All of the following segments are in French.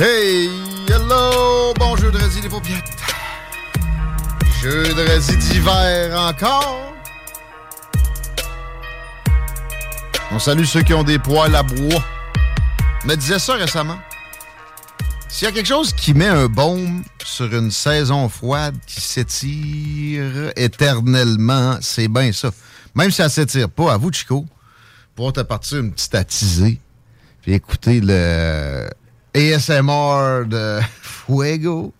Hey, hello, bon jeudi les paupiètes. Jeudi d'hiver encore. On salue ceux qui ont des poils à bois. Me disait ça récemment. S'il y a quelque chose qui met un baume sur une saison froide qui s'étire éternellement, c'est bien ça. Même si ça s'étire pas, à vous, Chico, pour te partir une petite attisée, puis écouter le ASMR de Fuego,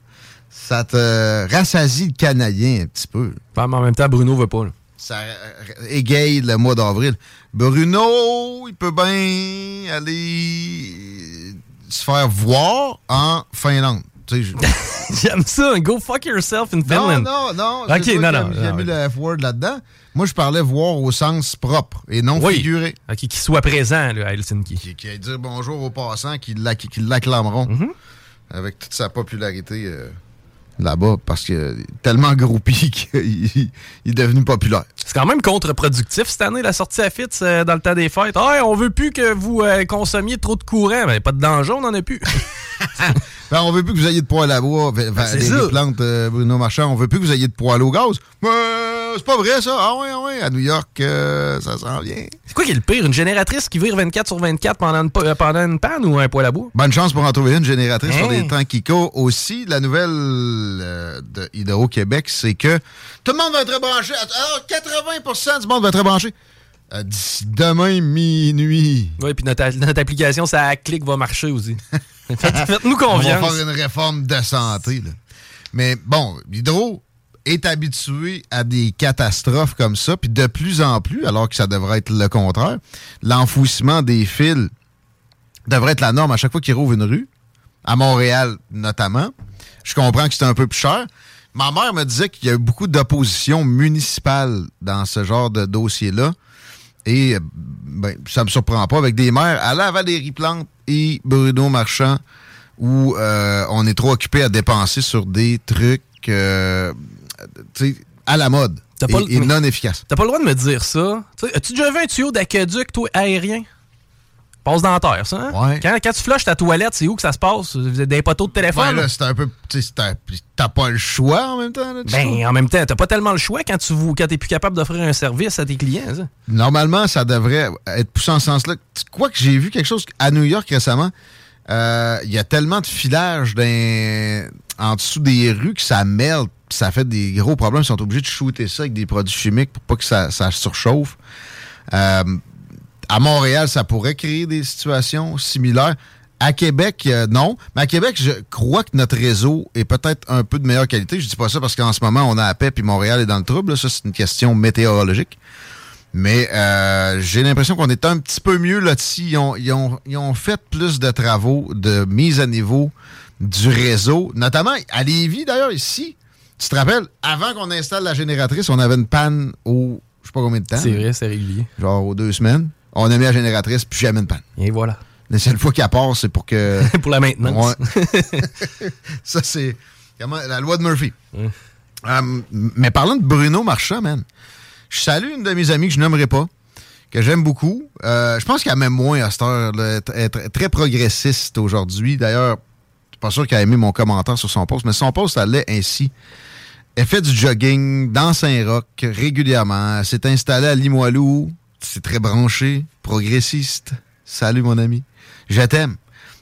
ça te rassasie le canadien un petit peu. mais en même temps, Bruno veut pas. là. Ça euh, égaye le mois d'avril. Bruno, il peut bien aller se faire voir en Finlande. J'aime ça. Go fuck yourself in Finland. non, non. Ok, non, qui non, non, mis oui. le F-word là-dedans. Moi, je parlais voir au sens propre et non Oui. figuré. Ok, qu'il soit présent là, à Helsinki. Qui, qui aille dire bonjour aux passants qui l'ac- qui l'acclameront Mm-hmm. avec toute sa popularité euh, là-bas parce que tellement groupi qu'il il est devenu populaire. C'est quand même contre-productif cette année, la sortie à Fitz euh, dans le temps des fêtes. Ah, on veut plus que vous euh, consommiez trop de courant. Ben, pas de danger, on en a plus. Ben, on veut plus que vous ayez de poêle à bois, ben, ben, ça. les plantes euh, Bruno Marchand. On veut plus que vous ayez de poêle au gaz. Euh, c'est pas vrai, ça. Ah ouais, ah ouais. À New York, euh, ça s'en vient. C'est quoi qui est le pire? Une génératrice qui vire 24 sur 24 pendant une, euh, pendant une panne ou un poêle à bois? Bonne chance pour en trouver une génératrice sur Hein? des temps qui courent. Aussi, la nouvelle euh, de Hydro-Québec, c'est que tout le monde va être branché. Alors, 80% du monde va être branché. D'ici demain minuit. Oui, puis notre, notre application, ça clique, va marcher aussi. Faites- Faites-nous On va confiance. faire une réforme de santé. là. Mais bon, Hydro est habitué à des catastrophes comme ça, puis de plus en plus, alors que ça devrait être le contraire, l'enfouissement des fils devrait être la norme à chaque fois qu'il rouvre une rue, à Montréal notamment. Je comprends que c'est un peu plus cher. Ma mère me disait qu'il y a eu beaucoup d'opposition municipale dans ce genre de dossier-là. Et euh, ben, ça me surprend pas avec des maires à la Valérie Plante et Bruno Marchand où euh, on est trop occupé à dépenser sur des trucs euh, à la mode et, le- non efficaces. T'as pas le droit de me dire ça. As-tu déjà vu un tuyau d'aqueduc, toi, aérien? Passe dans la terre, ça. hein? Ouais. Quand, quand tu flushes ta toilette, c'est où que ça se passe? Des poteaux de Ouais, téléphone? là, c'est un peu. tu sais, t'as- pas le choix en même temps. Là, tu sais. ben, en même temps, t'as pas tellement le choix quand tu quand t'es plus capable d'offrir un service à tes clients. ça. Normalement, ça devrait être poussé en ce sens-là. Quoi que j'ai vu quelque chose à New York récemment, euh, il y a tellement de filage dans- en dessous des rues que ça puis ça fait des gros problèmes. Ils sont obligés de shooter ça avec des produits chimiques pour pas que ça, ça surchauffe. Euh, à Montréal, ça pourrait créer des situations similaires. À Québec, euh, non. Mais à Québec, je crois que notre réseau est peut-être un peu de meilleure qualité. Je dis pas ça parce qu'en ce moment, on a la paix puis Montréal est dans le trouble. là. Ça, c'est une question météorologique. Mais euh, j'ai l'impression qu'on est un petit peu mieux là-dessus. Ils ont, ils, ont, ils ont fait plus de travaux de mise à niveau du réseau, notamment à Lévis, d'ailleurs, ici. Tu te rappelles, avant qu'on installe la génératrice, on avait une panne au, je sais pas combien de temps. C'est vrai, c'est régulier. Genre aux deux semaines. On a mis la génératrice, puis jamais de panne. Et voilà. La seule fois qu'elle part, c'est pour que... Pour la maintenance. Ça, c'est comment- la loi de Murphy. Euh, mais parlant de Bruno Marchand, man, Je salue une de mes amies que je nommerai pas, que j'aime beaucoup. Euh, je pense qu'elle m'aime moins à cette heure. là. Tr- très progressiste aujourd'hui. D'ailleurs, je suis pas sûr qu'elle a aimé mon commentaire sur son post, mais son post allait ainsi. Elle fait du jogging dans Saint-Roch régulièrement. Elle s'est installée à Limoilou. C'est très branché, progressiste. Salut, mon ami. Je t'aime.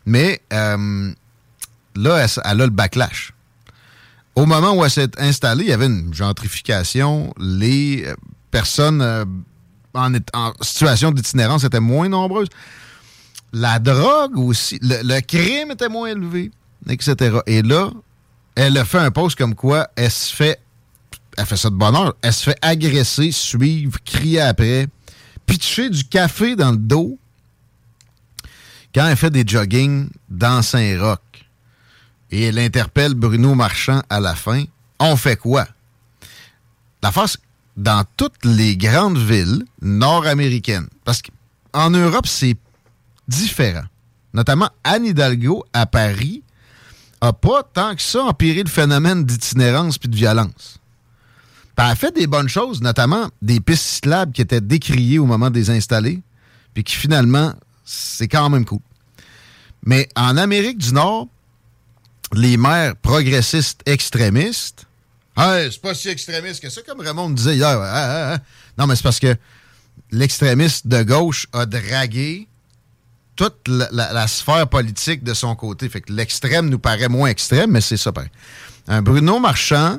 Mais euh, là, elle, a le backlash. Au moment où elle s'est installée, il y avait une gentrification. Les euh, personnes euh, en, situation d'itinérance étaient moins nombreuses. La drogue aussi, le, crime était moins élevé, etc. Et là, elle a fait un post comme quoi elle se fait, elle fait ça de bonne heure, elle se fait agresser, suivre, crier après, pitcher du café dans le dos quand elle fait des jogging dans Saint-Roch. Et elle interpelle Bruno Marchand à la fin. On fait quoi? La face, dans toutes les grandes villes nord-américaines, parce qu'en Europe, c'est différent. Notamment Anne Hidalgo à Paris a pas tant que ça empiré le phénomène d'itinérance puis de violence. Puis elle a fait des bonnes choses, notamment des pistes cyclables qui étaient décriées au moment de les installer, puis qui finalement, c'est quand même cool. Mais en Amérique du Nord, les maires progressistes extrémistes, hey, c'est pas si extrémiste que ça, comme Raymond disait hier. ah, ah, ah. Non, mais c'est parce que l'extrémiste de gauche a dragué toute la, la- sphère politique de son côté. Fait que l'extrême nous paraît moins extrême, mais c'est ça. Un Bruno Marchand,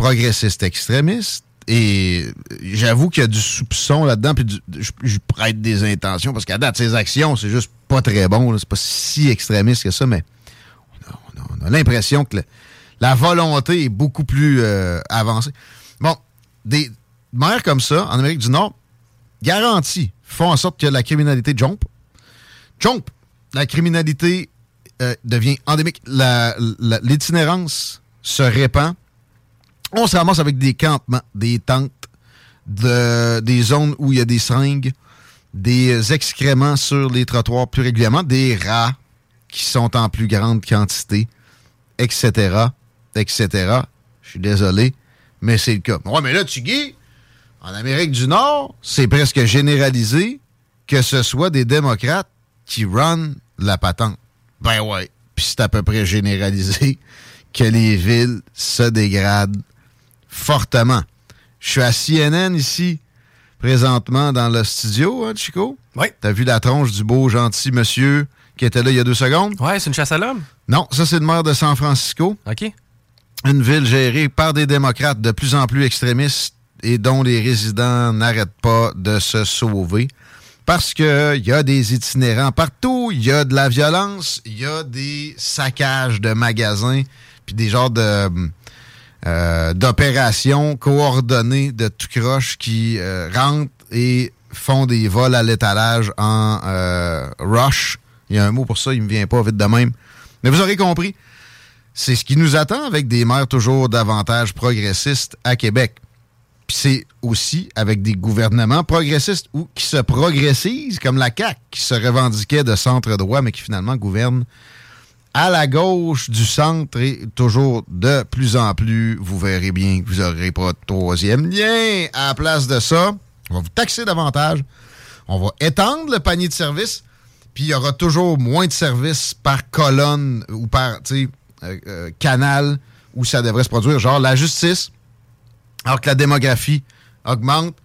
progressiste extrémiste, et j'avoue qu'il y a du soupçon là-dedans, puis je, prête des intentions, parce qu'à date, ses actions, c'est juste pas très bon, c'est pas si extrémiste que ça, mais on a, on a- on a l'impression que la volonté est beaucoup plus euh, avancée. Bon, des maires comme ça, en Amérique du Nord, garantis, font en sorte que la criminalité jump. Jump! La criminalité euh, devient endémique. L'itinérance se répand. On se ramasse avec des campements, des tentes, de- des zones où il y a des seringues, des excréments sur les trottoirs plus régulièrement, des rats qui sont en plus grande quantité, etc., etc. Je suis désolé, mais c'est le cas. Ouais, mais là, tu guis, en Amérique du Nord, c'est presque généralisé que ce soit des démocrates qui run la patente. Ben ouais. Puis c'est à peu près généralisé que les villes se dégradent fortement. Je suis à CNN ici, présentement dans le studio, hein, Chico? Oui. T'as vu la tronche du beau, gentil monsieur qui était là il y a deux secondes? Ouais, c'est une chasse à l'homme. Non, ça c'est le maire de San Francisco OK. une ville gérée par des démocrates de plus en plus extrémistes et dont les résidents n'arrêtent pas de se sauver. Parce qu'il y a des itinérants partout, il y a de la violence, il y a des saccages de magasins, puis des genres de euh, d'opérations coordonnées de tout croche qui euh, rentrent et font des vols à l'étalage en euh, rush. Il y a un mot pour ça, il me vient pas vite de même. Mais vous aurez compris. C'est ce qui nous attend avec des maires toujours davantage progressistes à Québec. Puis c'est aussi avec des gouvernements progressistes ou qui se progressisent, comme la CAQ, qui se revendiquait de centre droit, mais qui finalement gouverne à la gauche du centre et toujours de plus en plus. Vous verrez bien que vous n'aurez pas de troisième lien. À la place de ça, on va vous taxer davantage. On va étendre le panier de services, puis il y aura toujours moins de services par colonne ou par euh, euh, canal où ça devrait se produire. Genre la justice, alors que la démographie augmente,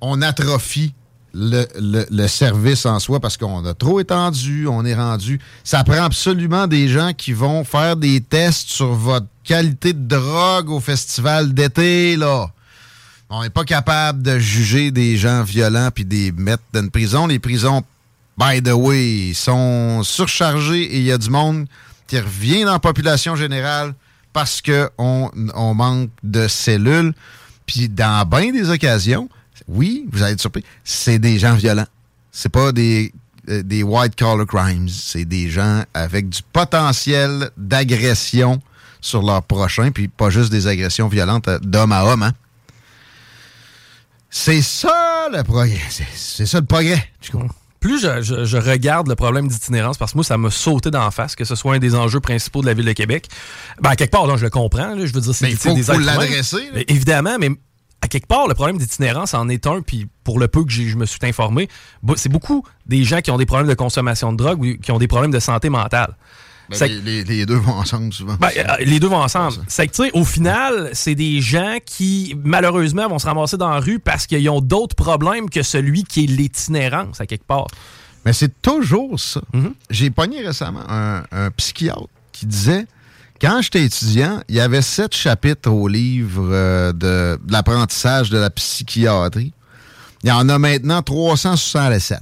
on atrophie le, service en soi parce qu'on a trop étendu, on est rendu. Ça prend absolument des gens qui vont faire des tests sur votre qualité de drogue au festival d'été, là. On n'est pas capable de juger des gens violents puis des mettre dans une prison. Les prisons, by the way, sont surchargées et il y a du monde qui revient dans la population générale parce qu'on on manque de cellules. Puis dans bien des occasions, oui, vous allez être surpris, c'est des gens violents. C'est pas des, euh, des white collar crimes. C'est des gens avec du potentiel d'agression sur leur prochain, puis pas juste des agressions violentes euh, d'homme à homme. hein. C'est ça le progrès. C'est- ça le progrès. Tu comprends? Plus je, je- je regarde le problème d'itinérance, parce que moi, ça m'a sauté d'en face, que ce soit un des enjeux principaux de la ville de Québec. Ben, quelque part, là, je le comprends. là, je veux dire, c'est faut- des faut. Mais Évidemment, mais à quelque part, le problème d'itinérance en est un, puis pour le peu que je me suis informé, c'est beaucoup des gens qui ont des problèmes de consommation de drogue ou qui ont des problèmes de santé mentale. Ben, les, deux vont ensemble souvent. Ben, euh, les deux vont ensemble. C'est que, tu sais, au final, c'est des gens qui, malheureusement, vont se ramasser dans la rue parce qu'ils ont d'autres problèmes que celui qui est l'itinérance, à quelque part. Mais c'est toujours ça. Mm-hmm. J'ai pogné récemment un, psychiatre qui disait quand j'étais étudiant, il y avait sept chapitres au livre euh, de, l'apprentissage de la psychiatrie. Il y en a maintenant 367.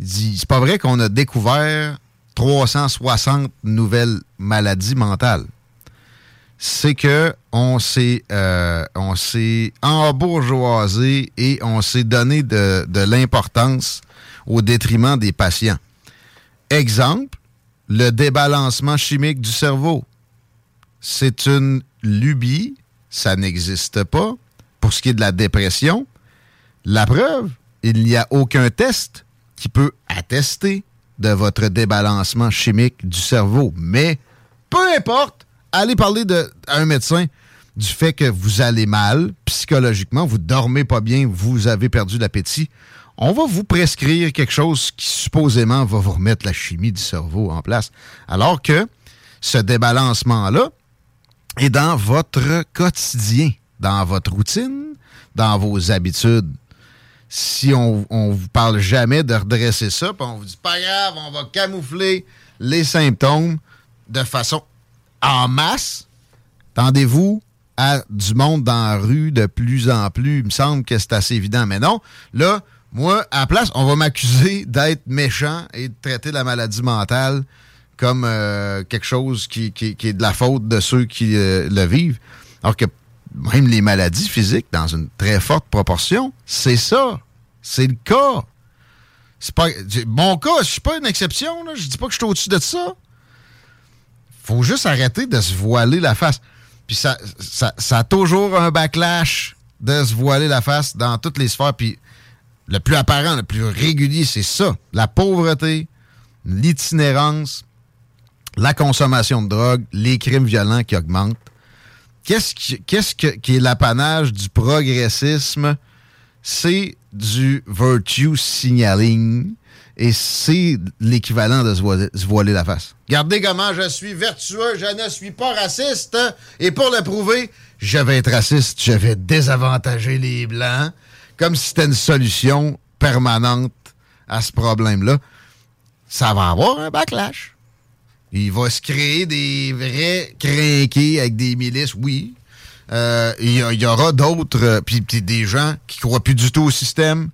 Il dit c'est pas vrai qu'on a découvert 360 nouvelles maladies mentales. C'est que on s'est euh, on s'est embourgeoisé et on s'est donné de, de l'importance au détriment des patients. Exemple, le débalancement chimique du cerveau. C'est une lubie, ça n'existe pas. Pour ce qui est de la dépression, la preuve, il n'y a aucun test qui peut attester de votre débalancement chimique du cerveau. Mais peu importe, allez parler à un médecin du fait que vous allez mal psychologiquement, vous dormez pas bien, vous avez perdu l'appétit. On va vous prescrire quelque chose qui supposément va vous remettre la chimie du cerveau en place. Alors que ce débalancement-là est dans votre quotidien, dans votre routine, dans vos habitudes si on, on vous parle jamais de redresser ça, puis on vous dit pas grave, on va camoufler les symptômes de façon en masse. Tendez-vous à du monde dans la rue de plus en plus. Il me semble que c'est assez évident. Mais non, là, moi, à la place, on va m'accuser d'être méchant et de traiter la maladie mentale comme euh, quelque chose qui, est de la faute de ceux qui euh, le vivent. Alors que même les maladies physiques, dans une très forte proportion, c'est ça. C'est le cas. C'est pas, mon cas, je suis pas une exception. Là. Je dis pas que je suis au-dessus de ça. faut juste arrêter de se voiler la face. Puis ça, ça, ça, a toujours un backlash de se voiler la face dans toutes les sphères. Puis le plus apparent, le plus régulier, c'est ça. La pauvreté, l'itinérance, la consommation de drogue, les crimes violents qui augmentent. Qu'est-ce qui, est l'apanage du progressisme? C'est du virtue signaling et c'est l'équivalent de se voiler, la face. Regardez comment je suis vertueux, je ne suis pas raciste. Et pour le prouver, je vais être raciste, je vais désavantager les Blancs, comme si c'était une solution permanente à ce problème-là. Ça va avoir un backlash. Il va se créer des vrais crinqués avec des milices, oui. Euh, il y, aura d'autres, euh, puis des gens qui croient plus du tout au système,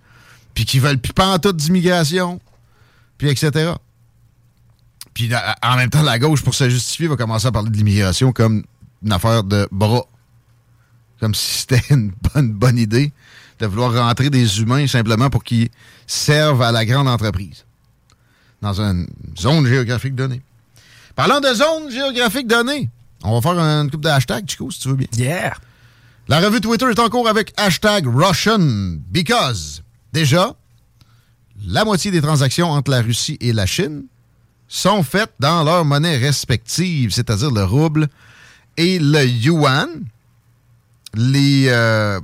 puis qui veulent plus pas en toute d'immigration, puis etc. Puis en même temps, la gauche, pour se justifier, va commencer à parler de l'immigration comme une affaire de bras. Comme si c'était une bonne idée de vouloir rentrer des humains simplement pour qu'ils servent à la grande entreprise. Dans une zone géographique donnée. Parlant de zone géographique donnée, on va faire une coupe de hashtag, Chico, si tu veux bien. Yeah! La revue Twitter est en cours avec hashtag Russian because, déjà, la moitié des transactions entre la Russie et la Chine sont faites dans leur monnaie respective, c'est-à-dire le rouble et le yuan. Les euh,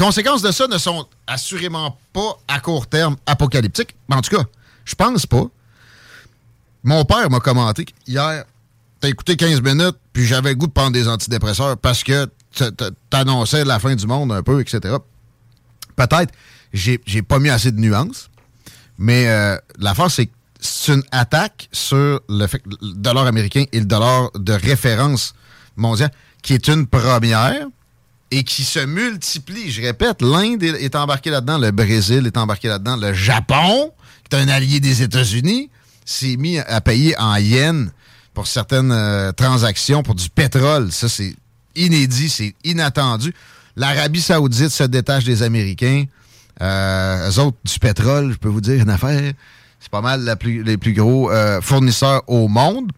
conséquences de ça ne sont assurément pas à court terme apocalyptiques. Mais en tout cas, je pense pas. Mon père m'a commenté hier t'as écouté 15 minutes, puis j'avais le goût de prendre des antidépresseurs parce que t'annonçais la fin du monde un peu, etc. Peut-être, j'ai pas mis assez de nuances, mais euh, l'affaire, c'est que c'est une attaque sur le, dollar américain et le dollar de référence mondial, qui est une première et qui se multiplie. Je répète, l'Inde est embarquée là-dedans, le Brésil est embarqué là-dedans, le Japon, qui est un allié des États-Unis, s'est mis à payer en yens pour certaines euh, transactions, pour du pétrole. Ça, c'est inédit, c'est inattendu. L'Arabie saoudite se détache des Américains. Euh, eux autres, du pétrole, je peux vous dire une affaire, c'est pas mal les plus gros euh, fournisseurs au monde.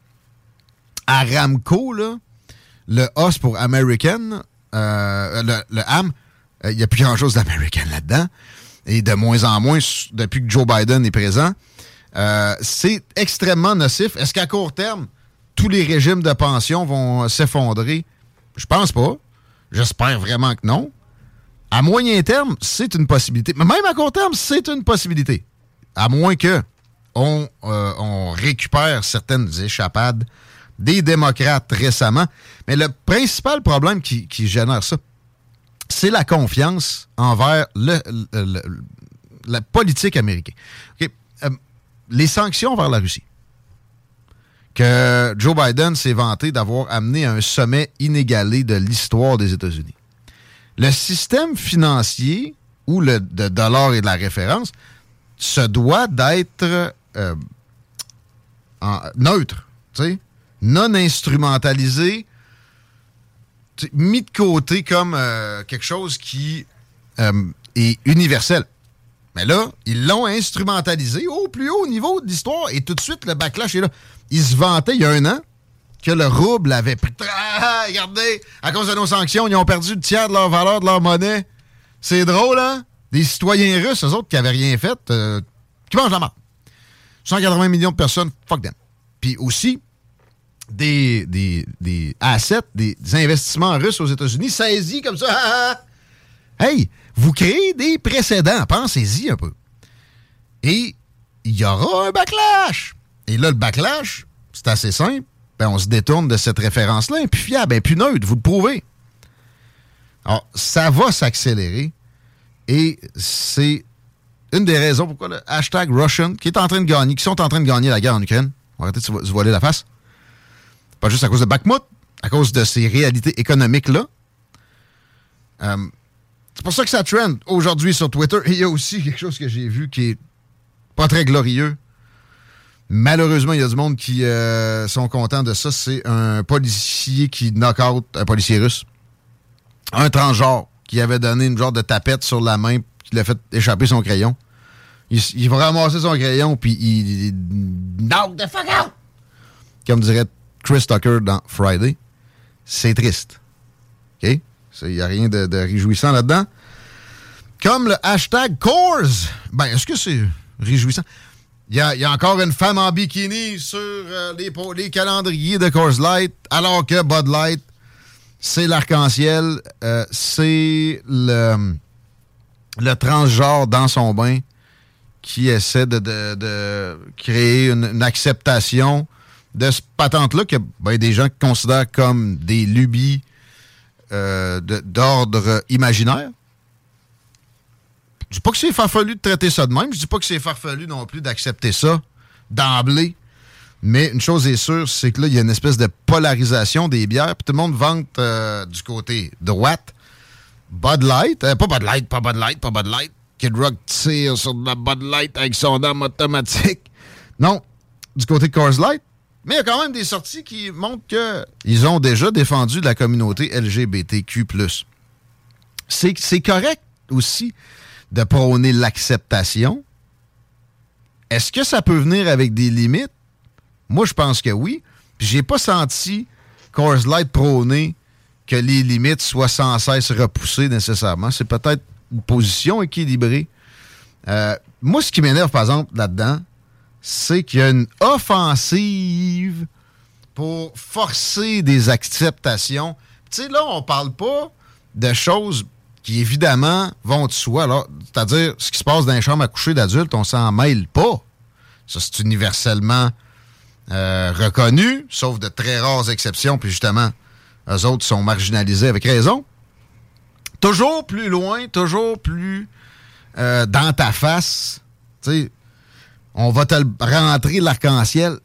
Aramco, le os pour American, euh, le, le AM, il n'y a plus grand-chose d'American là-dedans. Et de moins en moins, depuis que Joe Biden est présent. c'est extrêmement nocif. Est-ce qu'à court terme, tous les régimes de pension vont s'effondrer? Je pense pas. J'espère vraiment que non. À moyen terme, c'est une possibilité. Mais même à court terme, c'est une possibilité. À moins que on, euh, on récupère certaines échappades des démocrates récemment. Mais le principal problème qui, génère ça, c'est la confiance envers la politique américaine. Euh, les sanctions vers la Russie que Joe Biden s'est vanté d'avoir amené à un sommet inégalé de l'histoire des États-Unis. Le système financier ou le de dollar et de la référence se doit d'être euh, neutre, tu sais, non instrumentalisé, mis de côté comme euh, quelque chose qui euh, est universel. Mais là, ils l'ont instrumentalisé au plus haut niveau de l'histoire et tout de suite, le backlash est là. Ils se vantaient il y a un an que le rouble avait pris. Ah, regardez, à cause de nos sanctions, ils ont perdu le tiers de leur valeur, de leur monnaie. C'est drôle, hein? Des citoyens russes, eux autres, qui n'avaient rien fait, euh, qui mangent la mort. 180 millions de personnes, fuck them. Puis aussi, des, des, des assets, des, investissements russes aux États-Unis saisis comme ça. Hey, vous créez des précédents, pensez-y un peu. Et il y aura un backlash. Et là, le backlash, c'est assez simple. Ben, on se détourne de cette référence-là, impufiable, ben, plus neutre, vous le prouvez. Alors, ça va s'accélérer. Et c'est une des raisons pourquoi le hashtag Russian, qui est en train de gagner, qui sont en train de gagner la guerre en Ukraine, arrêter de se voiler la face. Pas juste à cause de Bakhmut, à cause de ces réalités économiques-là. Euh, c'est pour ça que ça trend aujourd'hui sur Twitter. Et il y a aussi quelque chose que j'ai vu qui est pas très glorieux. Malheureusement, il y a du monde qui euh, sont contents de ça. C'est un policier qui knock out un policier russe. Un transgenre qui avait donné une genre de tapette sur la main qui l'a fait échapper son crayon. Il va ramasser son crayon puis il, il knock the fuck out! Comme dirait Chris Tucker dans Friday. C'est triste. OK? Il n'y a rien de, réjouissant là-dedans. Comme le hashtag Coors. Ben, est-ce que c'est réjouissant? Il y a, encore une femme en bikini sur euh, les, calendriers de Coors Light, alors que Bud Light, c'est l'arc-en-ciel, euh, c'est le, le transgenre dans son bain qui essaie de, créer une acceptation de ce patente-là que ben, des gens considèrent comme des lubies euh, d'ordre imaginaire? Je dis pas que c'est farfelu de traiter ça de même. Je dis pas que c'est farfelu non plus d'accepter ça d'emblée. Mais une chose est sûre, c'est que là, il y a une espèce de polarisation des bières. Puis tout le monde vante euh, du côté droite Bud Light. euh, pas Bud Light, pas Bud Light, pas Bud Light. Kid Rock tire sur de la Bud Light avec son arme automatique. Non, du côté Coors Light. Mais il y a quand même des sorties qui montrent qu'ils ont déjà défendu la communauté LGBTQ+. C'est correct aussi de prôner l'acceptation. Est-ce que ça peut venir avec des limites? Moi, je pense que oui. Puis j'ai pas senti Coors Light prôner que les limites soient sans cesse repoussées nécessairement. C'est peut-être une position équilibrée. Euh, moi, ce qui m'énerve, par exemple, là-dedans, c'est qu'il y a une offensive pour forcer des acceptations. Tu sais, là, on parle pas de choses qui, évidemment, vont de soi. C'est-à-dire, ce qui se passe dans les chambres à coucher d'adultes, on s'en mêle pas. Ça, c'est universellement euh, reconnu, sauf de très rares exceptions, puis justement, eux autres sont marginalisés avec raison. Toujours plus loin, toujours plus euh, dans ta face. Tu sais, on va te rentrer l'arc-en-ciel.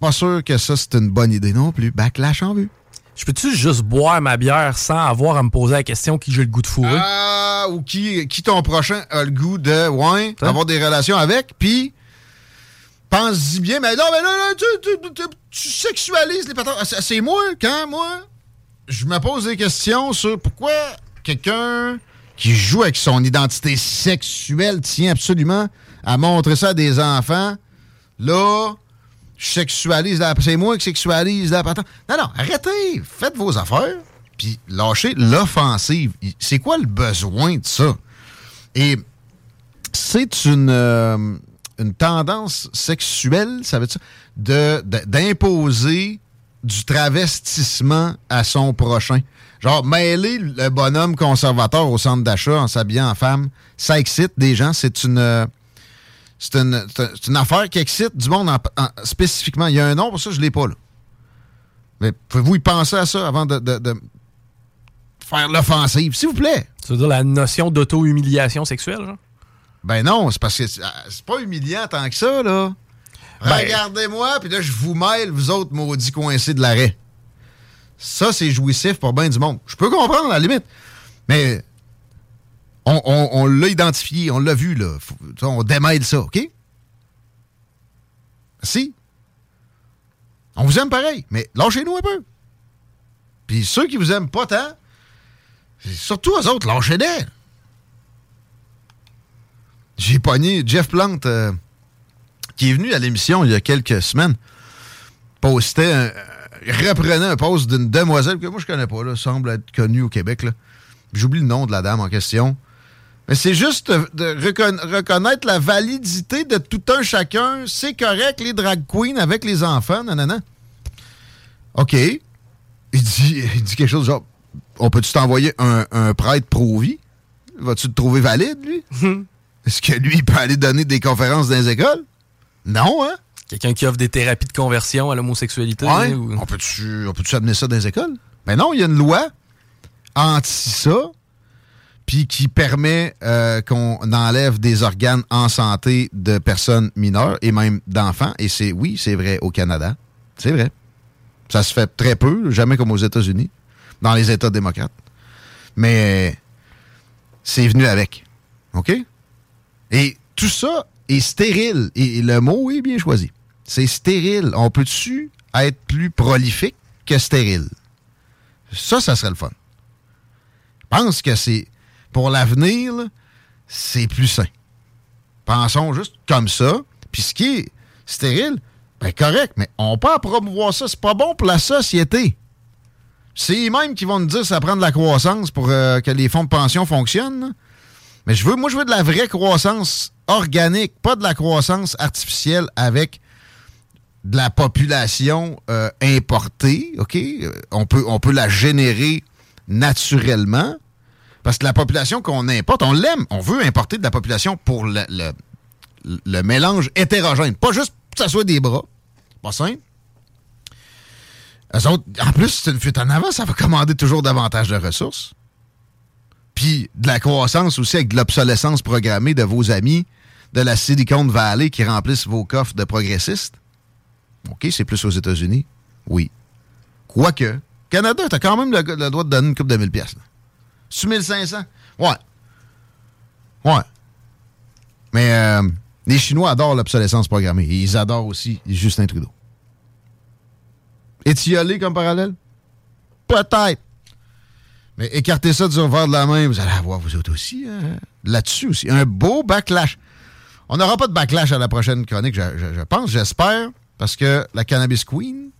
Pas sûr que ça, c'est une bonne idée non plus. Backlash en vue. Je peux-tu juste boire ma bière sans avoir à me poser la question qui j'ai le goût de fourrer? Ah, ou qui, qui ton prochain a le goût de, ouais, Hein? avoir des relations avec, puis pense-y bien, mais non, mais là, là, tu, tu- tu- tu sexualises les patins. C'est c'est moi, quand, moi, je me pose des questions sur pourquoi quelqu'un qui joue avec son identité sexuelle tient absolument à montrer ça à des enfants. Là, je sexualise la... C'est moi qui sexualise la patente. Non, non, arrêtez. Faites vos affaires. Puis lâchez l'offensive. C'est quoi le besoin de ça? Et c'est une, euh, une tendance sexuelle, ça veut dire, de- d'imposer du travestissement à son prochain. Genre, mêler le bonhomme conservateur au centre d'achat en s'habillant en femme, ça excite des gens. C'est une, c'est une, affaire qui excite du monde en- en- spécifiquement. Il y a un nom pour ça, je ne l'ai pas là. Mais pouvez-vous y penser à ça avant de, de- de faire l'offensive, s'il vous plaît? Tu veux dire la notion d'auto-humiliation sexuelle, genre? Ben non, c'est parce que c'est ah, c'est pas humiliant tant que ça, là. Ben- Regardez-moi, puis là, je vous mêle, vous autres maudits coincés de l'arrêt. Ça, c'est jouissif pour bien du monde. Je peux comprendre, à la limite. Mais on, l'a identifié, on l'a vu, là. On démêle ça, OK? Si. On vous aime pareil, mais lâchez-nous un peu. Puis ceux qui vous aiment pas tant, surtout eux autres, lâchez-les. J'ai pogné Jeff Plante, euh, qui est venu à l'émission il y a quelques semaines, postait, un- euh, reprenait un post d'une demoiselle que moi je connais pas, là, semble être connue au Québec. J'oublie le nom de la dame en question. Mais c'est juste de, de reconna- reconnaître la validité de tout un chacun. C'est correct, les drag queens avec les enfants, nanana. OK. Il dit, il dit quelque chose genre, on peut-tu t'envoyer un, un prêtre pro-vie? Vas-tu te trouver valide, lui? Est-ce que lui, il peut aller donner des conférences dans les écoles? Non, hein? Quelqu'un qui offre des thérapies de conversion à l'homosexualité. Ouais. ou- On peut-tu on peut-tu amener ça dans les écoles? Mais non, il y a une loi anti ça, puis qui permet euh, qu'on enlève des organes en santé de personnes mineures et même d'enfants. Et c'est, oui, c'est vrai au Canada. C'est vrai. Ça se fait très peu, jamais comme aux États-Unis, dans les États démocrates. Mais c'est venu avec. OK? Et tout ça est stérile. Et le mot est bien choisi. C'est stérile. On peut-tu être plus prolifique que stérile? Ça, ça serait le fun. Je pense que c'est, pour l'avenir, c'est plus sain. Pensons juste comme ça. Puis ce qui est stérile, ben correct, mais on peut promouvoir ça. C'est pas bon pour la société. C'est eux-mêmes qui vont nous dire que ça prend de la croissance pour euh, que les fonds de pension fonctionnent. Mais je veux, moi, je veux de la vraie croissance organique, pas de la croissance artificielle avec de la population euh, importée, OK? Euh, On peut, on peut la générer naturellement. Parce que la population qu'on importe, on l'aime. On veut importer de la population pour le, le- le mélange hétérogène. Pas juste que ça soit des bras. Pas simple. Eux autres, en plus, c'est une fuite en avant, ça va commander toujours davantage de ressources. Puis de la croissance aussi avec de l'obsolescence programmée de vos amis de la Silicon Valley qui remplissent vos coffres de progressistes. OK, c'est plus aux États-Unis. Oui. Quoique, Canada, t'as quand même le, droit de donner une coupe de 1000 pièces. 1500? Ouais. Ouais. Mais euh, les Chinois adorent l'obsolescence programmée. Et ils adorent aussi Justin Trudeau. Étiolé comme parallèle? Peut-être. Mais écartez ça du revers de la main, vous allez avoir vous autres aussi, hein, là-dessus aussi. Un beau backlash. On n'aura pas de backlash à la prochaine chronique, je, je- je pense, j'espère, parce que la Cannabis Queen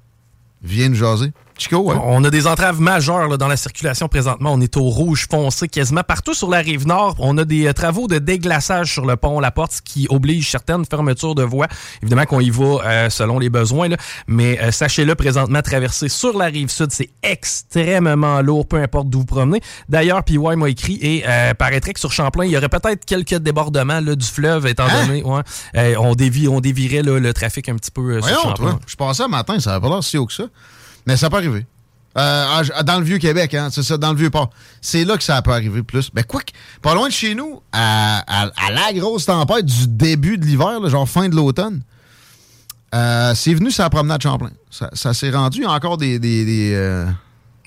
vient de jaser. Chico, ouais. On a des entraves majeures là, dans la circulation présentement. On est au rouge foncé quasiment partout sur la rive nord. On a des euh, travaux de déglaçage sur le pont La Porte, ce qui oblige certaines fermetures de voies. Évidemment qu'on y va euh, selon les besoins, là. mais euh, sachez-le, présentement, traverser sur la rive sud, c'est extrêmement lourd, peu importe d'où vous promenez. D'ailleurs, PY m'a écrit et euh, paraîtrait que sur Champlain, il y aurait peut-être quelques débordements là, du fleuve, étant Hein? donné, ouais, on, dévie, on dévirait le trafic un petit peu sur Champlain. toi. Je passais un matin, ça n'avait pas l'air si haut que ça. Mais ça peut arriver. Euh, dans le Vieux-Québec, hein, c'est ça, dans le Vieux-Port. C'est là que ça peut arriver plus. Ben, quoi que, pas loin de chez nous, à, à- à la grosse tempête du début de l'hiver, genre fin de l'automne, euh, c'est venu sur la promenade Champlain. Ça, ça s'est rendu, il y a encore des... des, des, euh,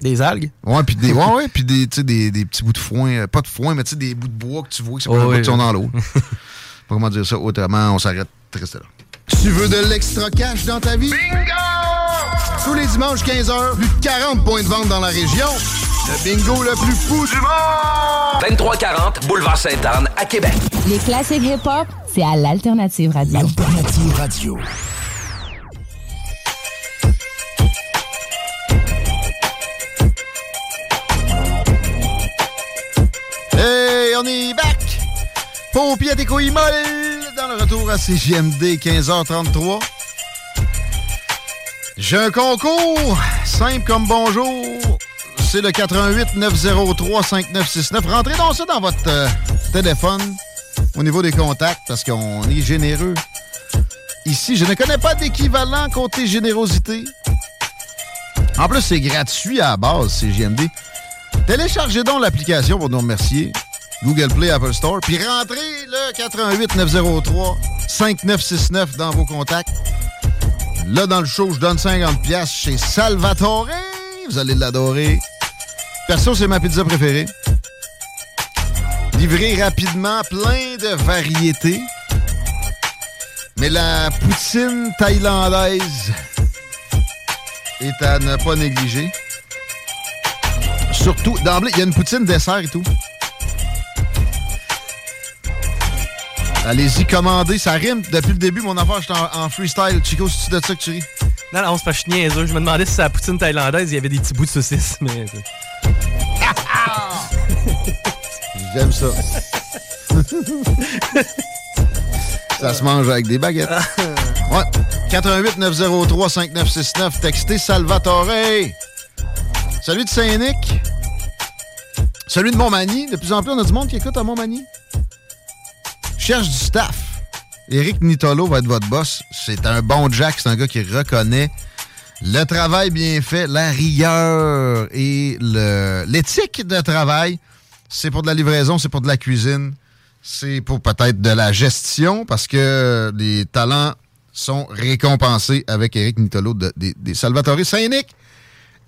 Des algues? Ouais, puis des, ouais, ouais, puis des, tu sais, des, des petits bouts de foin, pas de foin, mais tu sais, des bouts de bois que tu vois qui ouais. qui sont dans l'eau. Pas comment dire ça autrement, on s'arrête de rester là. Tu veux de l'extra cash dans ta vie? Bingo! Tous les dimanches 15h, plus de 40 points de vente dans la région. Le bingo le plus fou du monde! 2340 Boulevard Sainte-Anne à Québec. Les classiques hip-hop, c'est à l'Alternative Radio. Alternative Radio. Hey, on est back! Paupiers à tes couilles molles! Dans le retour à CGMD, 15h33. J'ai un concours, simple comme bonjour. C'est le 88 903 5969. Rentrez donc ça dans votre euh, téléphone au niveau des contacts parce qu'on est généreux. Ici, je ne connais pas d'équivalent côté générosité. En plus, c'est gratuit à la base, c'est JMD. Téléchargez donc l'application pour nous remercier. Google Play, Apple Store. Puis rentrez le 88 903 5969 dans vos contacts. Là, dans le show, je donne 50 pièces chez Salvatore. Vous allez l'adorer. Perso, c'est ma pizza préférée. Livré rapidement, plein de variétés. Mais la poutine thaïlandaise est à ne pas négliger. Surtout, d'emblée, il y a une poutine dessert et tout. Allez-y, commandez. Ça rime depuis le début. Mon affaire, j'étais en, en freestyle. Chico, c'est de ça que tu ris? Non, non, c'est pas niaiseux. Je me demandais si c'est la poutine thaïlandaise, il y avait des petits bouts de saucisse, mais. J'aime ça. ça se mange avec des baguettes. Ouais. 88 903 5969. Textez Salvatore. Celui de Saint-Nic. Celui de Montmagny. De plus en plus, on a du monde qui écoute à Montmagny. Cherche du staff. Éric Nitolo va être votre boss. C'est un bon Jack. C'est un gars qui reconnaît le travail bien fait, la rigueur et l'éthique de travail. C'est pour de la livraison, c'est pour de la cuisine, c'est pour peut-être de la gestion parce que les talents sont récompensés avec Éric Nitolo de- des, des Salvatore Saint-Nic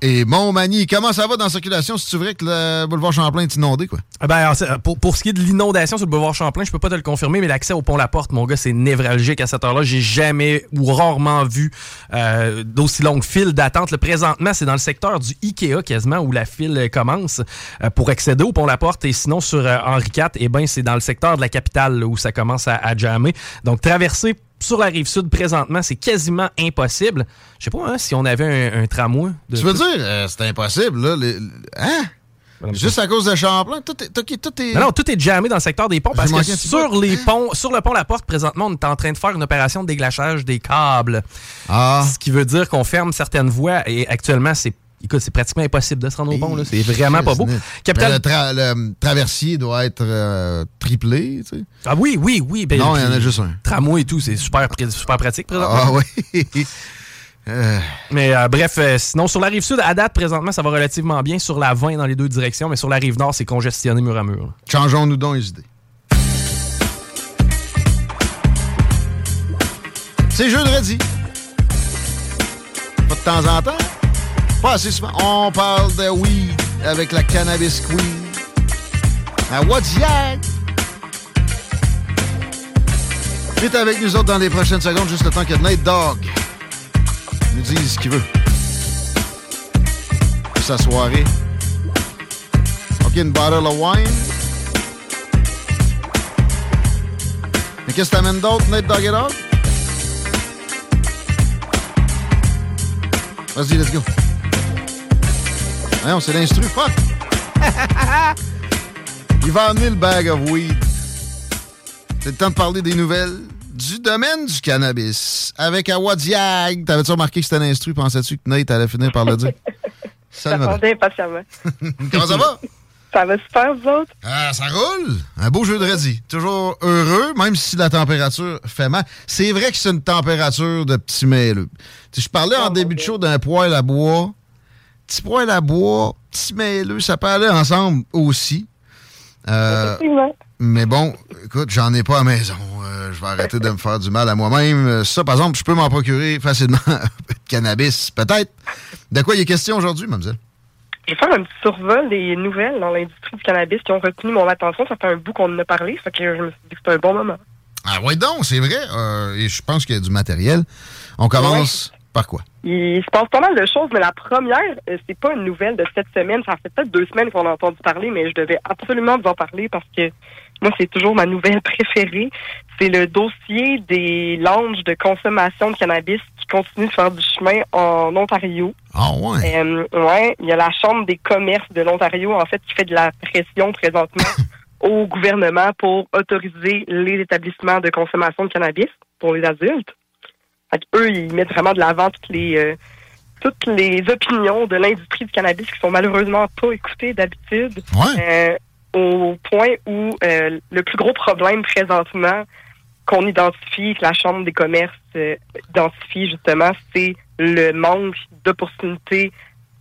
et Montmagny. Comment ça va dans la circulation si tu vrai que le boulevard Champlain est inondé, quoi? Ah Ben, c'est- pour, pour ce qui est de l'inondation sur le boulevard Champlain, je peux pas te le confirmer, mais l'accès au pont La Porte, mon gars, c'est névralgique à cette heure-là. J'ai jamais ou rarement vu euh, d'aussi longue file d'attente. Le présentement, c'est dans le secteur du Ikea quasiment où la file euh, commence euh, pour accéder au pont La Porte. Et sinon, sur euh, Henri IV, eh ben, c'est dans le secteur de la capitale où ça commence à, à jammer. Donc, traverser sur la rive sud présentement, c'est quasiment impossible. Je sais pas hein, si on avait un, un tramway. de- Tu veux dire, euh, c'est impossible, là? les- hein? Juste à cause de Champlain? Tout est, tout est- tout est- Non, non, tout est jammé dans le secteur des ponts parce que sur les ponts, sur le pont La Porte, présentement, on est en train de faire une opération de déglachage des câbles. Ah. Ce qui veut dire qu'on ferme certaines voies et actuellement, c'est écoute, c'est pratiquement impossible de se rendre au pont. C'est vraiment pas beau. Capital... le, tra- le traversier doit être euh, triplé, tu sais. Ah oui, oui, oui. ben, Non, il y en a juste un. Tramway et tout, c'est super, super pratique présentement. Ah oui. Euh, Mais euh, bref, euh, sinon, sur la rive sud, à date, présentement, ça va relativement bien. Sur la 20 dans les deux directions, mais sur la rive nord, c'est congestionné mur à mur. Changeons-nous donc les idées. C'est jeudi. Pas de temps en temps. Pas assez. On parle de weed avec la cannabis queen. À Wadiag. Vite avec nous autres dans les prochaines secondes, juste le temps que Nate Dogg nous dise ce qu'il veut. Pour sa soirée. OK, une bottle of wine. Mais qu'est-ce que t'amènes d'autre, Nate Dogg et Dog? Vas-y, let's go. Voyons, c'est l'instru. Fuck! Il va amener le bag of weed. C'est le temps de parler des nouvelles du domaine du cannabis. Avec Awadiag. T'avais-tu remarqué que c'était l'instru? Pensais-tu que Nate allait finir par le dire? J'attendais impatiemment. Comment ça va? Ça va super, vous autres? Ah, ça roule. Un beau jeu de radis. Toujours heureux, même si la température fait mal. C'est vrai que c'est une température de petit mêleux. Je parlais en début de show d'un poêle à bois. Petit poêle à bois, petit mêleux, ça peut aller ensemble aussi. Euh, mais bon, écoute, j'en ai pas à maison. Euh, je vais arrêter de me faire du mal à moi-même. Euh, Ça, par exemple, je peux m'en procurer facilement de cannabis, peut-être. De quoi il est question aujourd'hui, mademoiselle? Je vais faire un petit survol des nouvelles dans l'industrie du cannabis qui ont retenu mon attention. Ça fait un bout qu'on en a parlé, fait que je me suis dit que c'était un bon moment. Ah oui donc, c'est vrai. Euh, et je pense qu'il y a du matériel. On commence par quoi? Il se passe pas mal de choses, mais la première, euh, c'est pas une nouvelle de cette semaine. Ça fait peut-être deux semaines qu'on a entendu parler, mais je devais absolument vous en parler parce que moi, c'est toujours ma nouvelle préférée. C'est le dossier des lounges de consommation de cannabis qui continue de faire du chemin en Ontario. Ah ouais? Euh, ouais, il y a la Chambre des commerces de l'Ontario, en fait, qui fait de la pression présentement au gouvernement pour autoriser les établissements de consommation de cannabis pour les adultes. Fait que eux, ils mettent vraiment de l'avant toutes les, euh, toutes les opinions de l'industrie du cannabis qui sont malheureusement pas écoutées d'habitude. Euh, au point où euh, le plus gros problème présentement qu'on identifie, que la Chambre des commerces euh, identifie justement, c'est le manque d'opportunités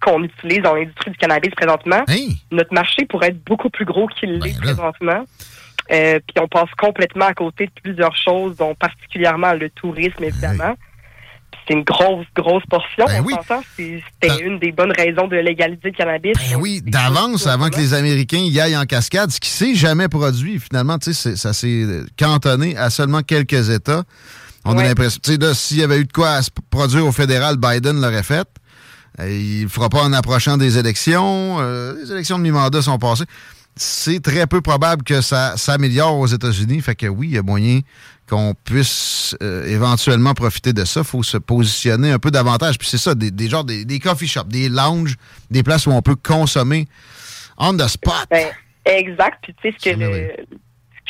qu'on utilise dans l'industrie du cannabis présentement. Notre marché pourrait être beaucoup plus gros qu'il l'est présentement. Euh, puis on passe complètement à côté de plusieurs choses, dont particulièrement le tourisme, évidemment. C'est une grosse, grosse portion. Ben on c'est- C'était une des bonnes raisons de légaliser le cannabis. Ben oui, d'avance, avant que les Américains y aillent en cascade, ce qui s'est jamais produit, finalement, tu sais, ça s'est cantonné à seulement quelques États. On a l'impression, tu sais, s'il y avait eu de quoi à se produire au fédéral, Biden l'aurait fait. Euh, Il ne fera pas en approchant des élections. Euh, les élections de mi-mandat sont passées. C'est très peu probable que ça s'améliore aux États-Unis. Fait que oui, il y a moyen qu'on puisse euh, éventuellement profiter de ça. Il faut se positionner un peu davantage. Puis c'est ça, des, des genres, des, des coffee shops, des lounges, des places où on peut consommer on the spot. Ben, exact. Puis tu sais, ce que, le-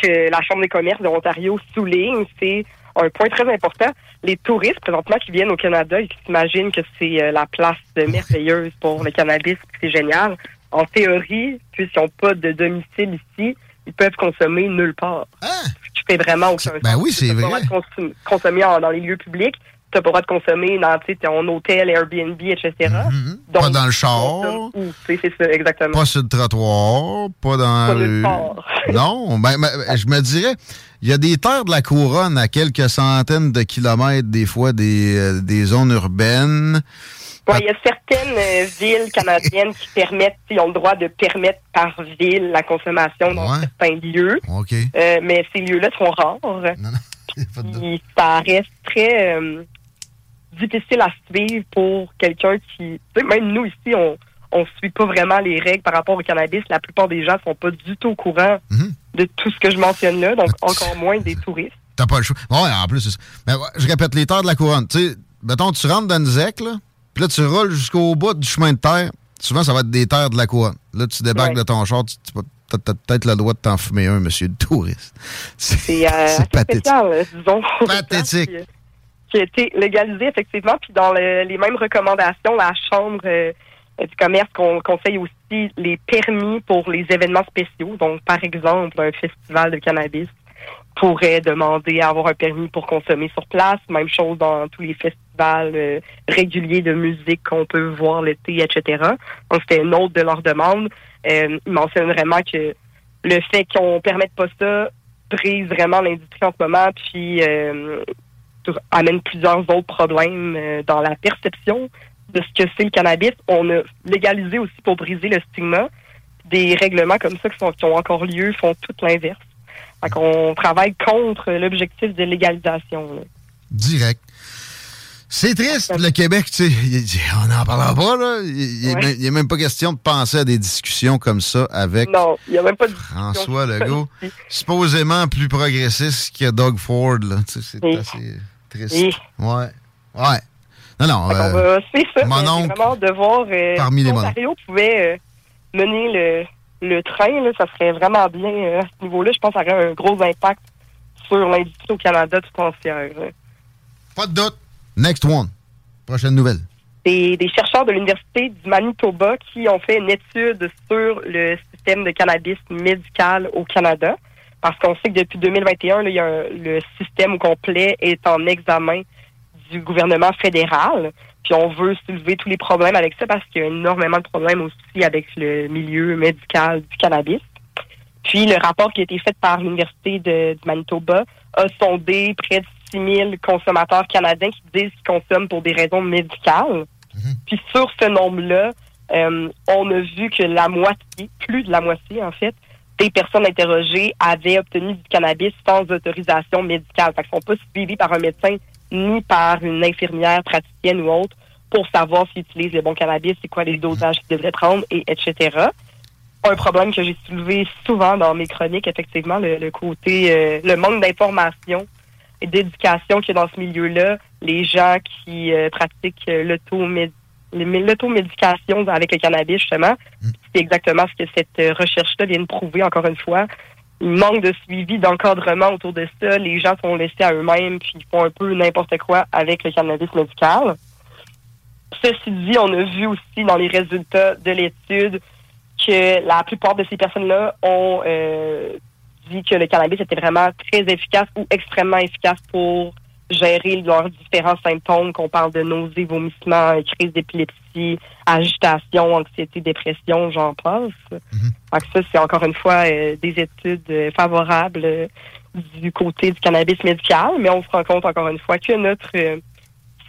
que la Chambre des commerces de l'Ontario souligne, c'est un point très important. Les touristes, présentement, qui viennent au Canada et qui s'imaginent que c'est euh, la place merveilleuse pour le cannabis, c'est génial. En théorie, puisqu'ils n'ont pas de domicile ici, ils peuvent consommer nulle part. Ce qui fait vraiment aucun sens. Ben oui, c'est n'as pas vrai. le droit de consommer, en- dans les lieux publics. Tu n'as pas le droit de consommer dans ton hôtel, Airbnb, etc. Mm-hmm. Pas dans le char, c'est ça, exactement. pas sur le trottoir, pas dans Pas nulle rue. part. Non, ben, ben, je me dirais, il y a des terres de la couronne à quelques centaines de kilomètres, des fois, des, euh, des zones urbaines. Ouais, il y a certaines euh, villes canadiennes qui permettent, ils ont le droit de permettre par ville la consommation dans certains lieux. Euh, mais ces lieux-là sont rares. Puis ça reste très euh, difficile à suivre pour quelqu'un qui. tu sais, Même nous ici, on on suit pas vraiment les règles par rapport au cannabis. La plupart des gens sont pas du tout au courant Mhm. de tout ce que je mentionne là, donc encore moins des touristes. T'as pas le choix. Bon, ouais, en plus, c'est ça. Mais je répète, les terres de la couronne. Tu sais, mettons, tu rentres dans une ZEC, là, puis là, tu roules jusqu'au bout du chemin de terre. Souvent, ça va être des terres de la couronne. Là, tu débarques de ton char, tu, tu t'as peut-être le droit de t'en fumer un, monsieur le touriste. C'est euh, pathétique. spécial, euh, disons. Pathétique. Qui, qui a été légalisé, effectivement. Puis dans le- les mêmes recommandations, la Chambre euh, du commerce con- conseille aussi les permis pour les événements spéciaux. Donc, par exemple, un festival de cannabis pourrait demander à avoir un permis pour consommer sur place. Même chose dans tous les festivals euh, réguliers de musique qu'on peut voir l'été, etc. Donc, c'était une autre de leurs demandes. Euh, ils mentionnent vraiment que le fait qu'on permette pas ça brise vraiment l'industrie en ce moment, puis euh, amène plusieurs autres problèmes dans la perception de ce que c'est le cannabis. On a légalisé aussi pour briser le stigma. Des règlements comme ça qui, ont encore lieu font tout l'inverse. Fait qu'on travaille contre l'objectif de légalisation. Direct. C'est triste, le Québec, tu sais. On n'en parlera pas, là. Il Ouais. n'est même pas question de penser à des discussions comme ça avec Non, il n'y a même pas de François Legault, supposément plus progressiste que Doug Ford, là. Tu sais, C'est Oui. assez triste. Oui. Ouais. Ouais. Non, non. Euh, va suivre ça. mon oncle, c'est vraiment de voir euh, parmi les pouvait euh, mener le, le train, là, ça serait vraiment bien euh, à ce niveau-là. Je pense que ça aurait un gros impact sur l'industrie au Canada tout entière. Pas de doute. Next one. Prochaine nouvelle. C'est des chercheurs de l'Université du Manitoba qui ont fait une étude sur le système de cannabis médical au Canada. Parce qu'on sait que depuis 2021, là, il y a un- le système complet est en examen du gouvernement fédéral. Puis on veut soulever tous les problèmes avec ça parce qu'il y a énormément de problèmes aussi avec le milieu médical du cannabis. Puis le rapport qui a été fait par l'Université du Manitoba a sondé près de 6 000 consommateurs canadiens qui disent qu'ils consomment pour des raisons médicales. Puis sur ce nombre-là, euh, on a vu que la moitié, plus de la moitié en fait, des personnes interrogées avaient obtenu du cannabis sans autorisation médicale. Fait qu'ils sont pas suivis par un médecin ni par une infirmière praticienne ou autre pour savoir s'ils utilisent le bon cannabis, c'est quoi les dosages qu'ils devraient prendre, et etc. Un problème que j'ai soulevé souvent dans mes chroniques, effectivement, le, le côté, euh, le manque d'information d'éducation qu'il y a dans ce milieu-là. Les gens qui euh, pratiquent euh, l'automédication avec le cannabis, justement, c'est exactement ce que cette euh, recherche-là vient de prouver, encore une fois. Il manque de suivi, d'encadrement autour de ça. Les gens sont laissés à eux-mêmes, puis ils font un peu n'importe quoi avec le cannabis médical. Ceci dit, on a vu aussi dans les résultats de l'étude que la plupart de ces personnes-là ont euh, dit que le cannabis était vraiment très efficace ou extrêmement efficace pour gérer leurs différents symptômes, qu'on parle de nausées, vomissements, crise d'épilepsie, agitation, anxiété, dépression, j'en passe. Donc ça, c'est encore une fois euh, des études euh, favorables euh, du côté du cannabis médical, mais on se rend compte encore une fois que notre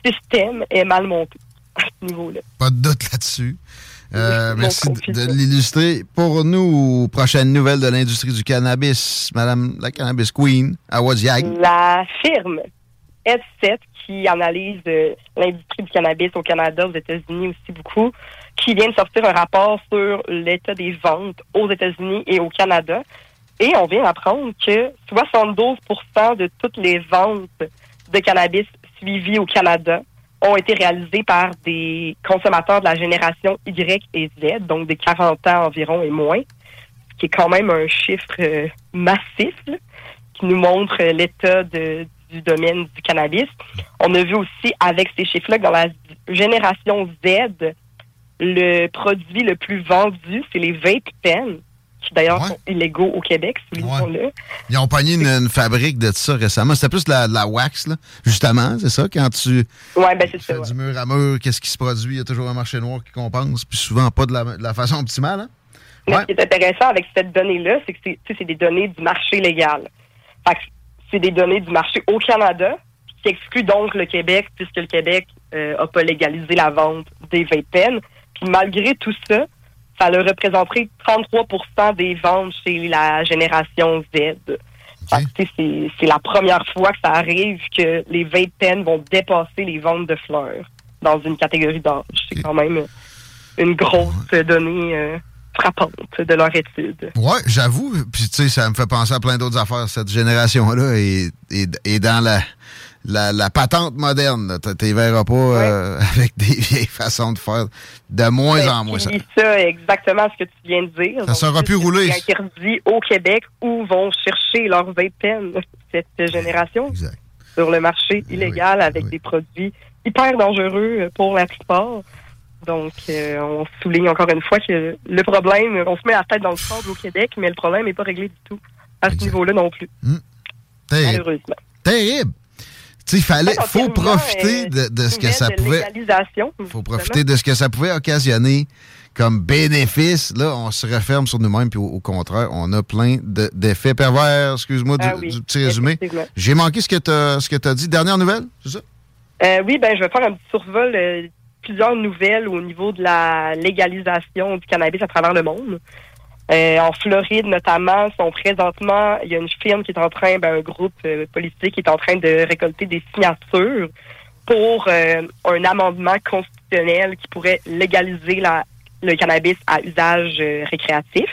système est mal monté à ce niveau-là. Pas de doute là-dessus. Euh, Oui, merci de l'illustrer. Pour nous, prochaine nouvelle de l'industrie du cannabis, Madame la Cannabis Queen, à Wadiag. La firme S7 qui analyse euh, l'industrie du cannabis au Canada, aux États-Unis aussi beaucoup, qui vient de sortir un rapport sur l'état des ventes aux États-Unis et au Canada. Et on vient d'apprendre que 72 de toutes les ventes de cannabis suivies au Canada ont été réalisées par des consommateurs de la génération Y et Z, donc des 40 ans environ et moins, ce qui est quand même un chiffre euh, massif là, qui nous montre l'état du domaine du cannabis. On a vu aussi avec ces chiffres-là que dans la génération Z, le produit le plus vendu, c'est les vape pens, qui d'ailleurs sont illégaux au Québec, soulignons-le. Ils ont pogné une, une fabrique de ça récemment. C'était plus de la, de la wax, là. Justement, c'est ça, quand tu Ouais, ben c'est ça. fais du mur à mur, qu'est-ce qui se produit? Il y a toujours un marché noir qui compense, puis souvent pas de la, de la façon optimale. Hein? Mais ce qui est intéressant avec cette donnée-là, c'est que c'est tu sais, c'est des données du marché légal. C'est des données du marché au Canada qui excluent donc le Québec, puisque le Québec n'a pas légalisé la vente des vape. Puis malgré tout ça, ça a représenté 33% des ventes chez la génération Z. C'est la première fois que ça arrive que les vape pens vont dépasser les ventes de fleurs dans une catégorie d'âge. C'est quand même une grosse donnée euh, frappante de leur étude. Ouais, j'avoue. Puis, tu sais, ça me fait penser à plein d'autres affaires. Cette génération-là est, est, est dans la, la, la patente moderne. Tu verras pas euh, avec des vieilles façons de faire. De moins Ouais, en moins. Ça. ça, exactement ce que tu viens de dire. Ça Donc, sera plus c'est roulé. interdit au Québec où vont chercher leurs vape pens cette génération sur le marché illégal avec des produits hyper dangereux pour la plupart. Donc, euh, on souligne encore une fois que le problème, on se met la tête dans le sable au Québec, mais le problème n'est pas réglé du tout à ce niveau-là non plus. Terrible. Malheureusement. Terrible. Il fallait, En faut profiter euh, de, de ce que ça pouvait. faut profiter de ce que ça pouvait occasionner comme bénéfice. Là, on se referme sur nous-mêmes, puis au, au contraire, on a plein de- d'effets pervers. Excuse-moi du, Ah oui, du petit résumé. J'ai manqué ce que tu as dit. Dernière nouvelle, c'est ça? Euh, oui, ben je vais faire un petit survol euh, plusieurs nouvelles au niveau de la légalisation du cannabis à travers le monde. Euh, en Floride, notamment, sont présentement, il y a une firme qui est en train, ben, un groupe euh, politique qui est en train de récolter des signatures pour euh, un amendement constitutionnel qui pourrait légaliser la, le cannabis à usage euh, récréatif.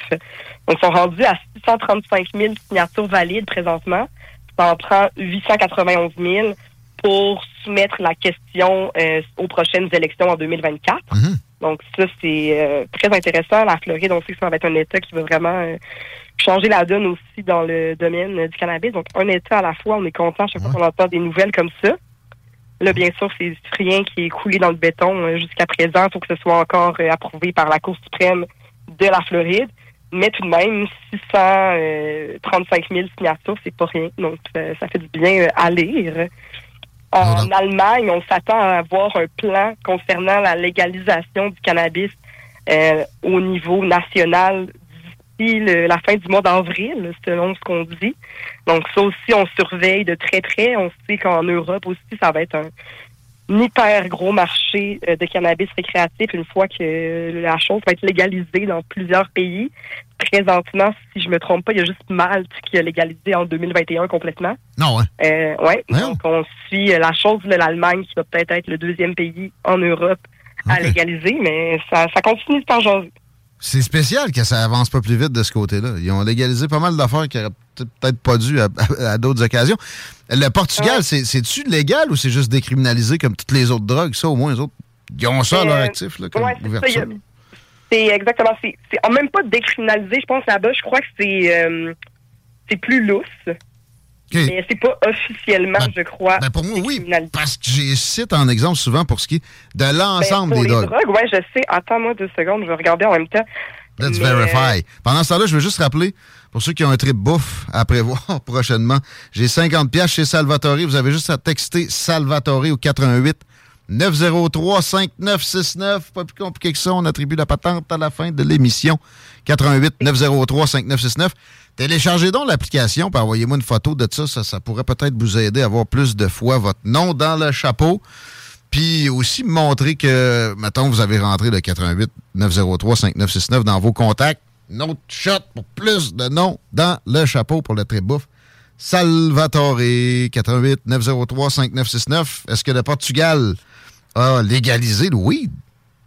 Donc, ils sont rendus à 635 000 signatures valides présentement. Ça en prend 891 000 pour soumettre la question euh, aux prochaines élections en 2024. Donc ça, c'est euh, très intéressant. La Floride, on sait que ça va être un État qui va vraiment euh, changer la donne aussi dans le domaine euh, du cannabis. Donc un État à la fois, on est content chaque fois qu'on entend des nouvelles comme ça. Là, bien sûr, c'est rien qui est coulé dans le béton jusqu'à présent. Il faut que ce soit encore approuvé par la Cour suprême de la Floride. Mais tout de même, 635 000 signatures, c'est pas rien. Donc, ça fait du bien à lire. En Allemagne, on s'attend à avoir un plan concernant la légalisation du cannabis euh, au niveau national d'ici la fin du mois d'avril, selon ce qu'on dit. Donc ça aussi, on surveille de très près. On sait qu'en Europe aussi, ça va être un, un hyper gros marché euh, de cannabis récréatif une fois que la chose va être légalisée dans plusieurs pays. Présentement, si je me trompe pas, il y a juste Malte qui a légalisé en 2021 complètement. Non, hein? Euh, ouais. Donc, on suit euh, la chose de l'Allemagne qui va peut-être être le deuxième pays en Europe à légaliser, mais ça, ça continue de jaser. C'est spécial que ça avance pas plus vite de ce côté-là. Ils ont légalisé pas mal d'affaires qui auraient peut- peut-être pas dû à, à- à d'autres occasions. Le Portugal, c'est- c'est-tu légal ou c'est juste décriminalisé comme toutes les autres drogues? Ça, au moins, les autres, ils ont ça à leur Euh, actif, là, comme ouais, c'est ça, ouverture. il y a- C'est exactement. C'est c'est en même pas décriminalisé, je pense, là-bas. Je crois que c'est euh, c'est plus lousse. Mais c'est pas officiellement, je crois. Ben pour moi, oui, parce que j'ai cite en exemple souvent pour ce qui est de Ben, l'ensemble des drogues. drogues, ouais, je sais. Attends-moi deux secondes, je vais regarder en même temps. Let's Mais, verify. Pendant ce temps-là, je veux juste rappeler, pour ceux qui ont un trip bouffe à prévoir prochainement, j'ai 50 pièces chez Salvatore. Vous avez juste à texter Salvatore au 88 903 5969. Pas plus compliqué que ça. On attribue la patente à la fin de l'émission. 88 903 5969. Téléchargez donc l'application puis envoyez-moi une photo de ça. ça. Pourrait peut-être vous aider à avoir plus de fois votre nom dans le chapeau. Puis aussi montrer que, mettons, vous avez rentré le 88 903 5969 dans vos contacts. Une autre shot pour plus de noms dans le chapeau pour le trip bouffe. Salvatore, 88 903 5969. Est-ce que le Portugal a légalisé le weed?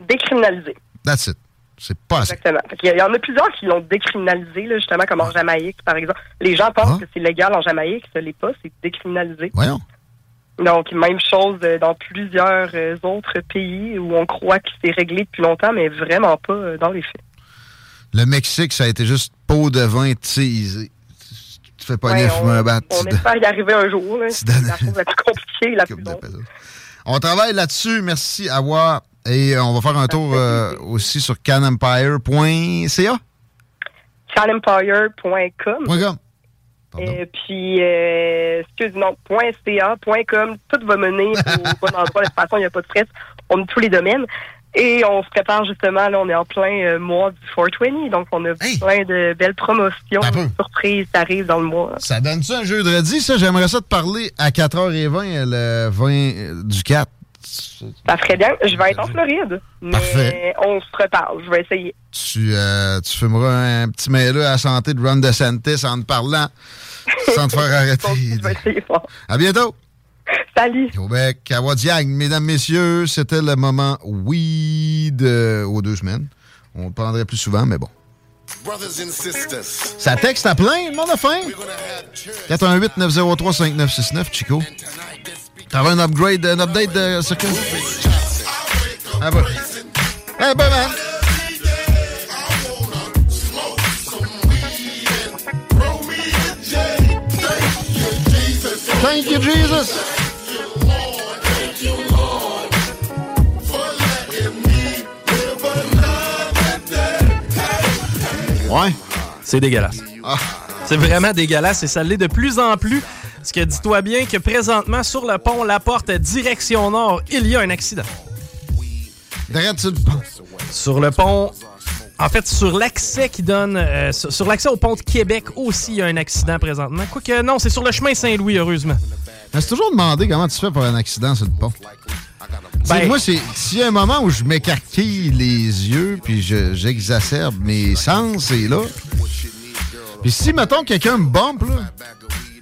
Décriminalisé. That's it. C'est pas. Exactement. Y, il y en a plusieurs qui l'ont décriminalisé, là, justement, comme en Jamaïque, par exemple. Les gens pensent que c'est légal en Jamaïque, ce n'est pas, c'est décriminalisé. Voyons. Donc, même chose euh, dans plusieurs euh, autres pays où on croit que c'est réglé depuis longtemps, mais vraiment pas euh, dans les faits. Le Mexique, ça a été juste pot de vin teasé. Tu fais pas Ouais, les fumer un bat. on espère y arriver un jour. C'est la chose la plus compliquée, la plus longue. On travaille là-dessus. Merci à voir. Et on va faire un tour euh, aussi sur canempire.ca. canempire.com. Et puis, euh, excuse-moi, .ca, .com, tout va mener au bon endroit. De toute façon, il n'y a pas de stress. On a tous les domaines. Et on se prépare justement, là, on est en plein euh, mois du 420, donc on a plein de belles promotions, surprises, ça arrive dans le mois. Ça donne-tu un jeudi, ça? J'aimerais ça te parler à 4h20, le 20 euh, du 4. Ça ferait bien. Je vais être en Floride, mais Parfait. on se prépare. Je vais essayer. Tu, euh, tu fumeras un petit mail à la santé de Ron DeSantis en te parlant sans te faire arrêter. Je vais essayer fort. À bientôt! Salut! Québec, à Wadiag, mesdames, messieurs, c'était le moment weed euh, aux deux semaines. On le prendrait plus souvent, mais bon. Brothers and sisters. Ça texte à plein, le monde a faim. 418 903 5969 Chico. T'avais un upgrade, un update de circuit? Ah bah. Eh ben, man. Thank you, Jesus. Ouais. C'est dégueulasse. Ah. C'est vraiment dégueulasse et ça l'est de plus en plus. Parce que dis-toi bien que présentement, sur le pont La Porte, direction nord, il y a un accident. Derrière sur le pont. Sur le pont. En fait, sur l'accès qui donne. euh, sur sur l'accès au pont de Québec aussi, il y a un accident présentement. Quoique, non, c'est sur le chemin Saint-Louis, heureusement. Mais c'est toujours demandé comment tu fais pour un accident sur le pont. Ben- moi, c'est s'il y a un moment où je m'écarquille les yeux puis je- j'exacerbe mes sens, c'est là. Puis si, mettons, quelqu'un me bump, là,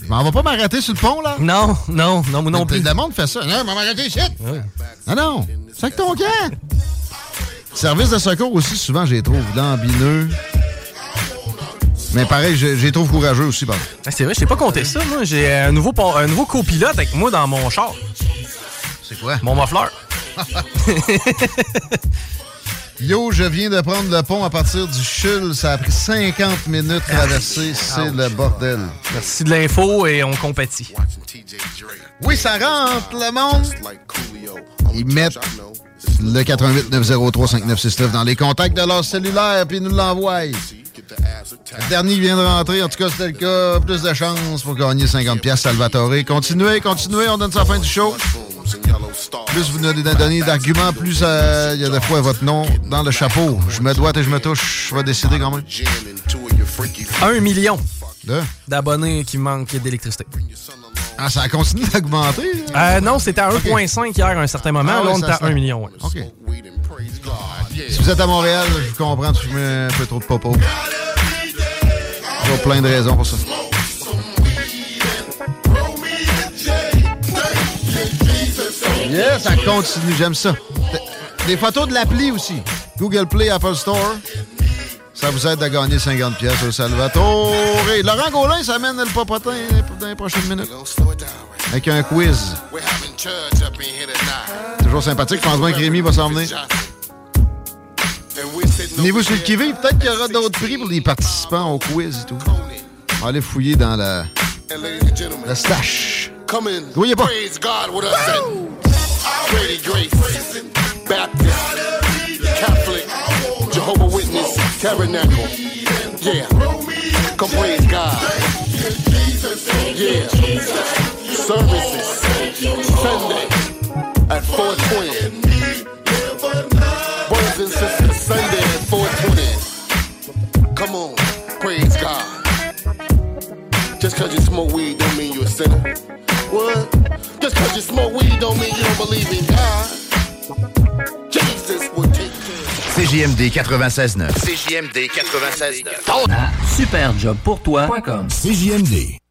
m'en vais pas m'arrêter sur le pont, là. Non, non, non, non plus. Le monde fait ça. Non, je vais m'arrêter ici. Ah non, c'est que ton camp. Service de secours aussi, souvent, je les trouve lambineux. Mais pareil, je, je les trouve courageux aussi, pardon. Ah, c'est vrai, je t'ai pas compté ça. Moi, j'ai un nouveau, un nouveau copilote avec moi dans mon char. C'est quoi? Mon muffler. Yo, je viens de prendre le pont à partir du Chul. Ça a pris 50 minutes à traverser. C'est le bordel. Merci de l'info et on compatit. Oui, ça rentre, le monde. Ils mettent le 88 903 5969 dans les contacts de leur cellulaire, puis ils nous l'envoient. Le dernier vient de rentrer. En tout cas, c'était le cas. Plus de chance pour gagner 50 pièces Salvatore. Continuez, continuez. On donne ça à la fin du show. Plus vous nous donnez d'arguments, plus euh, il y a des fois votre nom dans le chapeau. Je me dois et je me touche. Je vais décider quand même. Un million d'abonnés qui manquent d'électricité. Ah, ça a continué d'augmenter? Euh, non, c'était à 1,5 hier à un certain moment. Ah Là, on est à se- 1 million. ouais. OK. Si vous êtes à Montréal, je vous comprends de fumer un peu trop de popo. A plein de raisons pour ça. Yeah, ça continue, j'aime ça. Des photos de l'appli aussi. Google Play, Apple Store. Ça vous aide à gagner 50 pièces au Salvatore. Et Laurent Gaulin s'amène le popotin dans les prochaines minutes. Avec un quiz. Toujours sympathique. Je pense bien que Rémi va s'en venir. Venez-vous sur le qui Peut-être qu'il y aura d'autres prix pour les participants au quiz et tout. On va aller fouiller dans la come in. Voyez pas. Grace, Baptist, Catholic, Jehovah Witness, Tabernacle. Yeah. Come praise God. Yeah. Services Sunday at 420. Brothers and sisters, Sunday at 420. Come on, praise God. Just cause you smoke weed don't mean you're a sinner. What? Just cause you smoke weed don't mean you don't believe in God. Jesus will take care. CJMD 96.9. CJMD 96.9. À superjobpourtoi.com. CJMD. –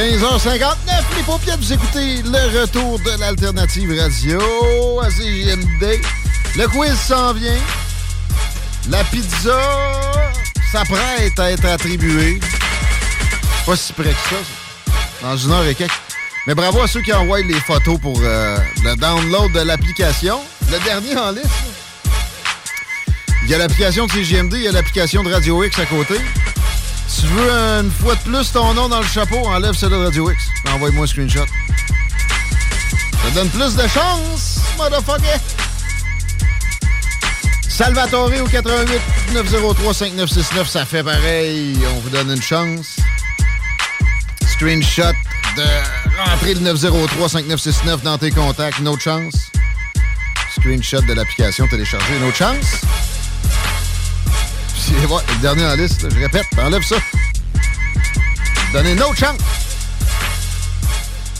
15h59, les paupières, vous écoutez le retour de l'Alternative Radio à CJMD. Le quiz s'en vient. La pizza s'apprête à être attribuée. Pas si près que ça, dans une heure et quelques. Mais bravo à ceux qui envoient les photos pour euh, le download de l'application. Le dernier en liste. Il y a l'application de CGMD, il y a l'application de Radio X à côté. Tu veux une fois de plus ton nom dans le chapeau, enlève celle de Radio X. Envoie-moi un screenshot. Ça donne plus de chance, motherfucker! Salvatore au 88 903 5969, ça fait pareil. On vous donne une chance. Screenshot de rentrer le 903 5969 dans tes contacts, une autre chance. Screenshot de l'application téléchargée, une autre chance. Ouais, le dernier en liste, là, je répète, enlève ça. Donnez une autre chance.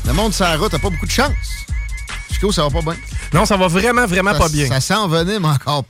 Le monde sur la route n'a pas beaucoup de chance. Chico, ça va pas bien. Non, ça va vraiment, vraiment Ça- pas bien. Ça s'en venait, mais encore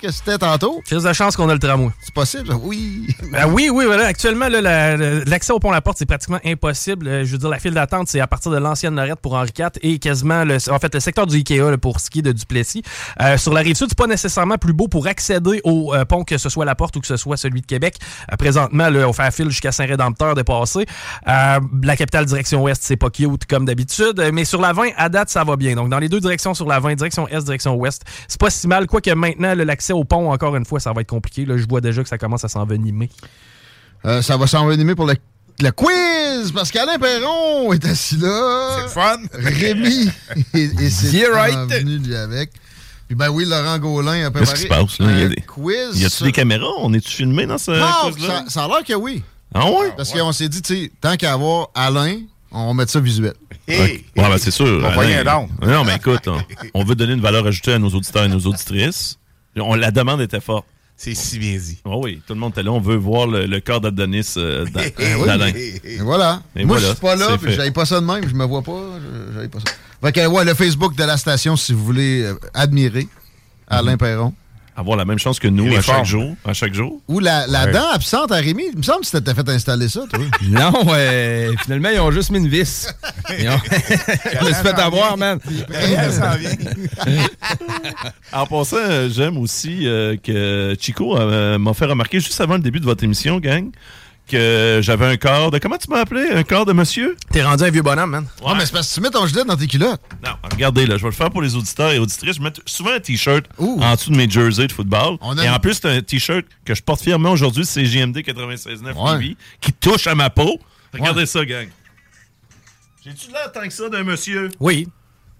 que c'était tantôt. Crise de chance qu'on a le tramway. C'est possible, oui. Ben oui, oui, voilà. Actuellement, là, la- la- l'accès au pont La Porte, c'est pratiquement impossible. Euh, Je veux dire, la file d'attente, c'est à partir de l'ancienne Norette pour Henri IV et quasiment, le, en fait, le secteur du Ikea là, pour ski de Duplessis. Euh, sur la rive sud, c'est pas nécessairement plus beau pour accéder au euh, pont, que ce soit La Porte ou que ce soit celui de Québec. Euh, présentement, là, on fait la file jusqu'à Saint-Rédempteur de passer. Euh, la capitale direction ouest, c'est pas cute comme d'habitude. Mais sur la 20, à date, ça va bien. Donc, dans les deux directions sur la 20, direction est, direction ouest, c'est pas si mal. Quoique maintenant, là, l'accès au pont, encore une fois, ça va être compliqué. Là, je vois déjà que ça commence à s'envenimer. Euh, ça va s'envenimer pour le, le quiz, parce qu'Alain Perron est assis là. C'est fun. Rémi et, et c'est right. venu lui avec. Puis ben oui, Laurent Gaulin a préparé Qu'est-ce qui se passe? Là? Il y a des... quiz. Y a-tu sur- des caméras? On est-tu filmé dans ce Non, quiz-là? ça, ça a l'air que oui. Ah ouais? Parce qu'on s'est dit, tu sais, tant qu'à avoir Alain, on va mettre ça visuel. Ouais, ben, c'est sûr. On va Alain. rien donc. Non, mais écoute, on, on veut donner une valeur ajoutée à nos auditeurs et nos auditrices. On, la demande était forte. C'est si bien dit. Oh oui, tout le monde était là. On veut voir le, le corps d'Adonis euh, d'A- oui. d'Alain. Et voilà. Et Moi, voilà, je suis pas là, puis j'avais pas ça de même, je me vois pas, j'avais pas ça. Fait que, ouais, le Facebook de la station, si vous voulez euh, admirer Alain Perron. Avoir la même chance que nous à chaque jour. À chaque jour. Ou la, la Ouais. dent absente à Rémi. Il me semble que tu t'étais fait installer ça, toi. Non, euh, finalement, ils ont juste mis une vis. Ils ont- Je me suis fait avoir, man. En passant, euh, j'aime aussi euh, que Chico euh, m'a fait remarquer juste avant le début de votre émission, gang, que j'avais un corps de. Comment tu m'as appelé? Un corps de monsieur? T'es rendu un vieux bonhomme, man. Ouais, mais c'est parce que tu mets ton gilet dans tes culottes. Non, regardez, là, je vais le faire pour les auditeurs et auditrices. Je mets souvent un t-shirt en dessous de mes jerseys de football. On a Et en plus, c'est un t-shirt que je porte fièrement aujourd'hui, c'est JMD 96.9 Ouais. Qui touche à ma peau. Regardez ça, gang. J'ai-tu l'air tant que ça d'un monsieur? Oui.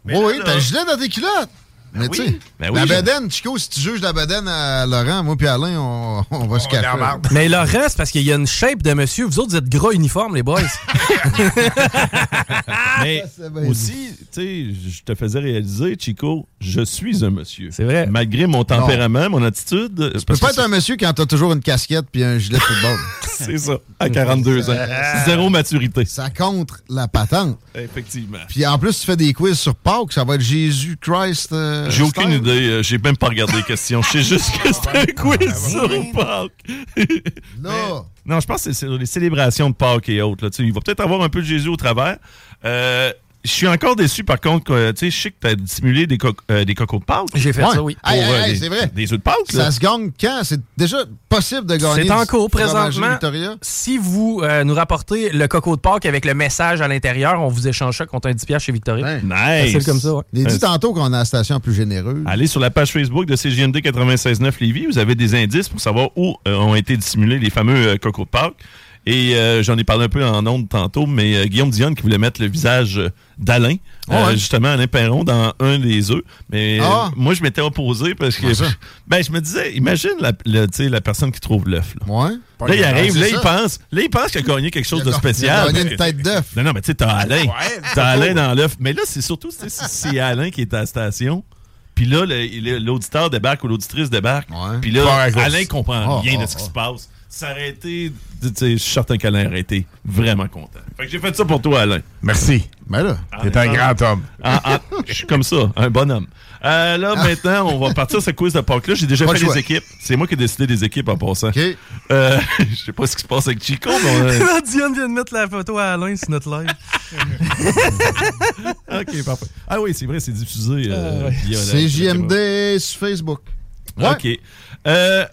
Mais oui, t'as le gilet dans tes culottes. Mais oui. tu sais, Ben oui, la bedaine, Chico, si tu juges la bedaine à Laurent, moi puis Alain, on, on va se cacher. Mais le reste, parce qu'il y a une shape de monsieur. Vous autres, vous êtes gras uniforme, les boys. Mais aussi, tu sais, je te faisais réaliser, Chico, je suis un monsieur. C'est vrai. Malgré mon tempérament, mon attitude. Tu peux pas être un monsieur quand t'as toujours une casquette puis un gilet de football. C'est ça, à 42 ans. Zéro maturité. Ça contre la patente. Effectivement. Puis en plus, tu fais des quiz sur Pâques, ça va être Jésus-Christ. euh, J'ai aucune idée, euh, j'ai même pas regardé les questions. Je sais juste que c'est un quiz sur Pâques. Là. Non, je pense que c'est sur les célébrations de Pâques et autres. Là. Il va peut-être avoir un peu de Jésus au travers. Euh, je suis encore déçu, par contre, que, tu sais, je sais que tu as dissimulé des, co- euh, des cocos de Pâques. J'ai fait Ouais. ça, oui. Pour, Hey, hey, euh, hey, des, c'est vrai. Des œufs de Pâques, là. Ça se gagne quand? C'est déjà possible de gagner. C'est en cours présentement. Victoria? Si vous euh, nous rapportez le coco de Pâques avec le message à l'intérieur, on vous échange ça contre un 10 piastres chez Victoria. Nice. Facile comme ça, ouais. Il dit tantôt qu'on a la station plus généreuse. Allez sur la page Facebook de CGMD 96.9 Lévis. Vous avez des indices pour savoir où euh, ont été dissimulés les fameux euh, cocos de Pâques. Et euh, j'en ai parlé un peu en ondes tantôt, mais euh, Guillaume Dionne qui voulait mettre le visage d'Alain, Ah euh, ouais? justement Alain Perron, dans un des œufs. Mais Ah! moi, je m'étais opposé parce que ça? ben, je me disais, imagine la, la personne qui trouve l'œuf. Là. Ouais. Là, il arrive, là, il pense, là, il pense qu'il a gagné quelque chose de spécial. il a gagné une tête d'œuf. Non, non, mais tu sais, t'as Alain. T'as Alain dans l'œuf. Mais là, c'est surtout, c'est Alain qui est à la station. Puis là, l'auditeur débarque ou l'auditrice débarque. Puis là. Alain comprend Oh, rien oh, de ce qui se passe. Ça aurait été. Tu sais, je suis certain qu'Alain aurait été vraiment content. Fait que j'ai fait ça pour toi, Alain. Merci. Ben là. T'es un grand homme. Ah, ah, je suis comme ça, un bonhomme. Euh, là, maintenant, on va partir ce quiz de Pâques-là. J'ai déjà Pas fait le les choix. équipes. C'est moi qui ai décidé des équipes en passant. OK. Euh, je sais pas ce qui se passe avec Chico, mais on a- Diane vient de mettre la photo à Alain sur notre live. OK, parfait. Ah oui, c'est vrai, c'est diffusé. euh, Ah ouais. via la- C'est JMD sur Facebook. Ouais. OK. Euh,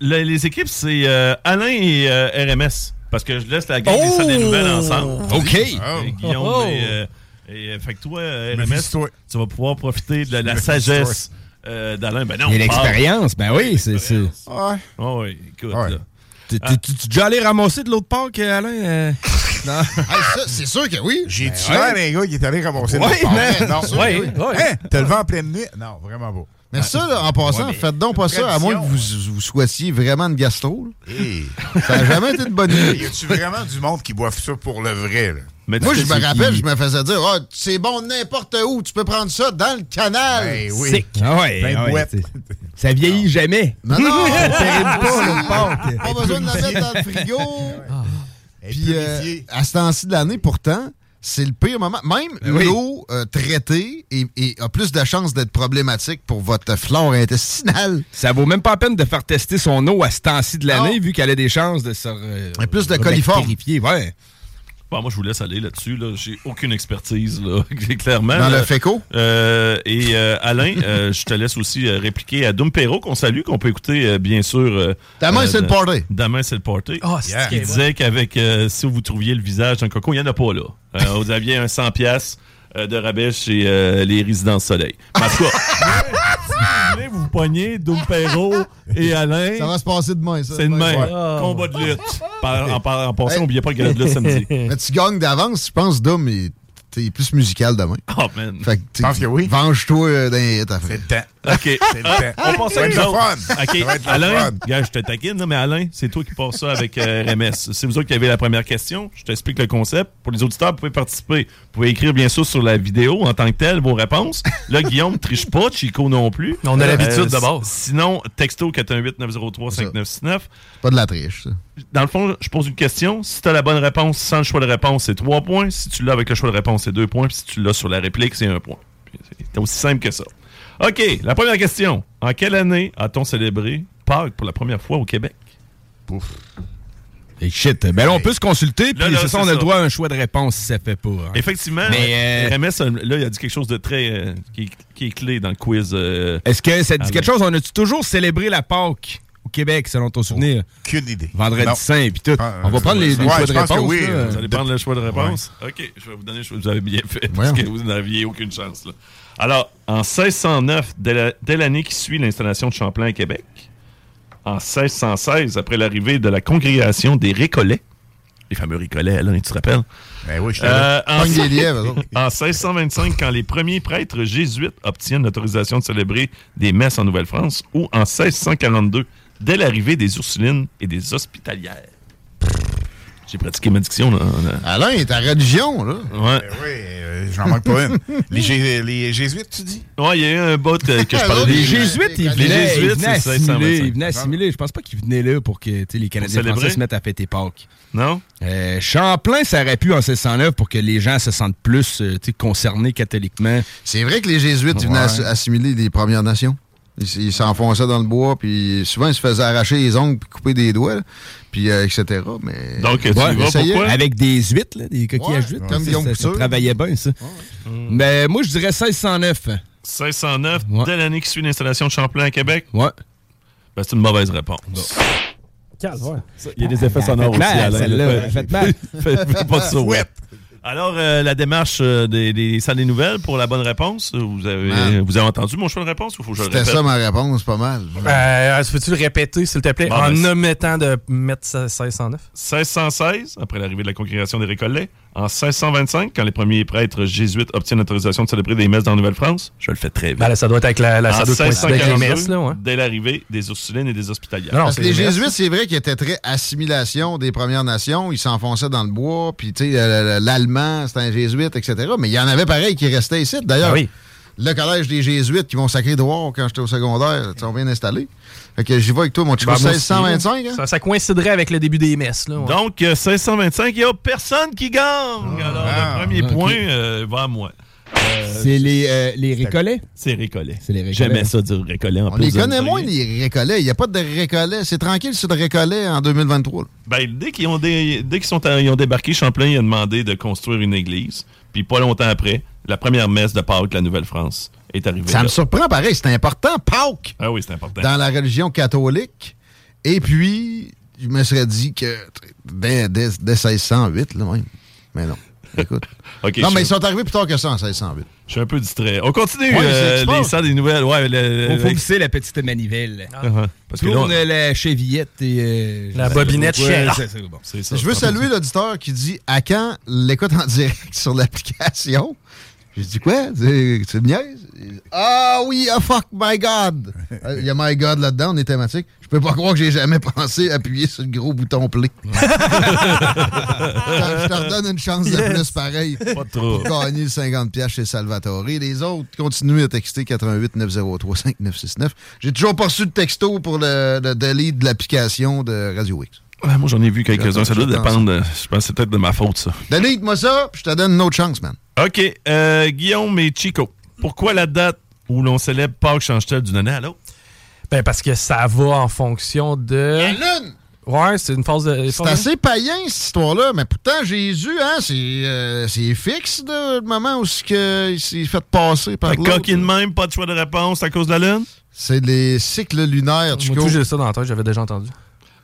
le- les équipes, c'est euh, Alain et euh, RMS. Parce que je laisse la gang des salles des nouvelles ensemble. OK. Et Guillaume Oh. et, euh, et, euh, fait que toi, RMS, tu vas pouvoir profiter de la, sagesse euh, d'Alain. Ben non, parle. l'expérience. Ben oui, c'est. c'est- Ouais. Oh, oui, écoute. Ouais. là. Tu- tu déjà allé ramasser de l'autre part que Alain? euh? Non. Hey, ça, c'est sûr que oui. J'ai Ben tué ouais. un gars qui est allé ramasser Ouais, le porc. man. Non, sûr Ouais. Hein? T'as levé en pleine nuit? Non, vraiment pas. Mais ça, là, en passant, Ouais, mais faites donc pas ça, à moins que vous, vous souhaitiez vraiment de gastro. Hey. Ça n'a jamais été une bonne Y idée. a-tu vraiment du monde qui boive ça pour le vrai, là? Mais Moi, je me rappelle, qui- je me faisais dire Ah, c'est bon n'importe où, tu peux prendre ça dans le canal. Ben oui. Sick. Ah ouais, Ben ah ouais, Ça vieillit jamais. Non, non, pas. Pas besoin de la mettre dans le frigo. Puis, euh, à ce temps-ci de l'année, pourtant, c'est le pire moment. Même Ben oui. l'eau euh, traitée et, et a plus de chances d'être problématique pour votre flore intestinale. Ça vaut même pas la peine de faire tester son eau à ce temps-ci de l'année, vu qu'elle a des chances de se. Et plus de coliformes. Ouais. Bon, moi, je vous laisse aller là-dessus. Là. J'ai aucune expertise, là, clairement. Dans là. le féco. Euh, et euh, Alain, euh, je te laisse aussi euh, répliquer à Doom Perrault, qu'on salue, qu'on peut écouter, euh, bien sûr. euh, Demain, euh, c'est le party. Demain, c'est le party. Ah, c'est Yeah. Il disait qu'avec, euh, si vous trouviez le visage d'un coco, il n'y en a pas là. Euh, vous aviez un 100$ piastres, euh, de rabais chez euh, les résidences soleil. Tout cas, si vous voulez vous poignez Doom Perrault et Alain, Ça va se passer demain, ça. c'est demain. Ouais. Combat de lutte. Par- en, par- en passant, Hey. n'oubliez pas le gala de lutte samedi. Mais tu gagnes d'avance, je pense, Dom, il est plus musical demain. Oh, man. Fait que, Je pense que oui. Venge-toi euh, après. C'est le temps. OK. C'est le temps. On passe à fun. OK. Alain, gars, je te taquine, mais Alain, c'est toi qui passes ça avec euh, RMS. C'est vous autres qui avez la première question. Je t'explique le concept. Pour les auditeurs, vous pouvez participer. Vous pouvez écrire, bien sûr, sur la vidéo en tant que telle vos réponses. Là, Guillaume ne triche pas, Chico non plus. On a l'habitude de s- base. Sinon, texto 418-903-5969. Pas de la triche, ça. Dans le fond, je pose une question. Si tu as la bonne réponse sans le choix de réponse, c'est 3 points. Si tu l'as avec le choix de réponse, c'est 2 points. Puis si tu l'as sur la réplique, c'est 1 point. C'est aussi simple que ça. OK, la première question. En quelle année a-t-on célébré Pâques pour la première fois au Québec? Et shit. Ben là, on peut se consulter, puis c'est ça, on a le droit à un choix de réponse si ça fait pas. hein. Effectivement, Mais, euh, RMS, là, il a dit quelque chose de très. euh, qui, est- qui est clé dans le quiz. euh, Est-ce que ça te dit quelque chose? On a-tu toujours célébré la Pâques au Québec, selon ton souvenir? Aucune idée. Vendredi Non. Saint, puis tout. Ah, on va prendre les, les ouais, choix je de pense que réponse. oui. là. Vous allez prendre le choix de réponse? OK, je vais vous donner le choix. Vous avez bien fait, parce que vous n'aviez aucune chance. Là. Alors, en 1609, dès la- dès l'année qui suit l'installation de Champlain à Québec, en 1616, après l'arrivée de la congrégation des Récollets, les fameux Récollets, là, tu te rappelles? Ben oui, je Euh, en, eux autres. en 1625, quand les premiers prêtres jésuites obtiennent l'autorisation de célébrer des messes en Nouvelle-France, ou en 1642, dès l'arrivée des Ursulines et des Hospitalières. J'ai pratiqué ma diction, là. Alain, ta religion, là. Ouais. Ben oui, euh, j'en manque pas une. Les, Jé- les jésuites, tu dis? Ouais, il y a eu un bot euh, que je parlais Les des jésuites, ils Les venaient, jésuites, ils venaient c'est assimiler. 1625. Ils venaient assimiler. Je pense pas qu'ils venaient là pour que les Canadiens français se mettent à fêter Pâques. Non? Euh, Champlain, ça aurait pu en 1609 pour que les gens se sentent plus euh, concernés catholiquement. C'est vrai que les Jésuites venaient Ouais. assimiler les Premières Nations? Il, s'enfonçait dans le bois, puis souvent, il se faisait arracher les ongles, puis couper des doigts, là, puis euh, etc. Mais Donc, tu vas pourquoi? Avec des huîtres, là, des coquillages Ouais, d'huîtres. comme Ça, Guillaume ça, travaillait bien, ça. Mais moi, je dirais 1609. 1609, dès l'année qui suit l'installation de Champlain à Québec? Ouais. Ben, c'est une mauvaise réponse. Il y a des effets sonores aussi, Alain. celle-là. Fais- Elle fait mal. fais pas ça, ouais. Alors, euh, la démarche euh, des, des salles des nouvelles pour la bonne réponse, vous avez, Man. vous avez entendu mon choix de réponse ou faut que je le C'était ça ma réponse, pas mal. Euh, Peux-tu le répéter, s'il te plaît, Bon, en ben, omettant de mettre 1609? 1616, après l'arrivée de la congrégation des Récollets. En 1625, quand les premiers prêtres jésuites obtiennent l'autorisation de célébrer des messes dans la Nouvelle-France. Je le fais très vite. Ben là, ça doit être avec la, la ça en doit coïncider avec les 1642, messes, là, ouais. dès l'arrivée des Ursulines et des Hospitalières. Non, non, Parce que c'est les. Jésuites, c'est vrai qu'ils étaient très assimilation des Premières Nations. Ils s'enfonçaient dans le bois, puis tu sais, l'allemand, c'était un jésuite, etc. Mais il y en avait pareil qui restaient ici. D'ailleurs, Ah oui. Le collège des Jésuites qui vont sacrer dehors quand j'étais au secondaire, ils sont bien installés. Fait que j'y vais avec toi, mon chico, Ben, moi aussi, 1625. hein? Ça, ça coïnciderait avec le début des messes. Là, ouais. Donc, euh, 1625, il n'y a personne qui gagne. Alors, Ah, le premier ok. point euh, va à moi. Euh, C'est les, euh, les récollets? C'est récollet. C'est les récollets. J'aimais ça dire récollet en On plus. les de connaît moins, les récollets. Il n'y a pas de récollets. C'est tranquille sur le récollet en 2023. là. Ben, dès qu'ils ont, dé- dès qu'ils sont à- ils ont débarqué, Champlain il a demandé de construire une église. Puis pas longtemps après, la première messe de Pâques, la Nouvelle-France, est arrivée. Ça là. me surprend pareil. C'est important, Pâques, Ah oui, c'est important. dans la religion catholique. Et puis, je me serais dit que dès, dès, dès 1608, là même. Mais non. Écoute. Ok, non, mais ils sont arrivés plus tard que ça en 1608. Je suis un peu distrait. On continue Ouais, euh, les des nouvelles. Ouais, le- Faut, le- faut visser la petite manivelle. Uh-huh. Parce que là, Tourne on- la chevillette et... euh, La bobinette pas quoi. Sheila. C'est- c'est bon. c'est ça. Je veux saluer l'auditeur qui dit à quand l'écoute en direct sur l'application. J'ai dit quoi? C'est une niaise? Ah oui, ah fuck, my God! Euh, Il y a my God là-dedans, on est thématique. Je peux pas croire que j'ai jamais pensé appuyer sur le gros bouton play. je te redonne une chance de plus pareil. Pas trop. Pour gagner le 50$ piastres chez Salvatore. Les autres, continuez à texter 88 903 5969. J'ai toujours pas reçu de texto pour le, le delete de l'application de Radio X. Ouais, moi, j'en ai vu quelques-uns. Ça doit dépendre. de- Je pense que c'est peut-être de ma faute, ça. Delete-moi ça, puis je te donne une autre chance, man. OK. euh, Guillaume et Chico. Pourquoi la date où l'on célèbre Pâques change-t-elle d'une année à l'autre? Ben, parce que ça va en fonction de. lune! Ouais, c'est une phase de. C'est assez païen, cette histoire-là, mais pourtant, Jésus, hein, c'est euh, c'est fixe, là, le moment où il s'est fait passer par l'autre. coquine même, pas de choix de réponse à cause de la lune? C'est les cycles lunaires, Moi, Chico. j'ai ça dans la tête, j'avais déjà entendu.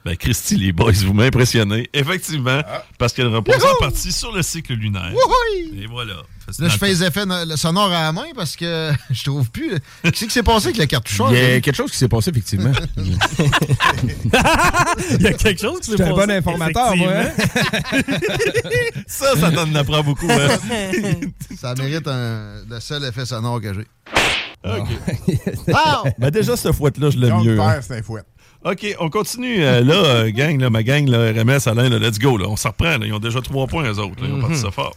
Ben, Christy, les boys, vous m'impressionnez. Effectivement, Ah. parce qu'elle repose en partie sur le cycle lunaire. Wouhouille! Et voilà. Là, je fais les effets le sonore à la main parce que je trouve plus. Qu'est-ce qui s'est passé avec le cartoucheur? Il y a quelque chose qui s'est passé, effectivement. Il y a quelque chose qui s'est suis un passé, bon informateur, moi. hein? Ça, ça t'en apprend beaucoup. Hein? Ça mérite un, le seul effet sonore que j'ai. OK. Ah! Ben déjà, cette fouette-là, je l'aime mieux. père, hein. c'est un fouet. OK, on continue. euh, là, euh, gang, là, ma gang, là, RMS, Alain, là, let's go. Là, on s'en reprend. là. Ils ont déjà trois points, eux autres. là. Ils ont parti ça fort.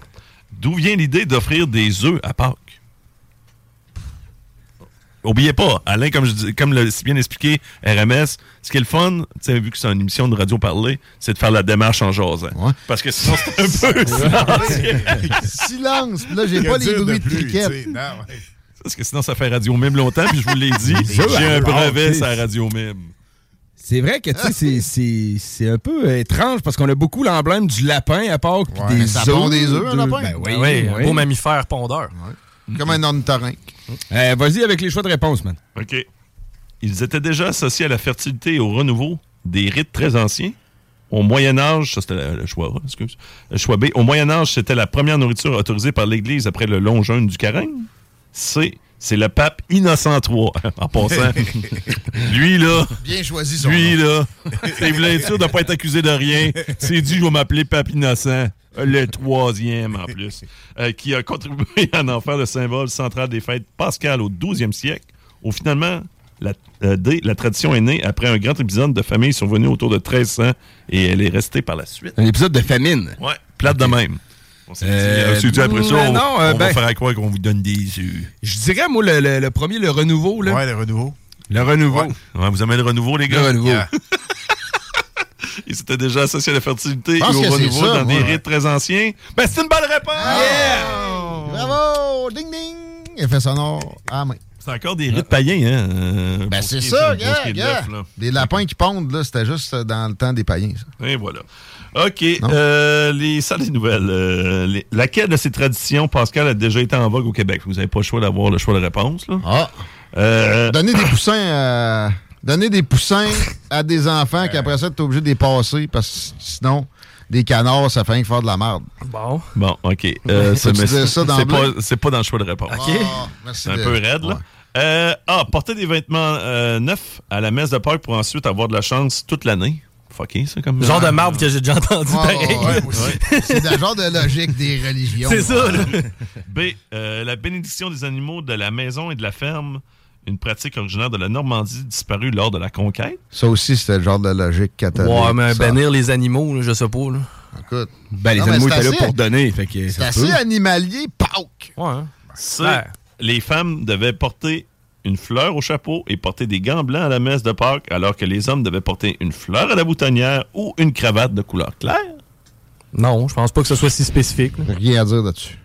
D'où vient l'idée d'offrir des œufs à Pâques? Oubliez pas, Alain, comme, je dis- comme l'a si bien expliqué, RMS, ce qui est le fun, vu que c'est une émission de radio parler, c'est de faire la démarche en jasant. Parce que sinon, c'est un peu. Silence! Là, j'ai pas les bruits de cricket. Parce que sinon, ça fait radio mime longtemps, puis je vous l'ai dit, j'ai un brevet sur la radio mime. C'est vrai que tu sais, c'est- c'est c'est un peu étrange parce qu'on a beaucoup l'emblème du lapin à Pâques puis Ouais, des ça pond des œufs, un lapin. Ben oui, Ben oui, oui. beau mammifère pondeur. Comme un ornithorynque. Euh, Vas-y avec les choix de réponse, man. OK. Ils étaient déjà associés à la fertilité et au renouveau des rites très anciens. Au Moyen Âge, ça c'était le choix A, excuse. Le choix B. Au Moyen Âge, c'était la première nourriture autorisée par l'Église après le long jeûne du carême. C. C'est le pape Innocent III, en passant. lui, là, Bien choisi, son lui, nom. là, il voulait être sûr de ne pas être accusé de rien. C'est dit, je vais m'appeler Pape Innocent, le troisième en plus, euh, qui a contribué à en faire le symbole central des fêtes pascales au 12e siècle. Où finalement, la, euh, la tradition est née après un grand épisode de famille survenu autour de 1300 et elle est restée par la suite. Un épisode de famine. Ouais, plate de même. On s'est dit, Euh, euh, dit après ça, non, on, non, euh, on va ben- faire à croire qu'on vous donne des œufs. Je dirais, moi, le, le- le premier, le renouveau. Là. Ouais, le renouveau. Le renouveau. Ouais, vous aimez le renouveau, les gars? Le renouveau. Yeah. Ils s'étaient déjà associés à la fertilité et au renouveau ça, dans moi, des ouais. rites très anciens. Ben, c'est une bonne réponse! Bravo! Ding ding! Effet sonore à main. C'est encore des rites païens, hein? euh, Ben, c'est ça, gars, qui est de gars. l'œuf, là. Les lapins qui pondent, là, c'était juste dans le temps des païens, ça. Et voilà. OK. euh, les salles des nouvelles. euh, les- laquelle de ces traditions, Pascal, a déjà été en vogue au Québec? Vous n'avez pas le choix d'avoir le choix de réponse. Là. Ah. Donner des poussins à... Donner des poussins à des enfants qu'après ça, tu es obligé de les passer parce que sinon, des canards, ça fait rien que faire de la merde. Bon. Bon, OK. Euh, c'est ça c'est d'emblée? pas, c'est pas dans le choix de réponse. OK. Ah, C'est un de- peu raide, là. Ouais. Euh, ah, porter des vêtements euh, neufs à la messe de Pâques pour ensuite avoir de la chance toute l'année. Fucké, ça, comme Genre de marde que j'ai déjà entendu Ouais, pareil. ouais, ouais. C'est le genre de logique des religions. C'est ça, là. B. euh, la bénédiction des animaux de la maison et de la ferme, une pratique originaire de la Normandie disparue lors de la conquête. Ça aussi, c'était le genre de logique catholique. Ouais, mais ça. bannir les animaux, là, je sais pas. Là. Écoute. Ben, les Non, animaux étaient là pour donner. C'est assez peut. animalier. Ouais. C. Ouais. Les femmes devaient porter une fleur au chapeau et porter des gants blancs à la messe de Pâques, alors que les hommes devaient porter une fleur à la boutonnière ou une cravate de couleur claire? Non, je pense pas que ce soit si spécifique. Rien à dire là-dessus.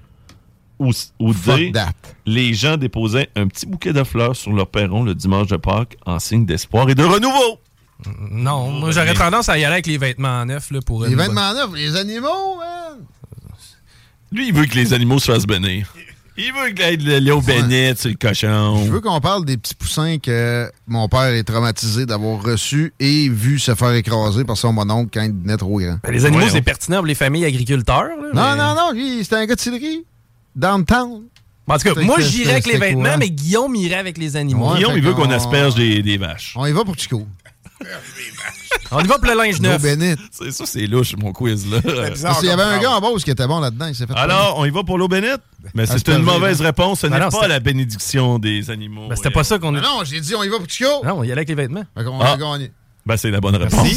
Ou, ou Fuck D. that. Les gens déposaient un petit bouquet de fleurs sur leur perron le dimanche de Pâques en signe d'espoir et de renouveau. Non, moi j'aurais tendance à y aller avec les vêtements neufs là, pour Les vêtements neufs, les animaux, man. Lui, il veut que les animaux se fassent bénir. Il veut qu'il de l'eau bénite sur le cochon. Je veux qu'on parle des petits poussins que mon père est traumatisé d'avoir reçus et vu se faire écraser par son mononcle quand il devenait trop grand. Ben, les animaux, c'est pertinent pour les familles agriculteurs. là, Non, mais- non, non, lui, c'était un gars de cidrerie. Downtown. En tout cas, moi, j'irais avec les vêtements, courant. mais Guillaume irait avec les animaux. Ouais, Guillaume, il veut qu'on- qu'on asperge des, des vaches. On y va pour Chico. On y va pour le linge neuf. C'est ça, c'est louche, mon quiz, là. Qu'il y avait un gars en Beauce qui était bon là-dedans. Il s'est fait Alors, on y va pour l'eau bénite? Mais c'est Asperger, une mauvaise là. réponse. Ce Ben n'est pas la bénédiction des animaux. Ben, c'était pas ça qu'on Ah a. non, j'ai dit on y va pour Chico. Non, on y allait avec les vêtements. Qu'on Ah. a gagné. Ben, c'est la bonne réponse.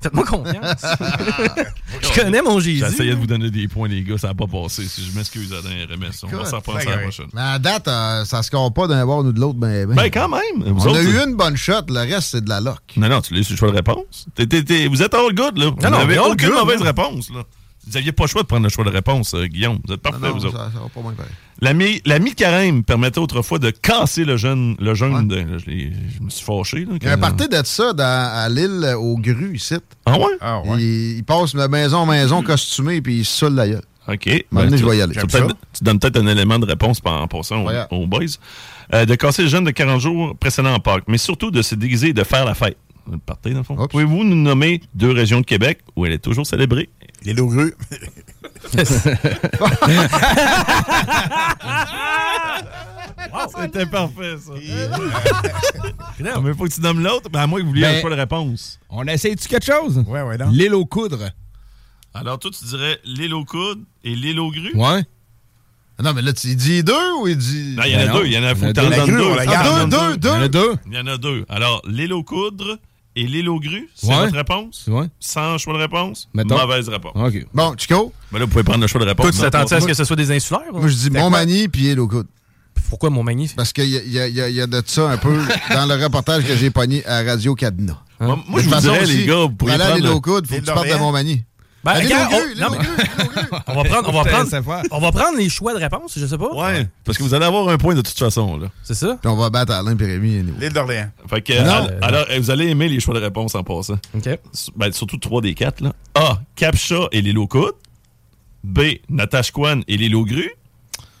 Faites-moi confiance. je connais mon Jésus. J'essayais de vous donner des points, les gars, ça n'a pas passé. Si je m'excuse, Alain RMS, on va s'en prendre à la prochaine. Mais à date, euh, ça score pas d'un bord ou de l'autre. Ben, ben. Ben, quand même. Vous on autres, a eu une bonne shot, le reste, c'est de la loc. Non, non, tu l'as eu sur le choix de réponse. T'es- t'es- t'es- vous êtes all good, là. Vous non, n'avez mais all aucune good, mauvaise réponse, là. Vous n'aviez pas le choix de prendre le choix de réponse, euh, Guillaume. Vous êtes parfait, Non, vous ça, autres. ça va pas moins pareil. La, mi la mi-carême permettait autrefois de casser le jeûne. Le jeûne de- là, je, me suis fâché. Là, Il y a un party de ça dans, à l'île euh, aux grues ici. Ah ouais? Ah, ouais. Il, il passe de maison en maison costumé puis il se saoule la gueule. OK. Maintenant, tu, je vais y aller. tu ça. donnes peut-être un élément de réponse en passant aux, boys. Euh, de casser le jeûne de 40 jours précédents en Pâques, mais surtout de se déguiser et de faire la fête. Party, dans le fond? Pouvez-vous nous nommer deux régions de Québec où elle est toujours célébrée? Les loups grues. C'était parfait, ça. non, mais faut que tu nommes l'autre, mais à moins que vous vouliez Ben- un choix de réponse. On essaye-tu quelque chose? Ouais, ouais, non. L'île aux coudres. Alors, toi, tu dirais l'île aux coudes et l'île aux grues? Ouais. Ah Non, mais là, tu il dit deux ou il dit. Non, il y en a Ben non. deux. Il y en a, faut Il y en a deux. donnes deux. Faut que t'en Ah, donnes deux, deux, Il y en a deux. Il y en a deux. Alors, l'île aux coudres et l'île aux grues, c'est Ouais. votre réponse? Ouais. Sans choix de réponse? Mettons. Mauvaise réponse. OK. Bon, Chico, Mais là, vous pouvez prendre le choix de réponse. Toi, tu t'attends à ce que ce soit des insulaires? moi je dis Montmagny puis île aux coudes. Pourquoi mon magnifique? Parce qu'il y a, y y de ça un peu dans le reportage que j'ai pogné à Radio Cadena. Moi, je vous dirais, aussi, les gars, vous pourriez prendre... l'île aux coudes, faut que tu partes de. Montmagny. Ben, Allez, regarde, on- non. On va prendre, on va prendre, ça va. on va prendre les choix de réponse, je sais pas. Ouais, parce que vous allez avoir un point de toute façon, là. C'est ça? Puis on va battre Alain Pérémy. anyway. L'île d'Orléans. Fait que, Non. alors, alors, eh, vous allez aimer les choix de réponse en passant. OK. Ben, surtout trois des quatre, là. A. Capcha et coudes. B. Natashquan et l'île aux grues.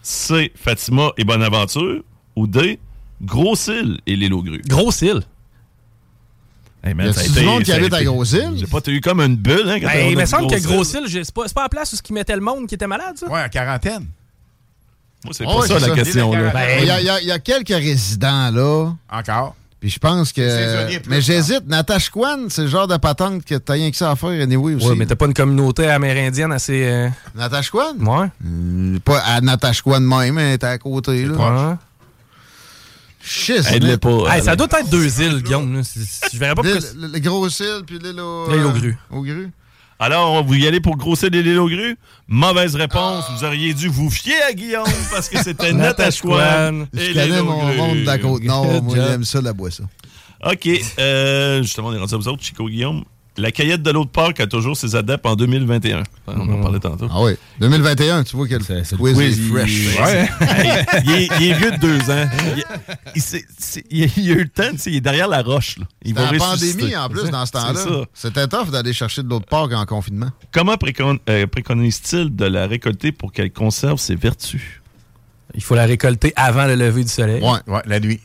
C. Fatima et Bonaventure. Ou D. Gros-Île et l'île aux grues. Grosse Hey, Y a-tu du monde qui habite à Gros-Île? J'ai pas, eu comme une bulle, hein, quand Ben, il a me semble que Gros-Île. Grosse île, j'ai- c'est pas, c'est pas la place où ce qui mettait le monde qui était malade, ça? Ouais, en quarantaine. Moi, c'est pas ouais, ça la ça. question, là. Ben, Il y, a- il y a- y a quelques résidents là. Encore. Puis je pense que. Plus, Mais j'hésite. Natashquan, c'est le genre de patente que t'as rien que ça à faire, anyway aussi. Ouais, mais t'as pas une communauté amérindienne assez. euh, Natashquan? Ouais. Euh, Pas à Natashquan même, mais t'es à côté, là. Ouais. Shit, Aide-le pas. Hey, ça Alain. doit être deux îles, Guillaume. Je verrais pas Le, gros île, puis l'île au. L'île aux euh, grues. Aux grues. Alors, vous y allez pour Gros-Île et l'île aux grues? Mauvaise réponse. Vous auriez dû vous fier à Guillaume parce que c'était Natashquan Je et connais l'île aux mon grues. monde de la côte nord. Good Moi, j'aime ça, la boisson. OK. Euh, justement, on est rendu à vous autres, Chico Guillaume. La caillette de l'eau de Pâques a toujours ses adeptes en 2021. On en parlait tantôt. Ah oui. 2021, tu vois quel quiz, quiz, est il- fresh. Ouais. Hey, il, est, il est vieux de deux ans. Il, il, s'est- c'est- il a il a eu le temps, tu sais, il est derrière la roche. Là. Il C'était va la ressusciter. pandémie en plus dans ce C'est ça. temps-là. C'était tough d'aller chercher de l'autre part en confinement. Comment précon- euh, préconise-t-il de la récolter pour qu'elle conserve ses vertus? Il faut la récolter avant le lever du soleil. Ouais. Ouais, la nuit.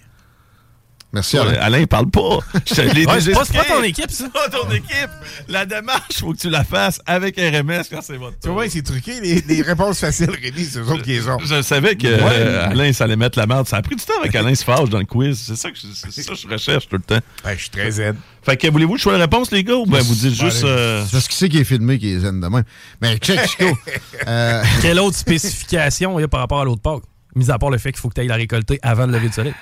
Merci, Alain. Alain, il parle pas. Je te l'ai Ouais, c'est pas- c'est pas ton équipe, ça. C'est pas ton équipe. La démarche, faut que tu la fasses avec RMS quand c'est votre Tu tour. vois, c'est truqué. Les, les réponses faciles, Rémi, c'est eux autres qui les ont. Je savais que euh, Alain, ça allait mettre la merde. Ça a pris du temps avec Alain se fâche dans le quiz. C'est ça que je, c'est ça que je recherche tout le temps. Ben, je suis très zen. Fait que voulez-vous le choix de réponse, les gars, ou ben vous dites juste. euh, C'est parce qu'il sait qu'il est filmé qu'il est zen de même. Mais check, Chico. Euh, Quelle autre spécification il y a par rapport à l'autre Pâques? Mis à part le fait qu'il faut que tu ailles la récolter avant le lever du soleil.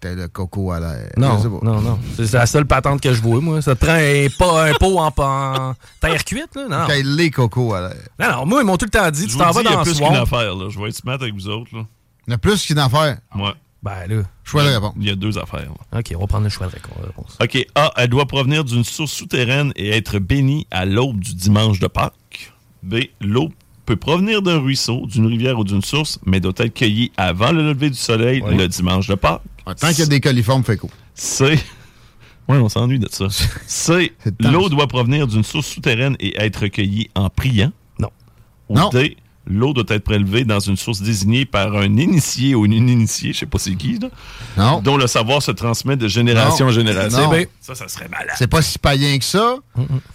T'as le coco à l'air. Non, non, non. C'est la seule patente que je vois, moi. Ça te prend un, pot- un pot en, en terre cuite, là? Non, T'as les cocos à l'air. non. non, moi, ils m'ont tout le temps dit, je tu t'en vas il y a dans le plus qu'une affaire. Là. Je vais être smart avec vous autres. Là. Il y a plus qu'une affaire. Ouais. Ben là, Choix de réponse. Il y a deux affaires. là. OK, on va prendre le choix de réponse. OK. A. Elle doit provenir d'une source souterraine et être bénie à l'aube du dimanche de Pâques. B. L'eau peut provenir d'un ruisseau, d'une rivière ou d'une source, mais doit être cueillie avant le lever du soleil le dimanche de Pâques. Tant qu'il y a des coliformes, fait quoi? C. Oui, on s'ennuie de ça. C'est L'eau doit provenir d'une source souterraine et être cueillie en priant. Non. Ou Non. D. L'eau doit être prélevée dans une source désignée par un initié ou une initiée, je sais pas c'est qui, là, Non. dont le savoir se transmet de génération Non. en génération. Non. Ben, Ça, ça serait malade. C'est pas si païen que ça.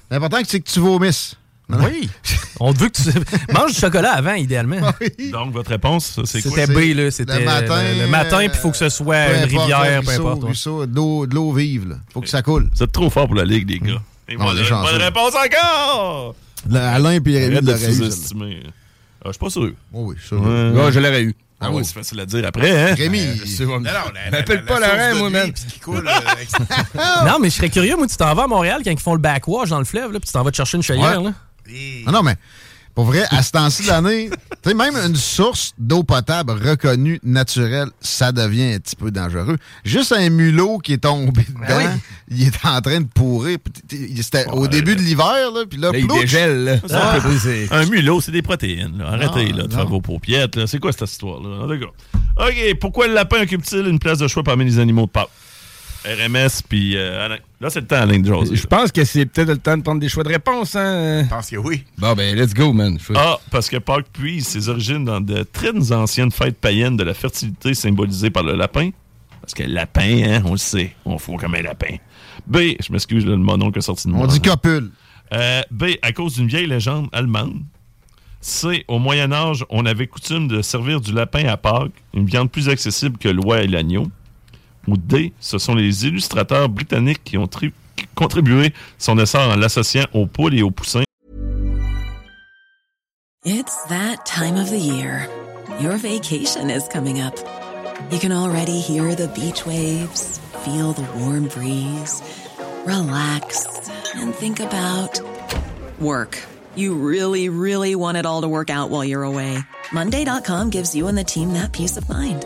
L'important, c'est que tu vomisses. Non, non. Oui. On te veut que tu manges du chocolat avant, idéalement. Donc, votre réponse, c'est quoi? C'était B, là. C'était Le matin, le, le matin, puis il faut que ce soit Peu une importe, rivière, un peu ruisseau, importe. ouais. ruisseau, de l'eau- de vive, là. Faut que ça coule. Êtes trop fort pour la Ligue, les gars. Et Non, voilà, les chanceux. bonne réponse encore! Le- Alain et Rémi de l'auraient eu. Ah, je suis pas sûr. Oh oui. Ouais. Ouais, je l'aurais eu. Ah oui, c'est facile à dire après, hein? Rémi, Non, non, la- M'appelle pas la Laurent, de moi, puis coule, euh, Non, mais je serais curieux, moi, tu t'en vas à Montréal quand ils font le backwash dans le fleuve, là, puis tu t'en vas te chercher une chaudière, là. Non, non, mais pour vrai, à ce temps-ci de l'année, tu sais, même une source d'eau potable reconnue naturelle, ça devient un petit peu dangereux. Juste un mulot qui est tombé dedans, oui. il est en train de pourrir. C'était au début de l'hiver, là, puis là, Là, il dégèle, là. Ah. Un mulot, c'est des protéines. là. Arrêtez Non, là, de non. faire vos paupiètes. là. C'est quoi cette histoire-là? OK, pourquoi le lapin occupe-t-il une place de choix parmi les animaux de Pâques? RMS, puis euh, Alain. Là, c'est le temps, Alain, de jaser. Je pense que c'est peut-être le temps de prendre des choix de réponse, hein? Je pense que oui. Bon, ben, let's go, man. Ah, parce que Pâques puise ses origines dans de très anciennes fêtes païennes de la fertilité symbolisée par le lapin. Parce que le lapin, hein, on le sait, on fout comme un lapin. B, je m'excuse, le monon qui est sorti de moi. On dit copule. Euh, B, à cause d'une vieille légende allemande. C, au Moyen Âge, on avait coutume de servir du lapin à Pâques, une viande plus accessible que l'oie et l'agneau. Ou D, ce sont les illustrateurs britanniques qui ont tri- contribué son essor en l'associant aux poules et aux poussins. It's that time of the year. Your vacation is coming up. You can already hear the beach waves, feel the warm breeze, relax, and think about work. You really, really want it all to work out while you're away. Monday.com gives you and the team that peace of mind.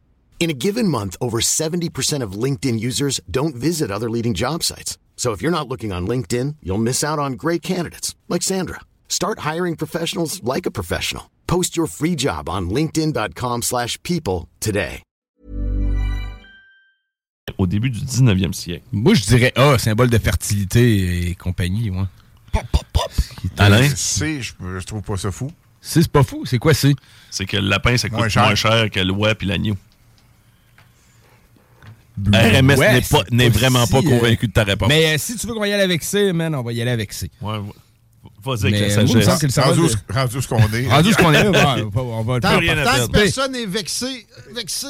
In a given month, over 70% of LinkedIn users don't visit other leading job sites. So if you're not looking on LinkedIn, you'll miss out on great candidates like Sandra. Start hiring professionals like a professional. Post your free job on linkedin.com/people slash people today. au début du 19e siècle. Moi, je dirais A, symbole de fertilité et compagnie, moi. Alain? C, je, je trouve pas ça fou. C'est pas fou. C'est quoi C? C'est que le lapin, ça coûte Moins moins cher. cher, que l'oie puis l'agneau. RMS Ouais, n'est pas- n'est vraiment pas si, convaincu de ta réponse. Mais euh, si tu veux qu'on y aille avec C, man, on va y aller avec C. Ouais. Vas-y avec la sagesse. Rendu ce- qu'on est. Rendu où ce qu'on est, on va- on va le Tant, faire. rien à tant que personne est vexé, vexé,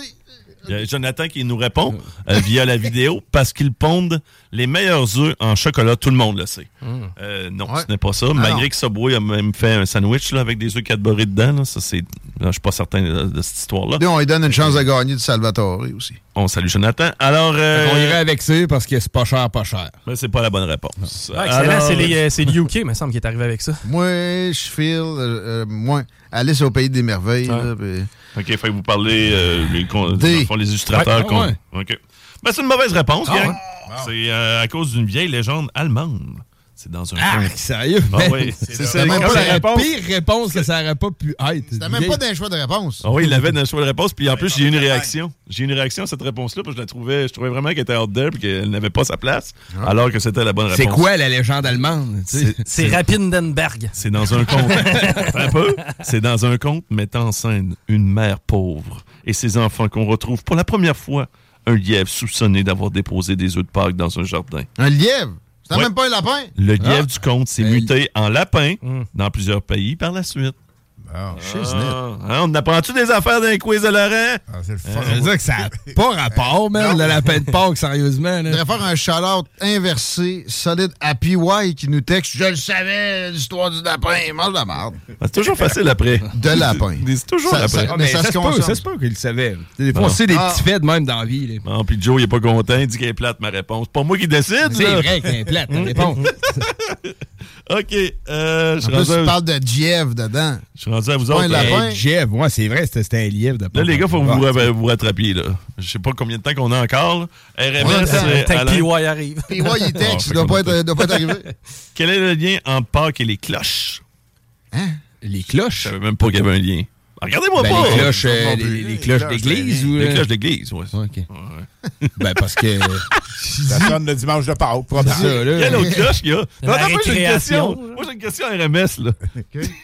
Jonathan qui nous répond euh, via la vidéo parce qu'ils pondent les meilleurs œufs en chocolat. Tout le monde le sait. Mm. Euh, non, Ouais. ce n'est pas ça. Ah Malgré que Subway a même fait un sandwich là, avec des œufs Cadbury dedans. là. ça, c'est... Je suis pas certain de, de cette histoire-là. On lui donne une chance de gagner du Salvatore aussi. On salue Jonathan. Alors, euh, On irait avec ça parce que c'est pas cher, pas cher. ben, c'est pas la bonne réponse. Ah, excellent, Alors, c'est les, euh, c'est le UK, il me semble, qui est arrivé avec ça. Moi, je file. Euh, euh, moi, Alice au pays des merveilles. là, puis- OK, il faut que vous parlez euh, les, con- D. dans le fond, les illustrateurs. Ouais, ouais. OK. Ben, c'est une mauvaise réponse, Ah, ouais. C'est euh, à cause d'une vieille légende allemande. C'est dans un Ah, conte. sérieux? Ah oui, c'est ça. Même pas la la réponse- pire réponse que ça aurait pas pu être. C'était même pas d'un choix de réponse. Ah oui, il l'avait dans le choix de réponse. Puis en plus, j'ai eu une réaction. J'ai eu une réaction à cette réponse-là. Parce que je la trouvais, je trouvais vraiment qu'elle était out there. Puis qu'elle n'avait pas sa place. Alors que c'était la bonne réponse. C'est quoi la légende allemande? C'est Rapindenberg. C'est dans un conte. un peu. C'est dans un conte mettant en scène une mère pauvre et ses enfants qu'on retrouve pour la première fois un lièvre soupçonné d'avoir déposé des œufs de Pâques dans un jardin. Un lièvre? Ouais. même pas un lapin? Le Ah. lièvre du conte s'est muté en lapin dans plusieurs pays par la suite. Ah, Hein, on apprend-tu des affaires d'un quiz de Laurent? c'est le Ça veut dire que ça n'a pas rapport, man, le lapin de Pâques, sérieusement. Je Là. devrais faire un shout-out inversé, solide à PY qui nous texte Je le savais, l'histoire du lapin, mange la merde. C'est toujours facile après. De lapin. C'est toujours Ça- après. ça- Ah, mais mais ça ça, se se peut, ça se peut qu'il le savait. Des fois, on Ah. sait des Ah. petits faits de même dans la vie. là. Ah, puis Joe, il est pas content. Il dit qu'elle est plate, ma réponse. Pas moi qui décide. C'est vrai qu'elle est plate, ta réponse. OK. Euh, je En suis plus, rendu, tu à- parles de Jeff dedans. je suis rendu à vous autres. un lapin? Hey, Jeff, ouais, c'est vrai, c'était un lièvre de Là, les gars, faut que Ah, vous vous, vous rattrapiez. Là. Je sais pas combien de temps qu'on a encore. là. RMS, Ouais, euh, Tant que Alain. PY arrive. PY, il texte, Ah, il doit pas être, doit pas être arrivé. Quel est le lien entre Pâques et les cloches? Les Je cloches? savais même pas qu'il y avait un lien. Regardez-moi Ben, pas! les cloches, euh, non les, les Les cloches d'église les- ou... Les euh, cloches d'église, ouais. OK. Ben, parce que... Ça sonne le dimanche de Pâques. Ça, là. Quelle autre cloche qu'il y a? Non, attends, moi, j'ai une question. Moi, j'ai une question à RMS, là.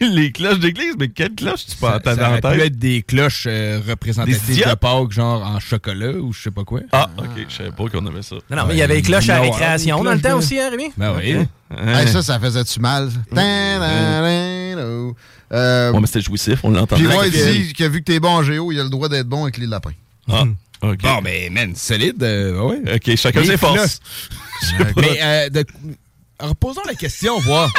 les cloches d'église, mais quelle cloche tu peux Ça, entendre ça en aurait pu tête? être des cloches euh, Des représentatives de Pâques, genre en chocolat ou je sais pas quoi. Ah, OK, je savais pas qu'on avait ça. Non, non, mais il y avait les cloches à la Non, récréation dans le temps de- aussi, hein, Rémi? Ben oui. Hey, ça, ça faisait-tu mal? ça? Tadadadadou. Euh, Bon, mais c'était jouissif, on l'entend. Puis moi, il dit que vu que t'es bon en géo, il a le droit d'être bon avec les lapins. Ah, Bon, ben, man, solide. euh, ouais. OK, chacun ses forces. Mais, euh, de... reposons la question, voir.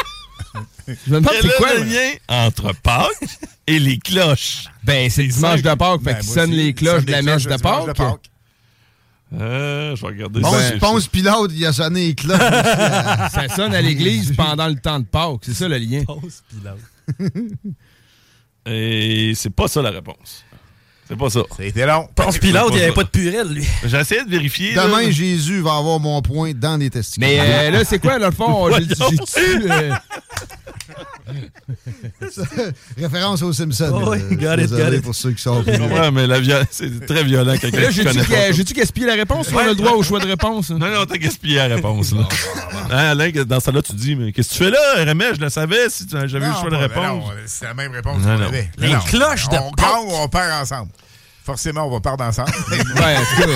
Je me demande c'est quoi. le lien entre Pâques et les cloches? Ben, c'est le dimanche de Pâques, fait Ben, qu'il moi sonne aussi, les cloches sonne de la messe de dimanche Pâques. Euh, je vais regarder Ponce, ça. Ponce Pilote, il a sonné les cloches. Ça sonne à l'église pendant le temps de Pâques. C'est ça le lien. Et c'est pas ça la réponse. C'est pas ça. C'était long. Pilote, pas il n'y avait pas de purelle, lui. J'ai essayé de vérifier. là. Demain, Jésus va avoir mon point dans les testicules. Mais euh, là, c'est quoi, dans le fond? Euh, Référence aux Simpsons. Oh, oui, got it, got it. pour ceux qui sont. Ouais, mais la viol- c'est très violent quelqu'un Là, qui j'ai-tu gaspillé la réponse ou on a le droit au choix de réponse? Non, non, t'as gaspillé la réponse. Là. Hein, Alain, dans ça là tu dis, mais qu'est-ce que tu fais là, RMS? Je le savais si tu- j'avais eu le choix de réponse. non, C'est la même réponse qu'on avait. Les Non, cloches de On gagne ou on perd ensemble? Forcément, on va perdre ensemble. Ouais, en tout cas...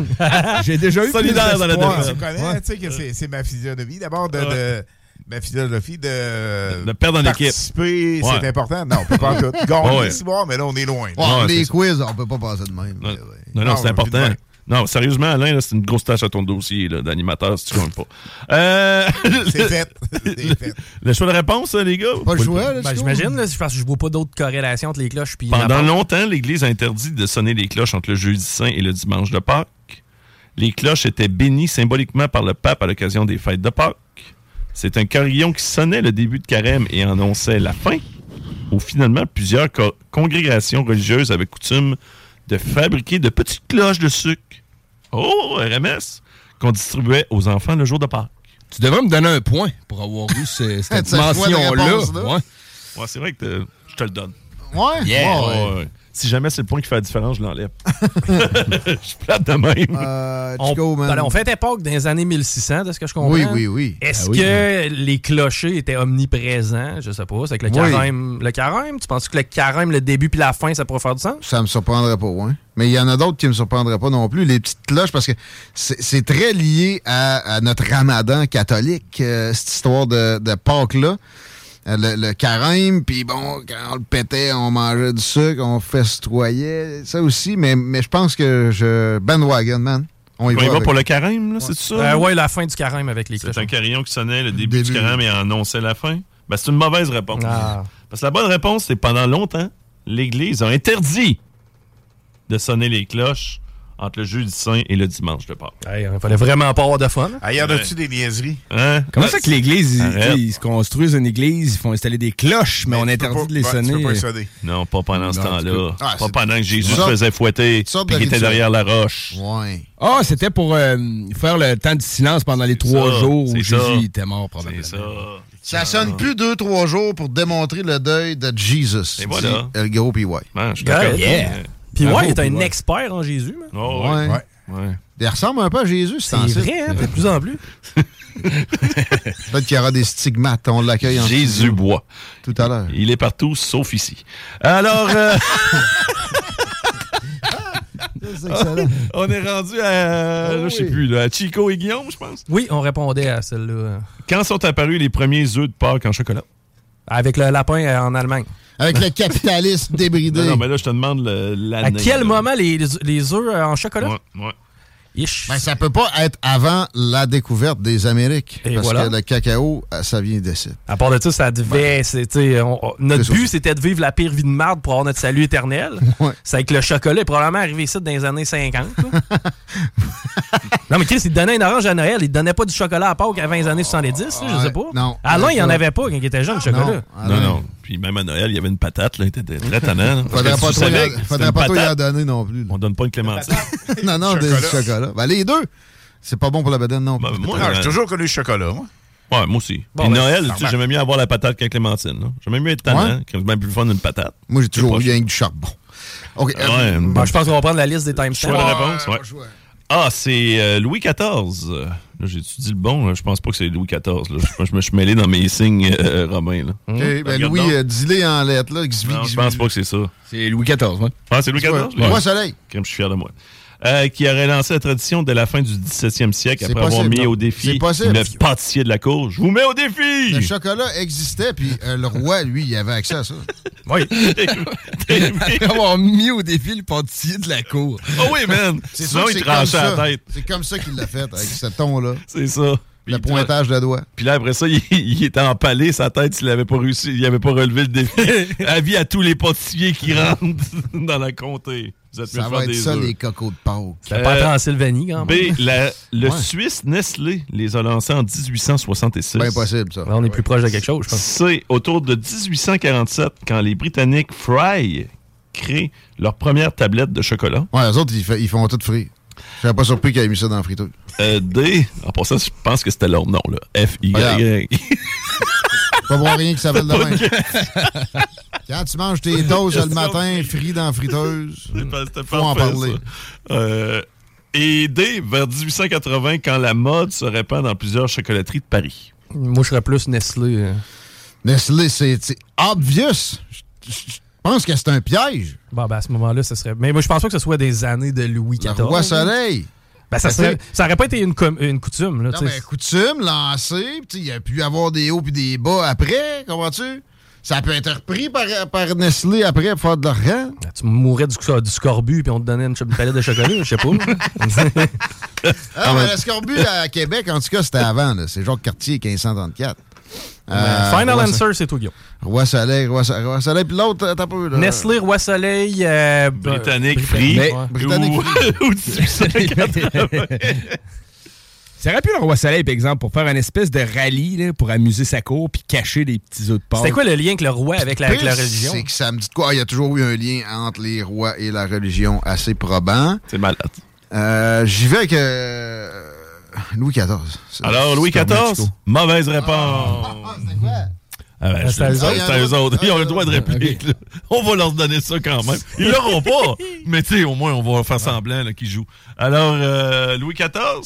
euh, J'ai déjà eu Solidaire plus dans la défaite. tu connais, tu sais que c'est- c'est ma philosophie. D'abord, de, de- ma philosophie de, De perdre en équipe. participer, Ouais. c'est important. Non, on peut pas en tout. Gagner, Ouais. mais là, on est loin. Ouais, Ouais, les quiz, on peut pas passer de même. Non, ouais. non, non, Non, c'est important. Non, sérieusement, Alain, là, c'est une grosse tâche à ton dossier d'animateur si tu gagnes pas. Euh, C'est fait. C'est fait. le choix de réponse, hein, les gars? Pas le choix, là, Ben, j'imagine, parce que je vois pas d'autres corrélations entre les cloches puis Pendant longtemps, l'Église a interdit de sonner les cloches entre le jeudi saint et le dimanche de Pâques. Les cloches étaient bénies symboliquement par le pape à l'occasion des fêtes de Pâques. C'est un carillon qui sonnait le début de carême et annonçait la fin, où finalement plusieurs co- congrégations religieuses avaient coutume de fabriquer de petites cloches de sucre. Oh, RMS! Qu'on distribuait aux enfants le jour de Pâques. Tu devrais me donner un point pour avoir eu ce- cette réponse-là. Ouais. Ouais, c'est vrai que te- je te le donne. Ouais? Yeah. Ouais, ouais. Si jamais c'est le point qui fait la différence, je l'enlève. je suis plate de même. Euh, On, man. ben, on fait époque dans les années 1600, de ce que je comprends. Oui, oui, oui. Est-ce Ah oui, que les clochers étaient omniprésents? Je sais pas. C'est que le Oui. carême. Le carême, tu penses que le carême, le début puis la fin, ça pourrait faire du sens? Ça me surprendrait pas, ouais. Mais il y en a d'autres qui me surprendraient pas non plus. Les petites cloches, parce que c'est c'est très lié à, à notre ramadan catholique, euh, cette histoire de, de Pâques-là. Euh, Le, le carême, puis bon, quand on le pétait, on mangeait du sucre, on festoyait. Ça aussi, mais, mais je pense que je. Bandwagon, man. On y On va. y va avec- pour le carême, là, c'est ça? Euh, ouais, la fin du carême avec les C'est cloches. un carillon qui sonnait le début, du carême et annonçait la fin. Ben, c'est une mauvaise réponse. Ah. Parce que la bonne réponse, c'est pendant longtemps, l'Église a interdit de sonner les cloches entre le jeudi saint et le dimanche de Pâques. Il fallait vraiment pas avoir de fun. Ah, y en a-tu des niaiseries? Hein? Comment ça que l'Église, ils, se construisent une église, ils font installer des cloches, mais, on interdit de les sonner. Non, pas pendant ce temps-là. peux- pas Ah, c'est- pendant que Jésus se faisait fouetter de qu'il était derrière la roche. Ouais. Ah, c'était pour euh, faire le temps du silence pendant les trois ça, jours où Jésus ça. était mort, probablement. C'est ça. Ça sonne plus deux, trois jours pour démontrer le deuil de Jesus. Et voilà. dit El gros PY. Ben, je suis Yeah. d'accord. Yeah. Puis ouais, il est un expert en Jésus. man. Oh, ouais. ouais. Ouais. Il ressemble un peu à Jésus, C'est temps-ci. vrai, hein, de plus en plus. Peut-être qu'il y aura des stigmates. On l'accueille en Jésus studio. boit. Tout à l'heure. Il est partout, sauf ici. Alors, euh, on est rendu à, là, je sais plus, là, à Chico et Guillaume, je pense? Oui, on répondait à celle-là. Quand sont apparus les premiers œufs de Pâques en chocolat? Avec le lapin euh, en Allemagne. Avec le capitalisme débridé. Non, non, mais là, je te demande le- À l'année. quel là. moment les, les œufs euh, en chocolat? Ouais, ouais. Ben, ça peut pas être avant la découverte des Amériques. Et parce voilà. que le cacao, euh, ça vient d'ici. À part de ça, ça devait. on- on- notre but, c'était de vivre la pire vie de marde pour avoir notre salut éternel. Ouais. C'est avec le chocolat, est probablement arrivé ici dans les années 50. là. non, mais Chris, il donnait une orange à Noël. Il donnait pas du chocolat à Pâques avant les années 70, là, je sais pas. non. Alain, il n'y en avait pas quand il était jeune, le chocolat. Non, non. Puis même à Noël, il y avait une patate, là. Il était très tannant. Faudrait pas trop y faudrait pas trop y en donner non plus. là. On donne pas une clémentine. non, non, des Chocolat? chocolats. Ben, les deux, c'est pas bon pour la bedaine non plus. Ben, moi, euh, j'ai toujours connu le chocolat, moi. Ouais, moi aussi. Bon, Puis ben, Noël, c'est tu sais, normal. j'aimais mieux avoir la patate qu'avec Clémentine. J'aimais mieux être tannant, Ouais? que même plus le fun d'une patate. Moi, j'ai toujours C'est eu rien que du charbon. OK. euh, Ouais, Bon, je pense qu'on va prendre la liste des timestamps. Choix de réponse, ouais. Ah, c'est euh, Louis XIV. Euh, Là, j'ai-tu dit le bon? là? Je pense pas que c'est Louis XIV. Là. Je, je me suis mêlé dans mes signes euh, romains. Là. OK, ben Louis, euh, dis-les en lettres, là. Non, je pense pas que c'est ça. C'est Louis XIV, ouais. Ah, c'est Louis XIV? Roi Soleil. Comme je suis fier de moi. Euh, qui aurait lancé la tradition dès la fin du 17e siècle après avoir mis non? au défi le pâtissier de la cour. Je vous mets au défi! Le chocolat existait, puis euh, le roi, lui, il avait accès à ça. Oui. avoir mis au défi le pâtissier de la cour. Oh oui, man! C'est Sinon, il tranchait comme la ça. tête. C'est comme ça qu'il l'a fait, avec ce ton-là. C'est ça. Le pointage de doigt. Puis là, après ça, il, il était empalé, sa tête, s'il avait pas réussi, il avait pas relevé le défi. Avis à tous les pâtissiers qui rentrent dans la comté. Vous êtes Ça va être des ça, les cocos de Pâques. C'était pas en Transylvanie, quand B, même. la- le Ouais. Suisse Nestlé les a lancés en 1866. C'est impossible, ça. Là, on est plus proche de quelque chose, je pense. C'est autour de 1847 quand les Britanniques Fry créent leur première tablette de chocolat. Ouais, les autres, ils, ils font tout frire. Je serais pas surpris qu'ils aient mis ça dans la friteuse. Euh, D, en passant, je pense que c'était leur nom, là. F-Y. Pas voir rien qui s'appelle de même. Quand tu manges tes toasts le matin, frits dans la friteuse, faut en parler. Euh, et D, vers 1880, quand la mode se répand dans plusieurs chocolateries de Paris. Moi, je serais plus Nestlé. euh. Nestlé, c'est c'est obvious. Je je- je pense que c'est un piège. Bon, ben, à ce moment-là, ce serait. Mais moi, je pense pas que ce soit des années de Louis Le XIV. roi soleil. Ben, ça, Ben, serait, ça aurait pas été une, coutume. Là, Non, mais coutume, lancé, puis tu sais, il y a pu y avoir des hauts puis des bas après, comprends-tu? Ça peut être repris par, par Nestlé après pour faire de l'argent. Ben, Tu mourrais du, du scorbut puis on te donnait une, palette de chocolat, je sais pas. Ah, mais le scorbut à Québec, en tout cas, c'était avant. là. C'est Jacques Cartier, 1534. Euh, Final Roi answer, c'est tout, Guillaume. Roi Soleil, Roi, So- Roi Soleil, puis l'autre, t'as pas peu, là. Nestlé, Roi Soleil. euh, Britannique, Brit- Free. Ouais. Britannique ou, Free. ou 1880. Ça aurait pu le roi soleil, par exemple, pour faire une espèce de rallye là, pour amuser sa cour puis cacher des petits œufs de porc. C'était quoi le lien avec le roi avec la, avec la religion? C'est que ça me dit de quoi? Ah, Il y a toujours eu un lien entre les rois et la religion assez probant. C'est malade. Euh, J'y vais avec euh, Louis XIV. Alors, Louis XIV, mauvaise réponse. Ah ben, Ah, c'est à te eux dis, autres? c'est à eux autres. Ils ont le droit de réplique. On va leur donner ça quand même. Ils l'auront pas. Mais tu sais, au moins, on va faire semblant là, qu'ils jouent. Alors, euh, Louis XIV,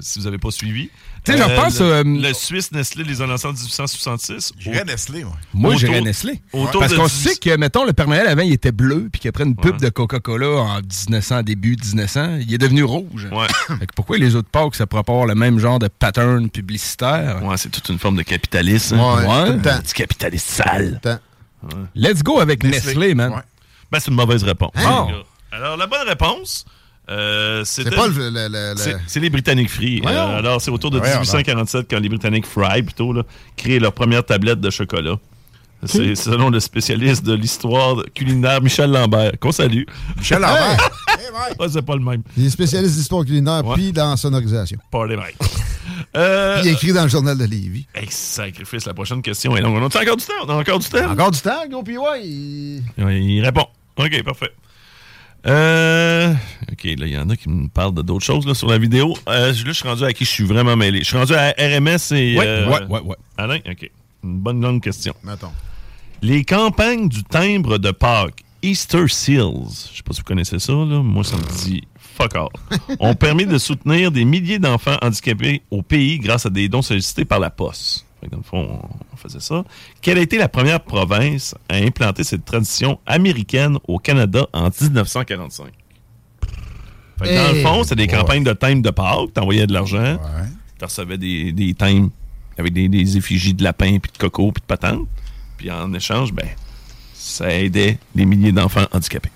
si vous n'avez pas suivi. Tu sais, j'en pense, Le, euh, le Suisse Nestlé les a lancés en 1866. J'irais Au- Nestlé, moi. Moi, j'irais Nestlé. autour Parce qu'on 10 sait que, mettons, le Père Noël avant, il était bleu, puis qu'après une pub de Coca-Cola en 1900, début 1900, il est devenu rouge. Fait que pourquoi les autres Pâques, ça pourrait pas avoir le même genre de pattern publicitaire? Ouais, c'est toute une forme de capitalisme. Ouais, hein. tout le temps. Un petit capitaliste sale. Let's go avec Nestlé, man. Ben, c'est une mauvaise réponse. Hein? Alors, la bonne réponse, euh. C'est pas le- le- le- le- C'est- C'est les Britanniques Free. Euh, alors, c'est autour de Voyons 1847 quand les Britanniques Fry, plutôt, là, créent leur première tablette de chocolat. C'est selon le spécialiste de l'histoire culinaire Michel Lambert, qu'on salue. Michel Lambert? Ouais, c'est pas le même. Il est spécialiste d'histoire culinaire, puis dans sonorisation. Party Mike. Euh, Puis il écrit dans le journal de Lévis. Hey, sacrifice, la prochaine question est longue. On a encore du temps? On a encore du temps? Encore du temps, gros, il- Ouais, il répond. OK, parfait. Euh, OK, là, il y en a qui me parlent de d'autres choses là, sur la vidéo. Euh, là, je suis rendu à qui je suis vraiment mêlé. Je suis rendu à RMS et... Ouais, euh, ouais, ouais, ouais. Alain? OK. Une bonne longue question. Mettons. Les campagnes du timbre de Pâques, Easter Seals, je sais pas si vous connaissez ça, là, moi ça me dit fuck all, ont permis de soutenir des milliers d'enfants handicapés au pays grâce à des dons sollicités par la Poste. Dans le fond, on faisait ça. Quelle a été la première province à implanter cette tradition américaine au Canada en 1945? Fait que dans le Hey, fond, c'est des campagnes de timbres de Pâques. T'envoyais de l'argent. Tu recevais des, des timbres avec des, des effigies de lapin, puis de coco, puis de patentes. Puis en échange, ben, ça aidait des milliers d'enfants handicapés.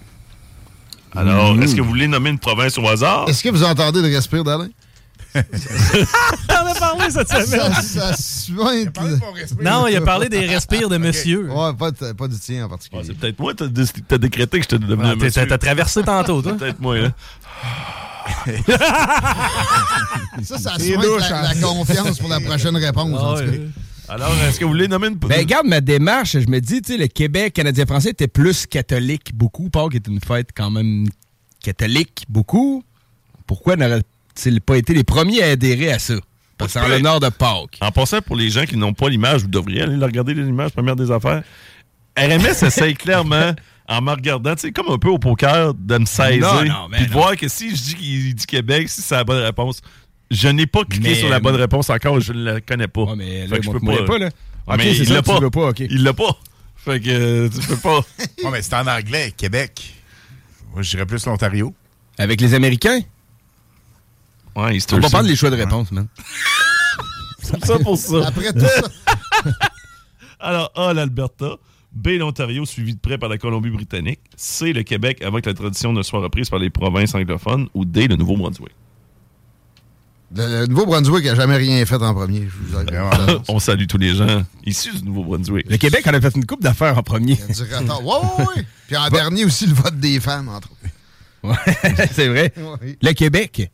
Alors, Mmh. est-ce que vous voulez nommer une province au hasard? Est-ce que vous entendez le respire d'Alain? T'en as parlé cette semaine. Ça, ça suinte. Non, il a parlé des respires de monsieur. Ouais, pas, de- pas du tien en particulier. c'est peut-être moi, t'as dé- t'as décrété que je te devenais Ah, un monsieur. t'as- traversé tantôt, toi. Peut-être moi, hein. Ça, ça C'est la, hein. la confiance pour la prochaine réponse. en tout cas. Alors, est-ce que vous voulez nommer une... Ben, regarde ma démarche, je me dis, tu sais, le Québec, Canadien-Français était plus catholique beaucoup. Pâques est une fête quand même catholique beaucoup. Pourquoi n'aurait-il pas été les premiers à adhérer à ça? Parce que c'est en l'honneur de Pâques. En passant, pour les gens qui n'ont pas l'image, vous devriez aller regarder l'image, première des affaires. RMS essaye clairement, en me regardant, tu sais, comme un peu au poker, de me saisir. Non, non, mais puis de non. voir que si je dis qu'il dit Québec, si c'est la bonne réponse, je n'ai pas cliqué Mais, sur la euh, bonne réponse encore, je ne la connais pas. mais là, Fait que je moi, peux moi, pas, là. Ah, Ok, mais c'est il ça l'a pas. pas, ok. Il l'a pas. Fait que euh, tu peux pas. Ouais, mais c'est en anglais, Québec. Moi, je dirais plus l'Ontario. Avec les Américains? Ouais, On va prendre les choix de réponse, man. C'est ça pour ça. Après tout ça. Alors, A, l'Alberta. B, l'Ontario, suivi de près par la Colombie-Britannique. C, le Québec, avant que la tradition ne soit reprise par les provinces anglophones. Ou D, le Nouveau-Brunswick. Le, le Nouveau-Brunswick n'a jamais rien fait en premier. Je vous aide. On salue tous les gens issus du Nouveau-Brunswick. Le Québec en a fait une coupe d'affaires en premier. Il y a du retard. Ouais, ouais, ouais. Puis en dernier aussi, le vote des femmes, entre autres. c'est vrai. Ouais. Le Québec.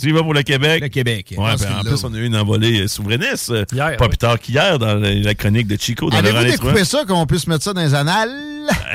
Tu y vas pour le Québec? Le Québec. Ouais, ben, en plus, on a eu une envolée euh, souverainiste. euh, Hier, pas ouais. plus tard qu'hier dans la, chronique de Chico. Avez-vous découpé ça, qu'on puisse mettre ça dans les annales?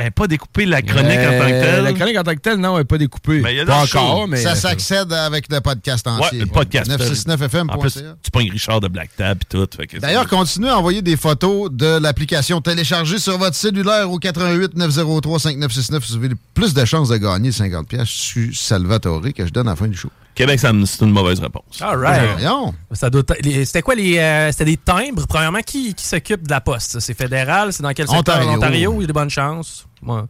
Eh, pas découpé la chronique en tant que Euh, telle. La chronique en tant que telle, non, elle n'est pas découpée. Mais il y a pas show. encore, mais. ça s'accède avec le podcast Ouais, entier. le podcast. En plus, 969fm.ca. tu pognes Richard de Black Tab et tout. D'ailleurs, continuez à envoyer des photos de l'application téléchargée sur votre cellulaire au 88 903 5969. Vous avez plus de chances de gagner 50 pièces. Je suis Salvatore que je donne à la fin du show. Québec, ça me- c'est une mauvaise réponse. All right. Voyons. Ça doit être- les- C'était quoi les. euh, C'était des timbres. Premièrement, qui, qui s'occupe de la poste? C'est fédéral? C'est dans quel secteur? Ontario. L'Ontario, il y a de bonnes chances. Ouais.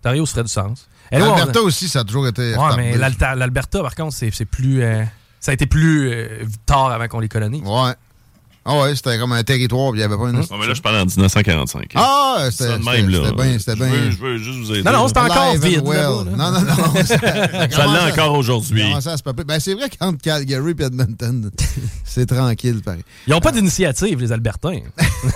Ontario, ça ferait du sens. Et là, on- L'Alberta aussi, ça a toujours été. Ouais, retardé. mais l'Alta- l'Alberta, par contre, c'est c'est plus. euh, ça a été plus euh, tard avant qu'on les colonise. Ouais. Ah ouais, c'était comme un territoire, puis il n'y avait pas une. Non, mais là, je parle en 1945. hein. Ah, c'était c'était- même, là. c'était bien. C'était Je veux- bien. Je veux juste vous aider. Non, non, c'est là. encore vide. well. là-bas, là. Non, non, non. Ça, l'est encore aujourd'hui. Ben, c'est vrai qu'entre Calgary et Edmonton, c'est tranquille, pareil. Ils n'ont pas d'initiative, les Albertains.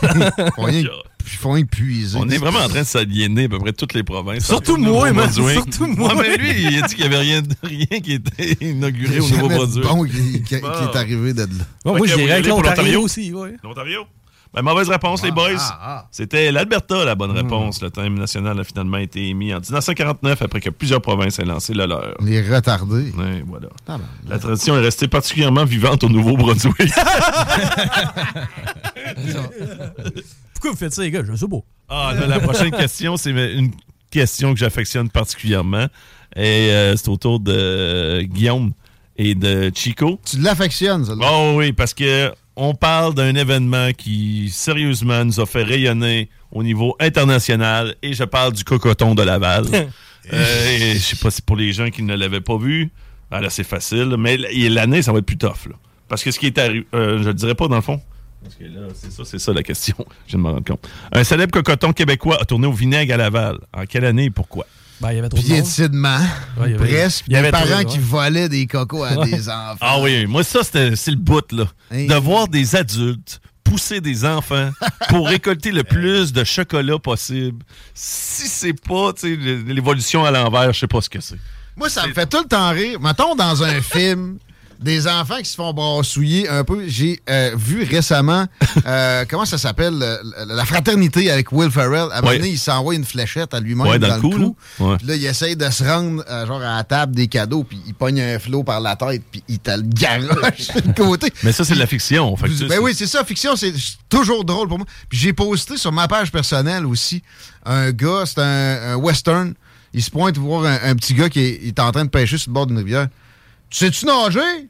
Ils font rien- ils font rien puiser. On est vraiment en train de s'aliéner à peu près toutes les provinces. Surtout moi. Nouveau-Brunswick. Surtout moi. Ouais, mais lui, il a dit qu'il n'y avait rien, rien qui était inauguré au Nouveau-Brunswick. bon qui, qui- qui Bon. est arrivé de là. Moi, que je dirais pour l'Ontario? aussi. Ouais. L'Ontario? Ben, mauvaise réponse, les boys. ah, ah. C'était l'Alberta, la Hmm. bonne réponse. Le thème national a finalement été émis en 1949 après que plusieurs provinces aient lancé le leur. Les retardés. Ouais, voilà. Ah, ben, La tradition est restée particulièrement vivante au Nouveau-Brunswick. Pourquoi vous faites ça, les gars? Je sais pas. Ah, là, la prochaine question, c'est une question que j'affectionne particulièrement. Et euh, c'est autour de euh, Guillaume. et de Chico. Tu l'affectionnes, ça. Oh oui, parce que on parle d'un événement qui, sérieusement, nous a fait rayonner au niveau international. Et je parle du cocoton de Laval. euh, et je sais pas si pour les gens qui ne l'avaient pas vu, ben là, c'est facile. Mais l'année, ça va être plus tough. là. Parce que ce qui est arrivé, euh, je le dirais pas dans le fond. Parce que là, c'est ça, c'est ça la question. Je viens de me rendre compte. Un célèbre cocoton québécois a tourné au vinaigre à Laval. En quelle année et pourquoi? Ben, il y avait trop de monde. Piétinement. Ouais, il y avait- Presque. il y avait des trop, parents ouais. qui volaient des cocos à Ouais. des enfants. Ah oui, moi ça c'était c'est le bout là, de voir des adultes pousser des enfants pour récolter le plus de chocolat possible. Si c'est pas tu sais, l'évolution à l'envers, je sais pas ce que c'est. Moi, ça me fait tout le temps rire. Mettons dans un film, des enfants qui se font brassouiller un peu. J'ai euh, vu récemment, euh, comment ça s'appelle, La Fraternité avec Will Ferrell. À un moment donné, il s'envoie une fléchette à lui-même Ouais, dans, dans le cou. cou, là. Ouais. Puis là, il essaye de se rendre euh, genre à la table des cadeaux, puis il pogne un flot par la tête, puis il te le garoche le côté. Mais ça c'est de la fiction, fait que Ben oui, c'est ça, fiction, c'est toujours drôle pour moi. Puis j'ai posté sur ma page personnelle aussi un gars, c'est un, un western. Il se pointe voir un, un petit gars qui est, est en train de pêcher sur le bord d'une rivière. Tu sais-tu nager?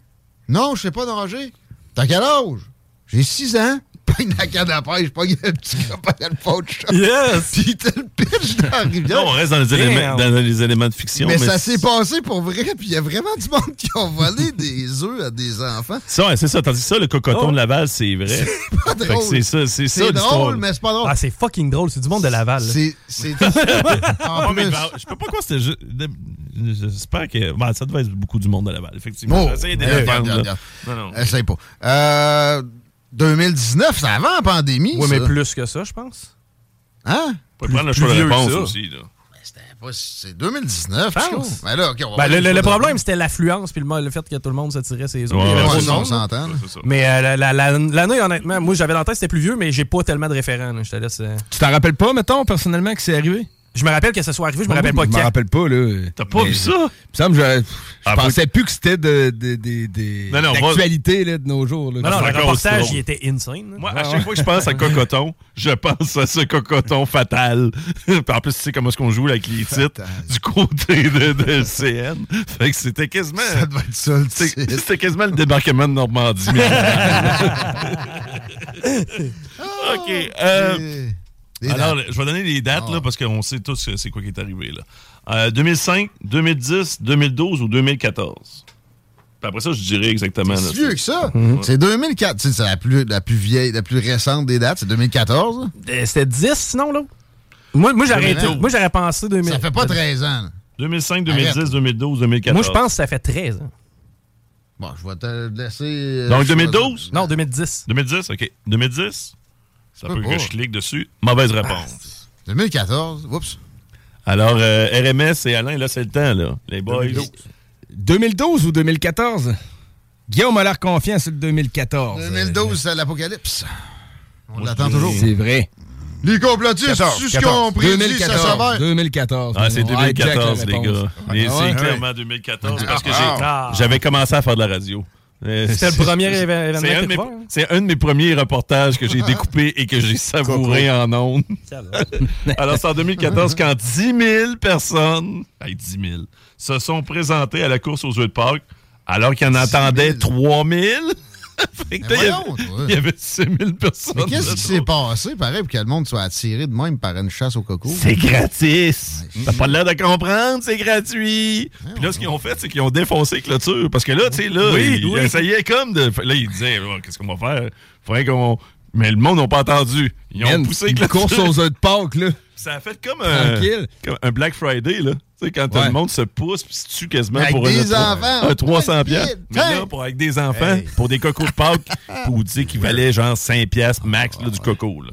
Non, je sais pas nager. T'as quel âge? J'ai 6 ans. Pogne la canne à pêche, pogne le petit pogne le pot de chat. Yes! Puis il te le pitch dans la rivière. Là, on reste dans les, éléments, dans les éléments de fiction. Mais, ça s'est passé pour vrai, puis il y a vraiment du monde qui ont volé des œufs à des enfants. Ça, ouais, c'est ça. Tandis que ça, le cocoton Oh. de Laval, c'est vrai. C'est pas drôle. C'est ça, c'est ça C'est l'histoire. drôle, mais c'est pas drôle. Ah, c'est fucking drôle. C'est du monde de Laval. C'est. c'est- je peux pas croire que c'était juste. J'espère que. bah, ça devait être beaucoup du monde de Laval, effectivement. Oh, eh, Non, non. Essaye pas. Euh, 2019, c'est avant la pandémie. Oui, mais plus que ça, je pense. Hein? Faut prendre le choix de réponse ça. aussi. Là. Pas- C'est 2019, Je Chico. pense. Ben là, OK, on va Ben, le, le- problème, c'était l'affluence puis le, le fait que tout le monde se tirait ses. Ouais, ouais, on s'entend. ça. Mais euh, la- la- la- l'année, honnêtement, moi, j'avais dans la tête, c'était plus vieux, mais j'ai pas tellement de référents. là. Je te laisse. euh. Tu t'en rappelles pas, mettons, personnellement, que c'est arrivé? Je me rappelle que ça soit arrivé, je me Ah rappelle pas Je me rappelle pas, là. T'as pas vu ça? Il me je, je Ah, pensais plus que c'était de, de, de, de- Non, non, va- d'actualité là, de nos jours. Là. Non, non, le reportage, il était insane. Moi, à chaque fois que je pense à cocoton, je pense à ce cocoton fatal. En plus, tu sais comment est-ce qu'on joue avec les titres du côté de, de CN. Fait que c'était quasiment. Ça doit être ça, le C'était titre. c'était quasiment le débarquement de Normandie. OK. Euh, Des- alors, dates. je vais donner les dates Ah. là, parce qu'on sait tous c'est quoi qui est arrivé. Là. Euh, 2005, 2010, 2012 ou 2014. Puis après ça, je dirais exactement. C'est vieux que ça. Mhm. C'est 2004. Tu sais, C'est la plus, la plus vieille, la plus récente des dates. C'est 2014. là. Euh, C'était 10, sinon, là? Moi, moi j'aurais été- 2012. moi, j'aurais pensé 2000. Ça fait pas 13 ans. là. 2005, 2010, Arrête. 2012, 2014. Moi, je pense que ça fait 13 ans. Bon, je vais te laisser. euh, Donc choisir. 2012? Non, 2010. 2010, OK. 2010? Ça peut pas. que je clique dessus. Mauvaise réponse. 2014. Oups. Alors, euh, RMS et Alain, là, c'est le temps, là. Les boys. 2012 ou 2014? Guillaume a l'air confiant sur le 2014. 2012, c'est l'apocalypse. On l'attend toujours. C'est vrai. Les complotistes, 14, tu ce qu'ils ont prédit, ça 2014. s'avère. 2014. Ah, c'est On hijack la 2014, les gars. Mais Ah c'est ouais? clairement 2014 parce que Ah. j'avais commencé à faire de la radio. Euh, C'était le c'est- premier événement c'est un que de mes- t'as fait, hein? C'est un de mes premiers reportages que j'ai découpé et que j'ai savouré en ondes. Alors, c'est en 2014 quand 10 000 personnes, hey, 10 000, se sont présentées à la course aux œufs de Pâques, alors qu'il y en attendait 3 000. Il y avait- toi. il y avait 6 000 personnes. Mais qu'est-ce qui s'est passé, pareil, pour que le monde soit attiré de même par une chasse au coco? C'est gratis. T'as pas l'air de comprendre, c'est gratuit. Puis là, ce qu'ils ont fait, c'est qu'ils ont défoncé les clôtures. Parce que là, tu sais, là, Oui, ils, oui. essayaient comme de. Là, ils disaient, Oh, qu'est-ce qu'on va faire? Faudrait qu'on. Mais le monde n'a pas entendu. Ils ont Man, poussé les une clôtures. course aux œufs de Pâques, là. Ça a fait comme un, Tranquille. comme un Black Friday, là. Tu sais, quand tout Ouais. le monde se pousse puis se tue quasiment Avec pour des un, enfants. un 300 piastres. Hey, Mais là, pour, avec des enfants, Hey. pour des cocos de Pâques, pour dire qu'ils valaient genre 5 piastres max là, du coco, là.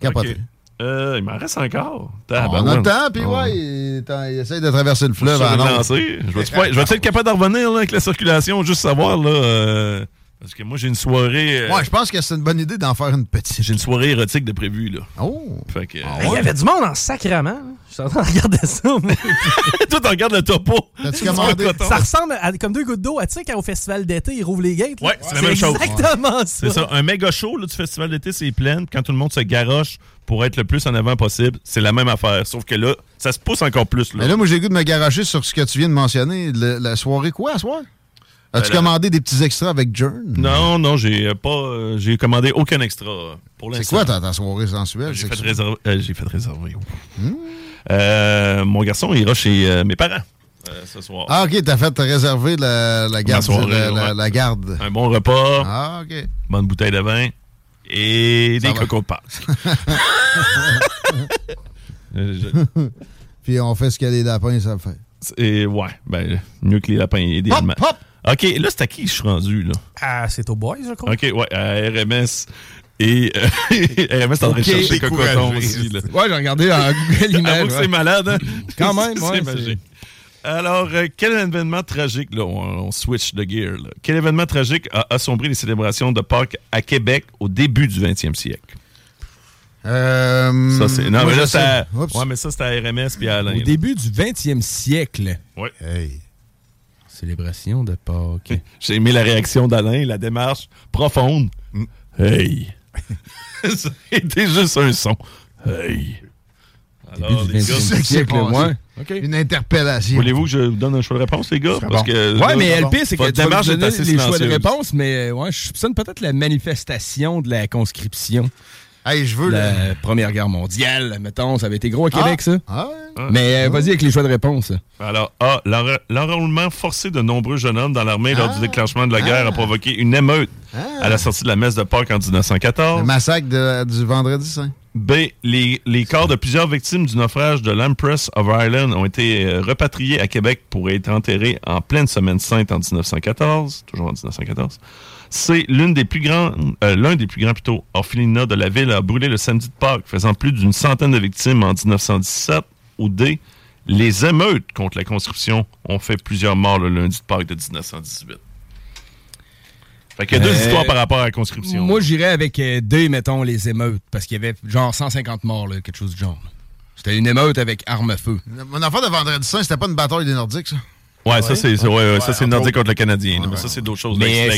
Capoté. Euh, il m'en reste encore. On a le temps, puis Oh. ouais, il, attends, il essaye de traverser le fleuve en je vais-tu être capable de revenir là, avec la circulation, juste savoir, là, euh, parce que moi, j'ai une soirée... euh, Ouais, je pense que c'est une bonne idée d'en faire une petite. J'ai une soirée érotique de prévu, là. Oh! Fait que... Hey, Il y avait du monde en sacrement. là. Je suis en train de regarder ça. moi. Toi, tu regardes le topo. T'as-tu commandé? ça ressemble à, comme deux gouttes d'eau. Ah, Tu sais, quand au festival d'été, ils rouvrent les gates. là? Ouais, c'est la même chose. exactement ça. C'est ça. Un méga show là, du festival d'été, c'est plein. Quand tout le monde se garoche pour être le plus en avant possible, c'est la même affaire. Sauf que là, ça se pousse encore plus. Là. Mais là, moi, j'ai le goût de me garocher sur ce que tu viens de mentionner. Le- la soirée quoi, à soir? As-tu commandé des petits extras avec Jern? Non, non, j'ai euh, pas. euh, j'ai commandé aucun extra euh, pour C'est l'instant. quoi ta, ta soirée sensuelle? J'ai c'est fait, réserver, euh, j'ai fait réserver. Hmm. Euh, mon garçon ira chez mes parents ce soir. Ah, OK, t'as fait réserver la, la garde. Soirée, la, la- ouais. la garde. Un bon repas, Ah, OK. bonne bouteille de vin et Ça des va. crocos de Pâques. Puis on fait ce que les lapins savent faire. Et ouais, ben, mieux que les lapins, idéalement. hop. OK, là, c'est à qui je suis rendu, là? Ah, c'est au Boys, je crois. OK, ouais, à RMS. Et euh, RMS est en train de Ok, chercher Cocoton aussi. Là. Ouais, j'ai regardé en Google Images. Ouais. c'est malade, hein? Quand même, ouais, c'est magique. Alors, euh, quel événement tragique, là, on, on switch de gear, là. Quel événement tragique a assombri les célébrations de Pâques à Québec au début du 20e siècle? Euh, Ça, c'est. Non, mais là, c'est à- Oups. Ouais, mais ça, c'était à RMS puis à Alain. Au là. début du 20e siècle. Ouais. Célébration de Pâques. J'ai aimé la réaction d'Alain, la démarche profonde. Hey! C'était juste un son. Hey! Alors, Début les gars, 20e siècle, ouais. Une interpellation. voulez-vous que je vous donne un choix de réponse, les gars? Parce bon. que, Ouais, là, mais pire, c'est que tu vas donner les choix de réponse, mais ouais, je soupçonne peut-être la manifestation de la conscription. Hey, je veux. La Première Guerre mondiale, mettons, ça avait été gros à Québec, Ah. ça. Ah, ouais. Mais euh, vas-y avec les choix de réponse. Alors, A. l'enra- L'enrôlement forcé de nombreux jeunes hommes dans l'armée lors Ah. du déclenchement de la guerre a provoqué une émeute à la sortie de la messe de Pâques en 1914. Le massacre de- du vendredi saint. B. Les, les corps de plusieurs victimes du naufrage de l'Empress of Ireland ont été euh, repatriés à Québec pour être enterrés en pleine semaine sainte en 1914. Toujours en 1914. C. L'une des plus grandes, euh, l'un des plus grands plutôt, orphelinats de la ville a brûlé le samedi de Pâques, faisant plus d'une centaine de victimes en 1917. Ou D. Les émeutes contre la conscription ont fait plusieurs morts le lundi de Pâques de 1918. Fait qu'il y a deux Euh, histoires par rapport à la conscription. Moi, j'irais avec euh, deux, mettons, les émeutes, parce qu'il y avait genre 150 morts, là, quelque chose du genre. C'était une émeute avec arme à feu. Mon affaire de vendredi saint, c'était pas une bataille des Nordiques, ça? Ouais, ça, c'est ouais, ouais, ça, c'est entre Nordique contre le Canadien. là, Mais ça, c'est d'autres choses. Mais là.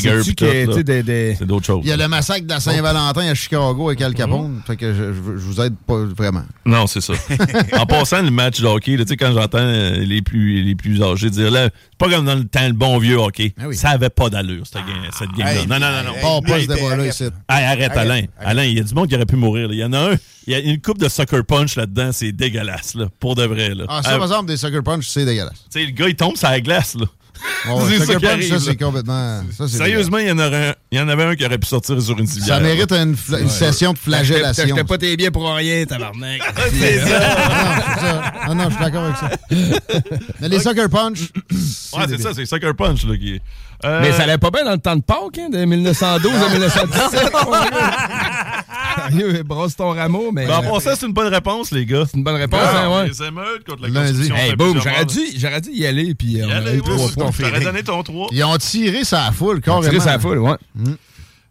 C'est d'autres choses. Il y a le massacre de Saint-Valentin à Chicago avec Al Capone. Mhm. Fait que je, je- je vous aide pas vraiment. Non, c'est ça. en passant, le match de hockey, là, tu sais, quand j'entends euh, les plus, les plus âgés dire là, c'est pas comme dans le temps, le bon vieux hockey. Ça avait pas d'allure, cette, game- cette game-là. Hey, non, non, non, non. hey, Pas pas ce débat-là ici. Hey, arrête, Alain. Alain, il y a du monde qui aurait pu mourir. là. Il y en a un, il y a une coupe de sucker punch là-dedans, c'est dégueulasse, là, pour de vrai. Là. Ah, ça, Euh, par exemple, des sucker punch, c'est dégueulasse. tu sais, le gars, il tombe sur la glace, là. Ouais, ouais, ça c'est complètement. ça, Sérieusement, il y, en aurait un- il y en avait un qui aurait pu sortir sur une civière. Ça mérite une, une Ouais. session de flagellation. T'achetais pas tes billets pour rien, tabarnak. c'est Non, c'est ça. Non, non, je suis d'accord avec ça. Mais les sucker punch. Ouais, c'est ça, c'est Sucker Punch, là, qui est. Euh, Mais ça allait pas bien dans le temps de Pâques, hein, de 1912 à 1917. mon gars. Sérieux, brosse ton rameau, mais. Ben, en passant, c'est une bonne réponse, les gars. C'est une bonne réponse, Ah, hein, ouais. Les émeutes contre la Lundi. Hey, boum, j'aurais dû, j'aurais dû y aller, puis on a allez, eu trois moi, points. je t'aurais donné ton 3. Ils ont tiré sa foule, carrément. Tiré sa foule, ouais.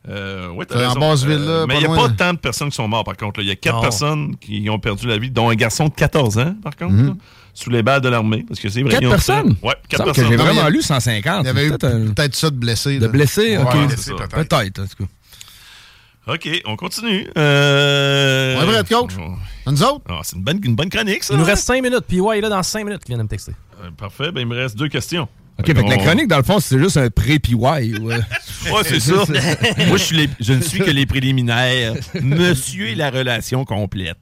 Euh, ouais, C'est t'as en raison. Mais il n'y a pas tant de personnes qui sont mortes, par contre. Il y a quatre Non. personnes qui ont perdu la vie, dont un garçon de 14 ans, par contre, là, sous les balles de l'armée. Parce que c'est vrai. Quatre personnes? Ouais, Il quatre personnes. j'ai vraiment lu 150. Il y avait eu Peut-être un- peut-être ça de blessés. de blessés, ok. Ouais. Peut-être, en tout cas. OK, on continue. Euh... On est prêt, coach? Nous autres? Ah, c'est une bonne, une bonne chronique, ça. Il nous hein? reste 5 minutes, puis ouais, il est là dans 5 minutes qui vient de me texter. Euh, Parfait, ben il me reste deux questions. OK, fait que la chronique, dans le fond, c'est juste un pré-PY. Ouais, Ouais, c'est ça. Moi, je, suis les- je ne suis que les préliminaires. Monsieur et la relation complète.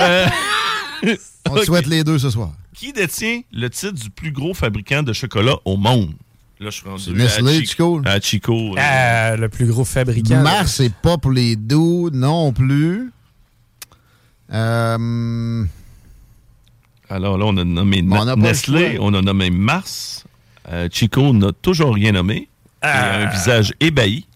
Euh, On te souhaite les deux ce soir. Qui détient le titre du plus gros fabricant de chocolat au monde? Là, je suis rendu Nestlé, à Chico. À Chico. euh, Ah, le plus gros fabricant. Mars, c'est pas pour les doux non plus. Euh, Alors là, on a nommé on Nestlé, on a nommé Mars. Euh, Chico n'a toujours rien nommé. Il a un visage ébahi.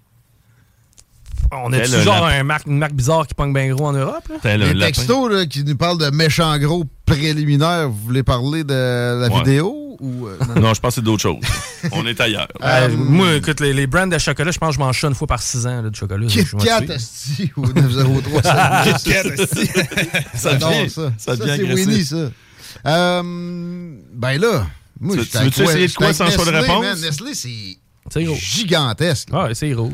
On Tel toujours un lapin. un marque, une marque bizarre qui pogne bien gros en Europe. Là? Les textos là, qui nous parlent de méchants gros préliminaires, vous voulez parler de la Ouais. vidéo? Ou, euh, Non, je pense que c'est d'autres choses. on est ailleurs. Euh, moi, écoute, les, les brands de chocolat, je pense que je mange ça une fois par 6 ans là, de chocolat. Kit Kat, esti, au 903. ça. Kit Kat, esti. Ça devient- ça. ça c'est. Winnie, ça. Euh, ben là, moi, Tu- veux-tu essayer de quoi sans choix de réponse? man. Nestlé, c'est C'est gros. Gigantesque. là. Ouais, c'est gros.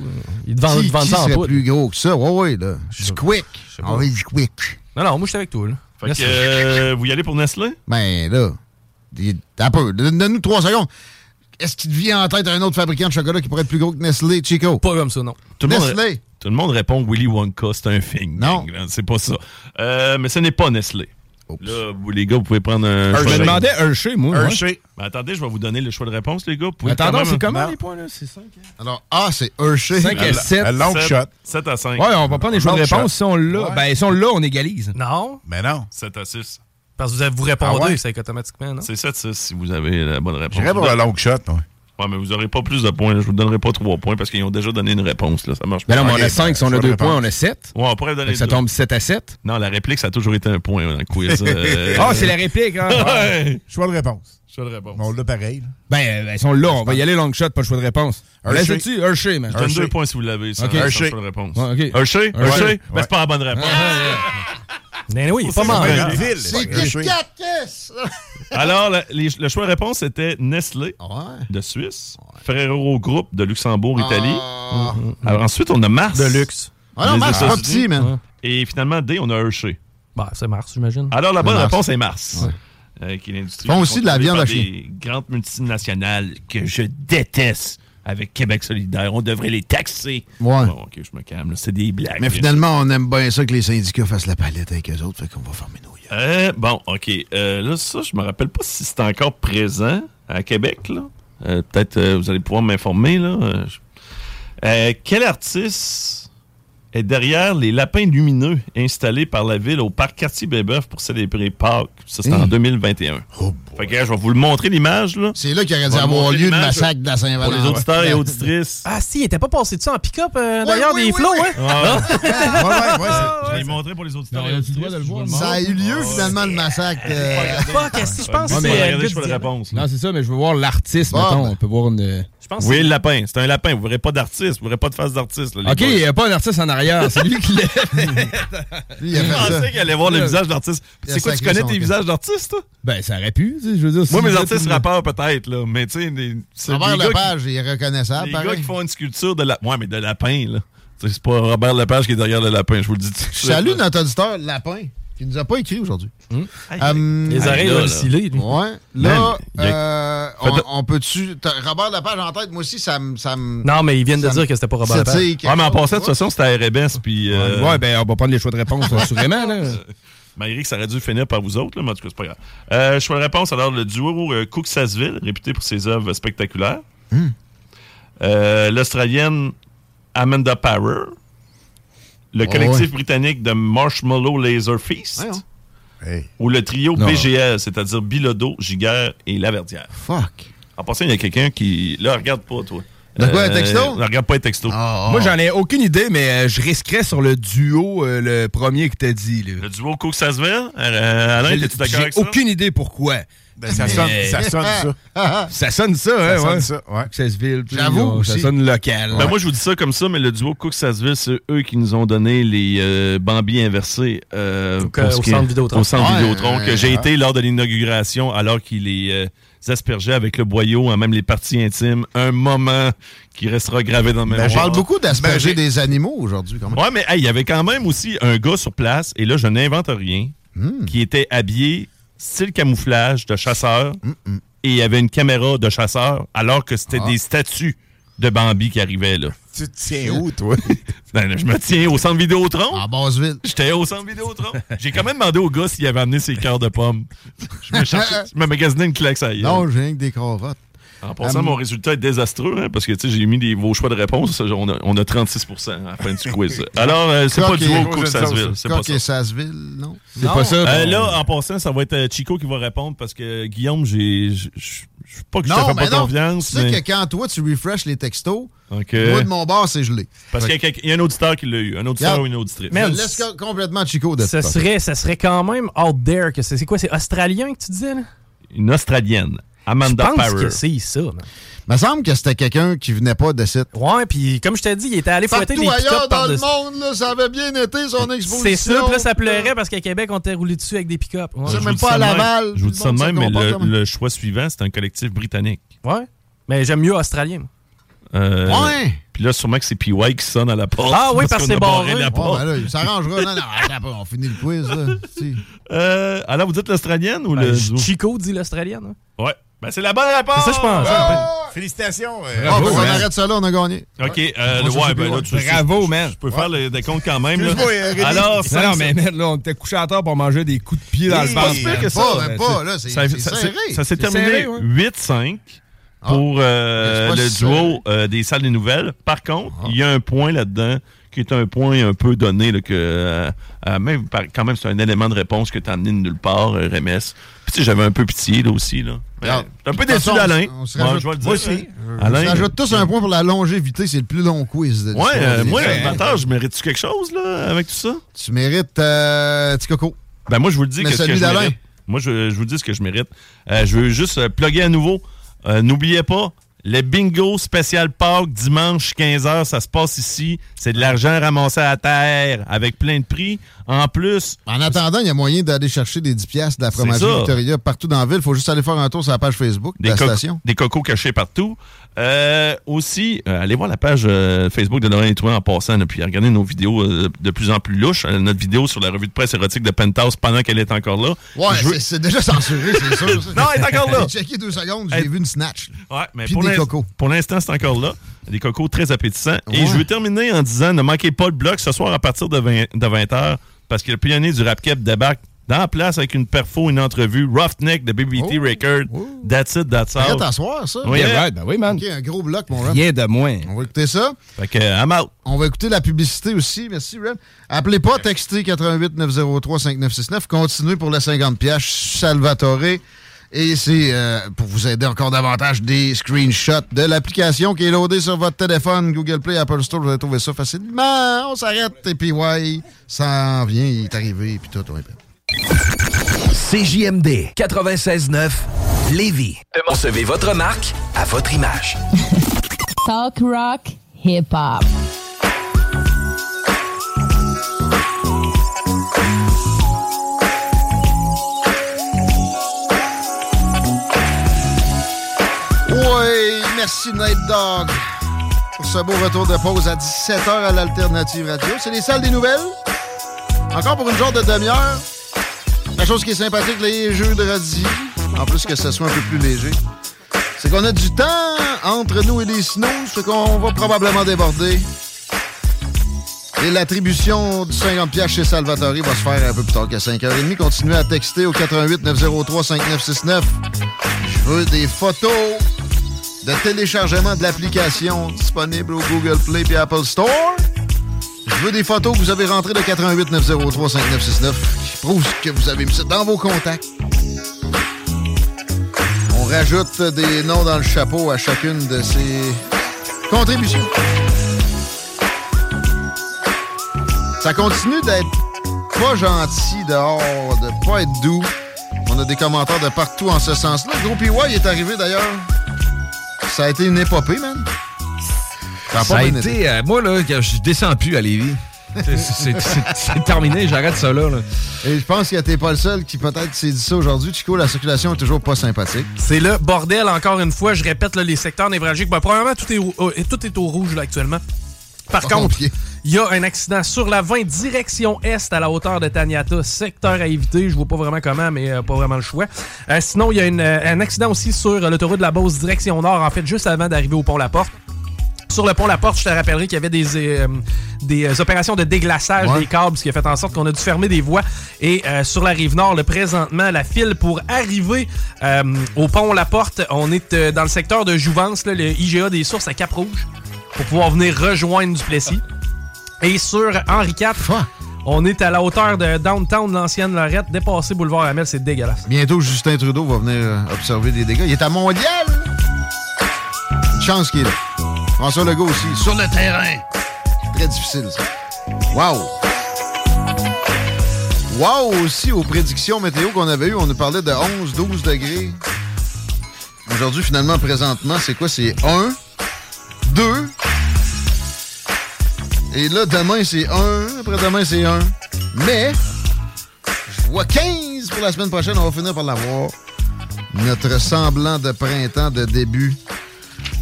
Ils te vendent, Qui, vendent qui ça en poudre. plus gros que ça? Ouais, ouais, là. Du quick. pas. On va du quick. Non, non, moi, je suis avec toi. Là. Fait Laisse- que, euh, vous y allez pour Nestlé? Ben là, il- un peu. Donne- Donne-nous trois secondes. est-ce qu'il te vient en tête un autre fabricant de chocolat qui pourrait être plus gros que Nestlé, Chico? Pas comme ça, non. Tout le, monde, Nestlé. tout le monde répond Willy Wonka, c'est un thing. Non. C'est pas ça. Euh, mais ce n'est pas Nestlé. Là, vous, les gars, vous pouvez prendre un. Je me de- demandais Hershey, moi. Hershey. Ben, attendez, je vais vous donner le choix de réponse, les gars. Attends, même- c'est comment Non. les points, là? C'est 5. Alors, A, c'est Hershey. 5 à 7. Un long shot. 7 à 5. Ouais, on va prendre les choix de réponse. shot. Si on l'a, Ouais. ben, si on l'a, on égalise. Non. Mais non. 7 à 6. Parce que vous, avez- vous répondez, Ah ouais? c'est automatiquement, non? C'est 7 à 6 si vous avez la bonne réponse. J'irais pour le long shot. ouais. Ouais, mais vous n'aurez pas plus de points. là. Je vous donnerai pas 3 points parce qu'ils ont déjà donné une réponse. Là. Ça marche Ben pas. non, mais on a 5. Si on a choix de 2 réponse. points, on a 7. Ouais, on pourrait donner Ça deux. tombe 7 à 7. Non, la réplique, ça a toujours été un point dans le quiz. euh. Ah, c'est la réplique, hein? Ouais. Choix de réponse. Choix de réponse. On l'a pareil. là. Ben, ben, si on l'a, on va y aller long shot, pas le choix de réponse. On Hershey. laisse dessus, Hershey, man? Je donne deux points si vous l'avez. Ça, Ok. ça, Hershey. choix de réponse. Ouais, ok. Hershey? Hershey. Hershey? Ben, c'est pas la bonne réponse. Ben oui, pas C'est mal. ça. Ville. C'est yes! Alors, le, les- le choix de réponse était Nestlé Ouais. de Suisse, Ferrero Group de Luxembourg, Italie. Ah. Alors, ensuite, on a Mars. De luxe. Ah non, Mars, c'est pas petit, man. Et finalement, D, on a Hershey. Bah, c'est Mars, j'imagine. Alors, la bonne réponse est Mars. Euh, qui est l'industrie Ils font aussi de la viande à des grandes multinationales que je déteste avec Québec solidaire. On devrait les taxer. Ouais. Bon, OK, je me calme. C'est des blagues. Mais finalement, on aime bien ça que les syndicats fassent la palette avec eux autres, fait qu'on va fermer nos yeux. Euh, bon, OK. Euh, là, ça, je me rappelle pas si c'est encore présent à Québec. là. Euh, Peut-être vous allez pouvoir m'informer. là. Quel artiste est derrière les lapins lumineux installés par la ville au parc Cartier-Brébeuf pour célébrer Pâques? Ça, c'est en 2021. fait que, je vais vous le montrer, l'image. là. C'est là qu'il aurait dû avoir lieu le massacre de la Pour Saint-Valentin. les auditeurs et auditrices. Ah, si, il était pas passé dessus en pick-up, euh, d'ailleurs, oui, des oui, flots, oui. hein? Ah. Ouais, ouais, ouais, Je l'ai montré pour les auditeurs Non, et auditrices. le voir, Ça a eu lieu, finalement, le massacre. euh, Fuck, est-ce que je pense que c'est. euh, réponse. Non, c'est ça, mais je veux voir l'artiste, Ah, mettons. ben. On peut voir une. Je pense que Oui, le lapin. C'est un lapin. Vous verrez pas d'artiste. Vous verrez pas de face d'artiste. Ok, il n'y a pas un artiste en arrière. C'est lui qui l'a. Je pensais qu'il allait voir le visage d'artiste. C'est quoi, tu connais tes visages d'artistes, toi? Ben, ça aurait pu, je veux dire. Moi, mes artistes rappeurs, peut-être, là. Mais tu sais, Robert Lepage, il est reconnaissable, les gars qui font une sculpture de la... Ouais, mais de lapin, là. C'est pas Robert Lepage qui est derrière le lapin, je vous le dis. là. notre auditeur Lapin, qui nous a pas écrit aujourd'hui. Aïe, Hum, Les oreilles là. Ouais. Là, a- euh, on, on peut-tu. Robert Lepage en tête, moi aussi, ça me. ça Non, mais ils viennent de dire que c'était pas Robert quelque Ouais, mais en passant, de toute façon, c'était à RBS, puis... euh, Ouais, ben, on va prendre les choix de réponse, assurément, là. Ben, Eric, ça aurait dû finir par vous autres, là, mais en tout cas, c'est pas grave. Euh, choix de réponse, alors, le duo euh, Cook-Sasseville, réputé pour ses œuvres spectaculaires. Hmm. Euh, L'Australienne Amanda Power. Le Oh, collectif ouais. britannique de Marshmallow Laser Feast. Hey. Ou le trio Non. BGL, c'est-à-dire Bilodeau, Giguère et Laverdière. Fuck. En passant, il y a quelqu'un qui... Là, regarde pas, toi. De quoi, un texto? Non, regarde pas un texto. Ah, Moi, j'en ai aucune idée, mais euh, je risquerais sur le duo, euh, le premier que t'as dit, là. Le duo Cook-Sasseville. Euh, Alain, J'ai- es-tu d'accord J'ai avec ça? aucune idée pourquoi. Ben, ça, sonne, ça sonne ça. Ça sonne ça, hein, Ça sonne ouais. ça, ouais. J'avoue euh, Ça sonne local. Ben moi, je vous dis ça comme ça, mais le duo Cook-Sasseville, c'est eux qui nous ont donné les euh, Bambi inversés euh, ce au est- centre Vidéotron. Au centre Ouais, Vidéotron, que j'ai ouais. été lors de l'inauguration, alors qu'il les euh, aspergeait avec le boyau, hein, même les parties intimes. Un moment qui restera gravé dans ma On mémoire. parle beaucoup d'asperger Ben, des animaux aujourd'hui, quand même. Ouais, mais hey, il y avait quand même aussi un gars sur place, et là, je n'invente rien, Hmm. qui était habillé style camouflage de chasseur, et il y avait une caméra de chasseur, alors que c'était Ah. des statues de Bambi qui arrivaient là. Tu te tiens où, toi? Ben, je me tiens au centre Vidéotron. En Basseville. J'étais au centre Vidéotron. J'ai quand même demandé au gars s'il avait amené ses cœurs de pommes. Je me, cherchais- je me magasinais une claque à Non, j'ai rien que des cravates. En passant, mon résultat est désastreux, hein, parce que tu sais, j'ai mis des, vos choix de réponse. On a, on a 36% à la fin du quiz. Alors, euh, c'est pas du haut Cook Sasseville. C'est pas ça. et Sasseville, non? C'est pas ça. Euh, bon. là, en passant, ça va être euh, Chico qui va répondre parce que Guillaume, j'ai. Je pas que je te fais pas non. confiance. Tu sais mais- que quand toi, tu refresh les textos, Ok. moi, de mon bord, c'est gelé. Parce qu'il y a y, un auditeur qui l'a eu. Un auditeur Regarde. ou une auditrice. Mais- laisse co- complètement Chico de Ça serait, ça serait quand même out there. que C'est c'est quoi? C'est australien que tu disais? Là? Une Australienne. Je Amanda pense Power. que c'est ça. man. Il me semble que c'était quelqu'un qui venait pas de site. Ouais, puis comme je t'ai dit, il était allé fouetter Partout des ailleurs pick-up dans le monde, là, ça avait bien été son exposition. C'est ça, puis là, ça pleurait parce qu'à Québec, on t'est roulé dessus avec des pick-up. Ouais. Je même pas à. Laval. Je vous Tout dis ça de même, mais le, choix suivant, c'est un collectif britannique. Ouais. Mais j'aime mieux australien. Euh, Ouais. Puis là, sûrement que c'est PY qui sonne à la porte. Ah oui, parce qu'on que c'est barré barré. la porte. ben là, il s'arrangera. Non, non, on finit le quiz, là. Si. Euh, alors, vous dites l'Australienne ou Ben, le? Chico dit l'australienne. hein. Ouais. Ben, c'est la bonne réponse! C'est ça, je pense. Félicitations. Ah, ben, on arrête ça là, on a gagné. OK, euh, ouais, je ben là, tu Bravo, man. Je peux faire le décompte quand même. là. Alors, non, cinq- non, mais man, là, on était couché à terre pour manger des coups de pied dans le pas ventre. pire que ça. Pas, là, c'est Ça, c'est ça- serré. ça s'est C'est terminé serré, ouais. 8-5 pour euh, c'est le duo euh, des salles des nouvelles. Par contre, il y a un point là-dedans qui est un point un peu donné, là, que euh, euh, même, quand même, c'est un élément de réponse que tu as amené de nulle part, euh. Puis tu sais, j'avais un peu pitié là aussi. Là. Mais. T'es un peu déçu d'Alain. on se rajoute-. Moi aussi. On Alain, rajoute tous un point pour la longévité. C'est le plus long quiz de Ouais, euh, moi, attends, je mérite-tu quelque chose là, avec tout ça? Tu mérites euh, petit coco. Ben moi, je vous le dis Mais que ce que celui je d'Alain. mérite. Moi, je, je vous dis ce que je mérite. Euh, je veux juste euh, plugger à nouveau. Euh, N'oubliez pas, le bingo spécial Pâques dimanche 15h, ça se passe ici. C'est de l'argent ramassé à terre avec plein de prix. En plus, En attendant, il y a moyen d'aller chercher des 10 piastres de la fromagerie. Victoria partout dans la ville. Il faut juste aller faire un tour sur la page Facebook de des, la co- station. des cocos cachés partout. Euh, aussi, euh, allez voir la page euh, Facebook de Laurent Étoile en passant, puis regardez nos vidéos de plus en plus louches. Notre vidéo sur la revue de presse érotique de Penthouse pendant qu'elle est encore là. Ouais, veux- c'est- c'est déjà censuré, c'est sûr. ça. Non, elle est encore là. J'ai checké deux secondes, j'ai Elle- vu une snatch. Ouais, mais Puis pour des l'in- cocos. Pour l'instant, c'est encore là. Des cocos très appétissants. Et je veux terminer en disant ne manquez pas le bloc ce soir à partir de 20, de 20h parce que le pionnier du rap cap débarque dans la place avec une perfo, une entrevue. Roughneck de BBT Record. That's it, that's all. Arrête à soir, ça? Oui, Yeah, right, ben oui, man. OK, un gros bloc, mon. Rien de moins. On va écouter ça. Fait que, I'm out. On va écouter la publicité aussi. Merci, Ram. Appelez pas, textez 88 903 5969. Continuez pour les 50 pièces Salvatore. Et c'est euh, pour vous aider encore davantage des screenshots de l'application qui est loadée sur votre téléphone, Google Play, Apple Store. Vous allez trouver ça facilement. On s'arrête et puis ouais, ça en vient, il est arrivé et puis tout. on est prêt. CJMD 96.9 Lévis. Concevez votre marque à votre image. Talk rock, hip hop. Merci Night Dog pour ce beau retour de pause à 17h à l'Alternative Radio. C'est les salles des nouvelles. Encore pour une genre de demi-heure. La chose qui est sympathique, les jeux de radis, en plus que ce soit un peu plus léger, c'est qu'on a du temps entre nous et les snows, ce qu'on va probablement déborder. Et l'attribution du 50 pièces chez Salvatore va se faire un peu plus tard qu'à 5h30. Continuez à texter au 88 903 5969. Je veux des photos de téléchargement de l'application disponible au Google Play et Apple Store. Je veux des photos que vous avez rentrées de 88 903 5969 qui prouvent que vous avez mis ça dans vos contacts. On rajoute des noms dans le chapeau à chacune de ces contributions. Ça continue d'être pas gentil dehors, de pas être doux. On a des commentaires de partout en ce sens-là. Gros PY est arrivé d'ailleurs. Ça a été une épopée, man. Ça a Ça été. euh, moi, là, je descends plus à Lévis. C'est- terminé, j'arrête ça là. là. Et je pense que t'es pas le seul qui peut-être s'est dit ça aujourd'hui. Chico, la circulation est toujours pas sympathique. C'est le bordel, encore une fois. Je répète, là, les secteurs névralgiques. Ben, premièrement, tout est, au- euh, tout est au rouge là, actuellement. Par Pas contre, compliqué. Il y a un accident sur la 20 direction est à la hauteur de Taniata. Secteur à éviter. Je vois pas vraiment comment, mais euh, pas vraiment le choix. Euh, sinon, il y a une, euh, un accident aussi sur l'autoroute de la Beauce direction nord, en fait, juste avant d'arriver au pont La Porte. Sur le pont La Porte, je te rappellerai qu'il y avait des, euh, des opérations de déglaçage Ouais. des câbles, ce qui a fait en sorte qu'on a dû fermer des voies. Et euh, sur la rive nord, le présentement, la file pour arriver euh, au pont La Porte, on est dans le secteur de Jouvence, là, le IGA des sources à Cap-Rouge, pour pouvoir venir rejoindre Duplessis. Et sur Henri IV, on est à la hauteur de downtown, l'ancienne Lorette, dépassé boulevard Hamel, c'est dégueulasse. Bientôt, Justin Trudeau va venir euh, observer des dégâts. Il est à Mondial! Une chance qu'il est là. François Legault aussi, sur le terrain. C'est très difficile, ça. Wow! Wow aussi aux prédictions météo qu'on avait eues. On nous parlait de 11, 12 degrés. Aujourd'hui, finalement, présentement, c'est quoi? C'est 1, 2. Et là, demain, c'est 1. Après-demain, c'est 1. Mais, je vois 15 pour la semaine prochaine. On va finir par l'avoir. Notre semblant de printemps de début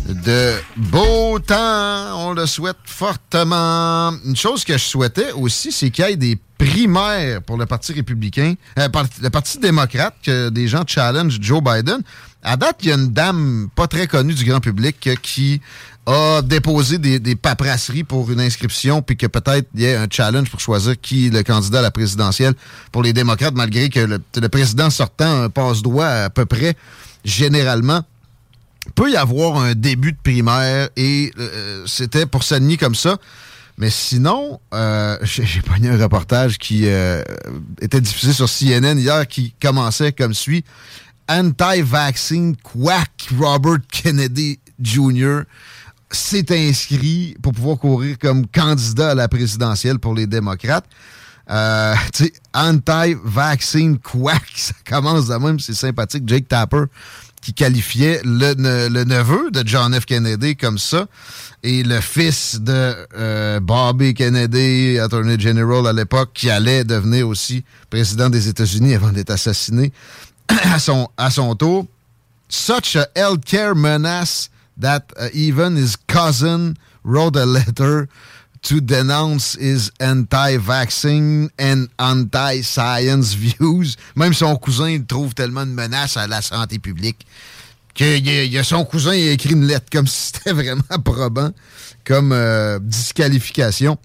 de beau temps. On le souhaite fortement. Une chose que je souhaitais aussi, c'est qu'il y ait des primaires pour le Parti républicain, euh, le Parti démocrate, que des gens challenge Joe Biden. À date, il y a une dame pas très connue du grand public qui a déposé des, paperasseries pour une inscription, puis que peut-être il y ait un challenge pour choisir qui est le candidat à la présidentielle pour les démocrates, malgré que le, président sortant un passe-droit à peu près généralement peut y avoir un début de primaire et euh, c'était pour Sani comme ça. Mais sinon, euh, j'ai pogné un reportage qui euh, était diffusé sur CNN hier qui commençait comme suit. Anti-vaccine quack Robert Kennedy Jr. s'est inscrit pour pouvoir courir comme candidat à la présidentielle pour les démocrates. Euh, anti-vaccine quack, ça commence de même, c'est sympathique. Jake Tapper qui qualifiait le, le neveu de John F. Kennedy comme ça et le fils de euh, Bobby Kennedy, Attorney General à l'époque, qui allait devenir aussi président des États-Unis avant d'être assassiné à son, à son tour. Such a healthcare menace that uh, even his cousin wrote a letter to denounce his anti-vaccine and anti-science views. Même son cousin trouve tellement de menace à la santé publique que son cousin a écrit une lettre comme si c'était vraiment probant comme euh, disqualification.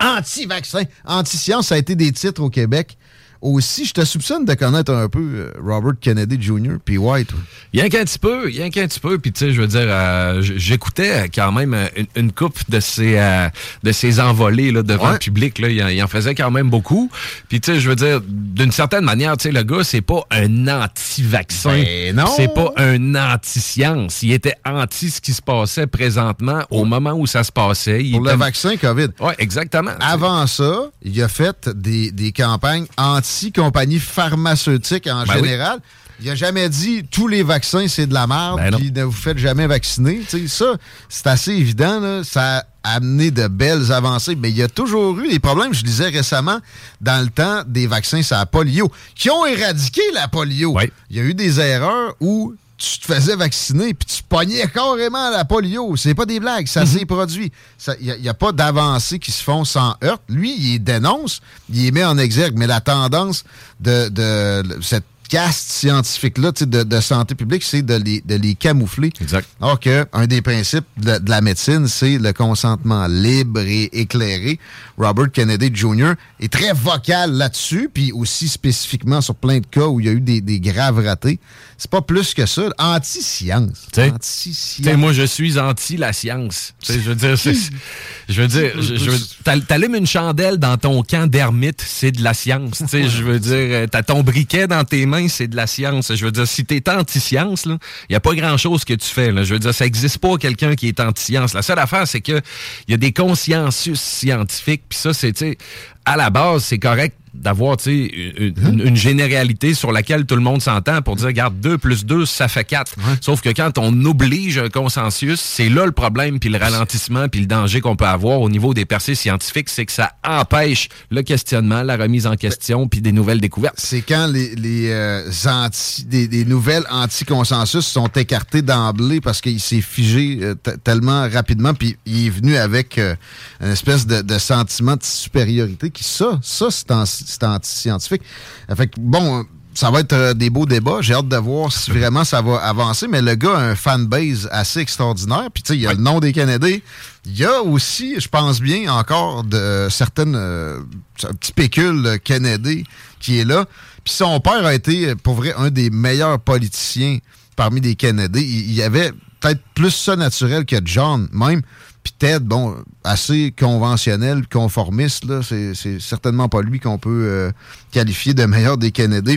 Anti-vaccin, anti-science, ça a été des titres au Québec. Aussi, je te soupçonne de connaître un peu euh, Robert Kennedy Jr. puis White. toi. Rien qu'un petit peu, rien qu'un petit peu. Puis tu sais, je veux dire, euh, j'écoutais quand même euh, une, une coupe de ces euh, de ces envolées là, devant le public. Là, il, en, faisait quand même beaucoup. Puis tu sais, je veux dire, d'une certaine manière, tu sais, le gars, c'est pas un anti-vaccin. Ben non. C'est pas un anti-science. Il était anti ce qui se passait présentement au moment où ça se passait. Il Pour le vaccin COVID. Oui, exactement. Avant ça, il a fait des, des campagnes anti-compagnies pharmaceutiques en Ben oui. général. Il a jamais dit tous les vaccins, c'est de la merde, Ben puis ne vous faites jamais vacciner. Ça, c'est assez évident. là. Ça a amené de belles avancées. Mais il y a toujours eu des problèmes. Je disais récemment, dans le temps, des vaccins sur la polio, qui ont éradiqué la polio. Il y a eu des erreurs où tu te faisais vacciner puis tu pognais carrément la polio. C'est pas des blagues, ça s'est produit. Il n'y a, pas d'avancées qui se font sans heurte. Lui, il dénonce, il les met en exergue, mais la tendance de, de cette caste scientifique-là de, de santé publique, c'est de les, de les camoufler. Exact. Alors que un des principes de, de la médecine, c'est le consentement libre et éclairé. Robert Kennedy Jr. est très vocal là-dessus, puis aussi spécifiquement sur plein de cas où il y a eu des, des graves ratés. C'est pas plus que ça. Anti-science. Anti-science. moi, je suis anti la science. Je veux dire, je veux dire, je, je t'allumes une chandelle dans ton camp d'ermite, c'est de la science. Je veux dire, euh, t'as ton briquet dans tes mains, c'est de la science. Je veux dire, si t'es anti-science, il y a pas grand-chose que tu fais. Là. Je veux dire, ça existe pas quelqu'un qui est anti-science. La seule affaire, c'est que il y a des consciences scientifiques, puis ça, c'est, à la base, c'est correct d'avoir une, une- une généralité sur laquelle tout le monde s'entend pour dire, regarde, 2 plus 2, ça fait 4. Sauf que quand on oblige un consensus, c'est là le problème, puis le ralentissement, puis le danger qu'on peut avoir au niveau des percées scientifiques, c'est que ça empêche le questionnement, la remise en question, puis des nouvelles découvertes. C'est quand les, les, euh, anti, des, des nouvelles anti-consensus sont écartées d'emblée parce qu'il s'est figé euh, tellement rapidement, puis il est venu avec euh, une espèce de, de sentiment de supériorité ça, ça c'est anti- c'est anti-scientifique. Euh, Fait que, bon, euh, ça va être euh, des beaux débats. J'ai hâte de voir si vraiment ça va avancer, mais le gars a un fanbase assez extraordinaire. Puis, tu sais, il y a le nom des Canadiens. Il y a aussi, je pense bien, encore de certaines euh, un petit pécule euh, qui est là. Puis son père a été, euh, pour vrai, un des meilleurs politiciens parmi les Kennedy. Il, il avait peut-être plus ça naturel que John même. Puis Ted, bon, assez conventionnel, conformiste, là. C'est c'est certainement pas lui qu'on peut euh, qualifier de meilleur des Kennedy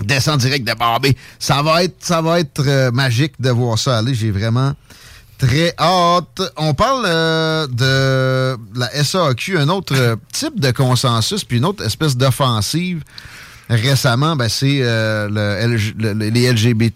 descend direct de Barbie. Ça va être, ça va être euh, magique de voir ça aller. J'ai vraiment très hâte. On parle euh, de la SAQ, un autre euh, type de consensus, puis une autre espèce d'offensive. Récemment, ben, c'est euh, le le- le- les LGBT+,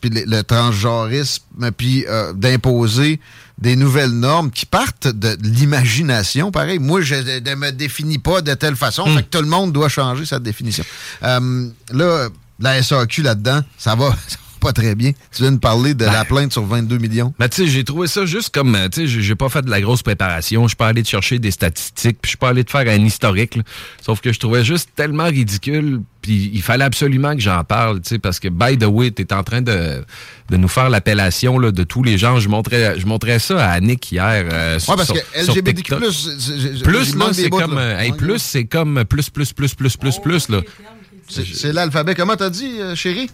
puis le, le transgenrisme, puis euh, d'imposer des nouvelles normes qui partent de l'imagination. Pareil, moi, je ne me définis pas de telle façon, fait que tout le monde doit changer sa définition. Euh, là, la SAQ là-dedans, ça va, ça pas très bien. Tu viens de parler de la plainte sur 22 millions. Mais tu sais, j'ai trouvé ça juste comme, euh, tu sais, j'ai- pas fait de la grosse préparation. Je suis pas allé te chercher des statistiques, puis je suis pas allé te faire un historique. là. Sauf que je trouvais juste tellement ridicule, puis il fallait absolument que j'en parle, tu sais, parce que, by the way, t'es en train de, de nous faire l'appellation là, de tous les gens. Je montrais, je montrais ça à Annick hier. euh, sur- Ouais, parce sur- que LGBTQ+, Plus, c'est comme, plus, c'est comme plus, plus, plus, plus, plus, plus, là. C'est c'est l'alphabet. Comment t'as dit, euh, chérie?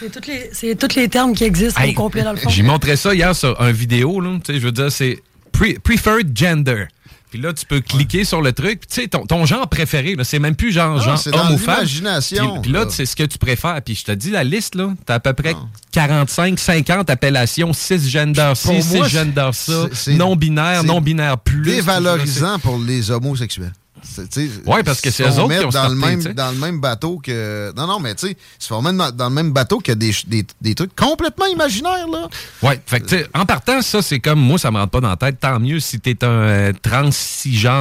C'est tous les, les termes qui existent Hey, au complet dans le fond. J'ai montré ça hier sur un vidéo, là. Tu sais, je veux dire, c'est pre- preferred gender. Puis là, tu peux cliquer sur le truc. Puis tu sais, ton, ton genre préféré, là, c'est même plus genre, Non, genre c'est homme ou femme. l'imagination, Puis, puis là, c'est ce que tu préfères. Puis je te dis, la liste, là, t'as à peu près 45, 50 appellations, cisgender ci, Pour moi, cisgender ça, non-binaire, non-binaire plus. Dévalorisant pour les homosexuels. Ouais, parce que c'est eux autres qui ont dans le, même, dans le même bateau que. Non, non, mais tu sais, ils se forment dans, dans le même bateau que des, des, des trucs complètement imaginaires, là. Ouais, fait que, tu sais, en partant, ça, c'est comme, moi, ça me rentre pas dans la tête. Tant mieux si t'es un euh,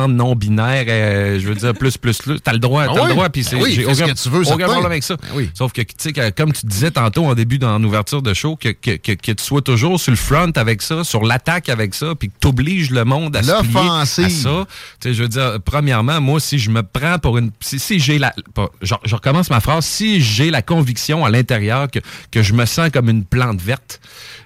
non-binaire, euh, je veux dire, plus, plus, plus. T'as le droit, Ah t'as oui? le droit, puis Ben c'est. oui, j'ai ce que tu veux, aucun certain. problème avec ça. Ben Sauf que, tu sais, comme tu disais tantôt en début, dans l'ouverture de show, que, que, que, que tu sois toujours sur le front avec ça, sur l'attaque avec ça, puis que t'obliges le monde à se plier à ça. Tu sais, je veux dire, premièrement, moi, si je me prends pour une. Si, si j'ai la. pas- je, je recommence ma phrase. Si j'ai la conviction à l'intérieur que, que je me sens comme une plante verte,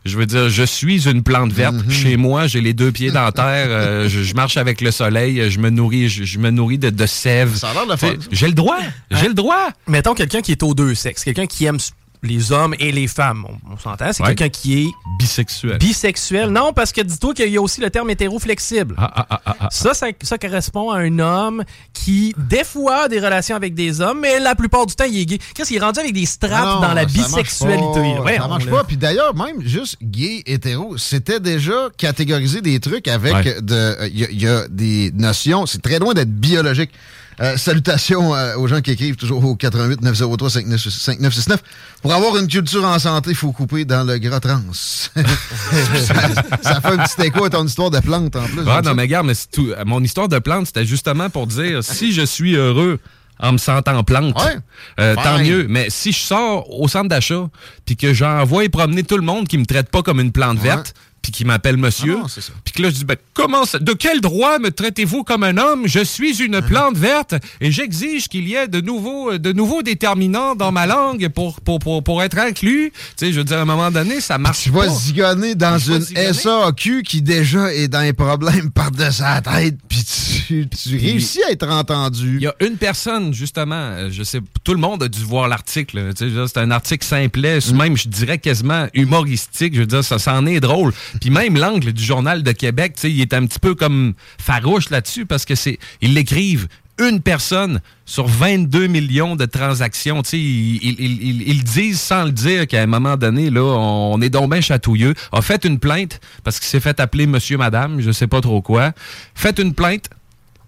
je veux dire, je suis une plante verte. Mm-hmm. Chez moi, j'ai les deux pieds dans la terre. euh, je, je marche avec le soleil. Je me nourris, je, je me nourris de, de sève. Ça a l'air de. J'ai le droit. J'ai le droit. Mettons quelqu'un qui est aux deux sexes, quelqu'un qui aime les hommes et les femmes. On, on s'entend, c'est Ouais. quelqu'un qui est bisexuel. Bisexuel. Non, parce que dis-toi qu'il y a aussi le terme hétéro-flexible. Ah, ça, ça, ça correspond à un homme qui, des fois, a des relations avec des hommes, mais la plupart du temps, il est gay. Qu'est-ce qu'il est rendu avec des straps Non, dans la ça marche bisexualité? pas. Ouais, ça marche pas. Puis d'ailleurs, même juste gay, hétéro, c'était déjà catégorisé des trucs avec Ouais. de. Il y, a- y a des notions. C'est très loin d'être biologique. Euh, salutations euh, aux gens qui écrivent toujours au 88 903 5969. Pour avoir une culture en santé, il faut couper dans le gras trans. ça, ça fait un petit écho à ton histoire de plante en plus. Ah, j'aime non, mais regarde, mais tout. Mon histoire de plante, c'était justement pour dire si je suis heureux en me sentant plante, Ouais. euh, tant mieux. Mais si je sors au centre d'achat puis que j'envoie promener tout le monde qui me traite pas comme une plante verte, puis qui m'appelle monsieur, Ah puis que là je dis ben comment ça- de quel droit me traitez-vous comme un homme? Je suis une plante verte et j'exige qu'il y ait de nouveaux de nouveaux déterminants dans ma langue pour pour, pour, pour être inclus. Tu sais, je veux dire à un moment donné, ça marche Tu vas pas. zigonner dans Je vais une zigonner. SAQ qui déjà est dans les problèmes par-dessus la tête, puis tu, tu réussis à être entendu. Il y a une personne, justement, euh, je sais, tout le monde a dû voir l'article. Tu sais, C'est un article simplet, Mm. même, je dirais quasiment humoristique. Je veux dire, ça s'en est drôle. Puis même l'angle du Journal de Québec, tu sais, il est un petit peu comme farouche là-dessus parce que c'est. Ils l'écrivent une personne sur 22 millions de transactions. Ils- ils disent sans le dire qu'à un moment donné, là, on est donc bien chatouilleux. A fait une plainte parce qu'il s'est fait appeler monsieur, madame, je sais pas trop quoi. Faites une plainte.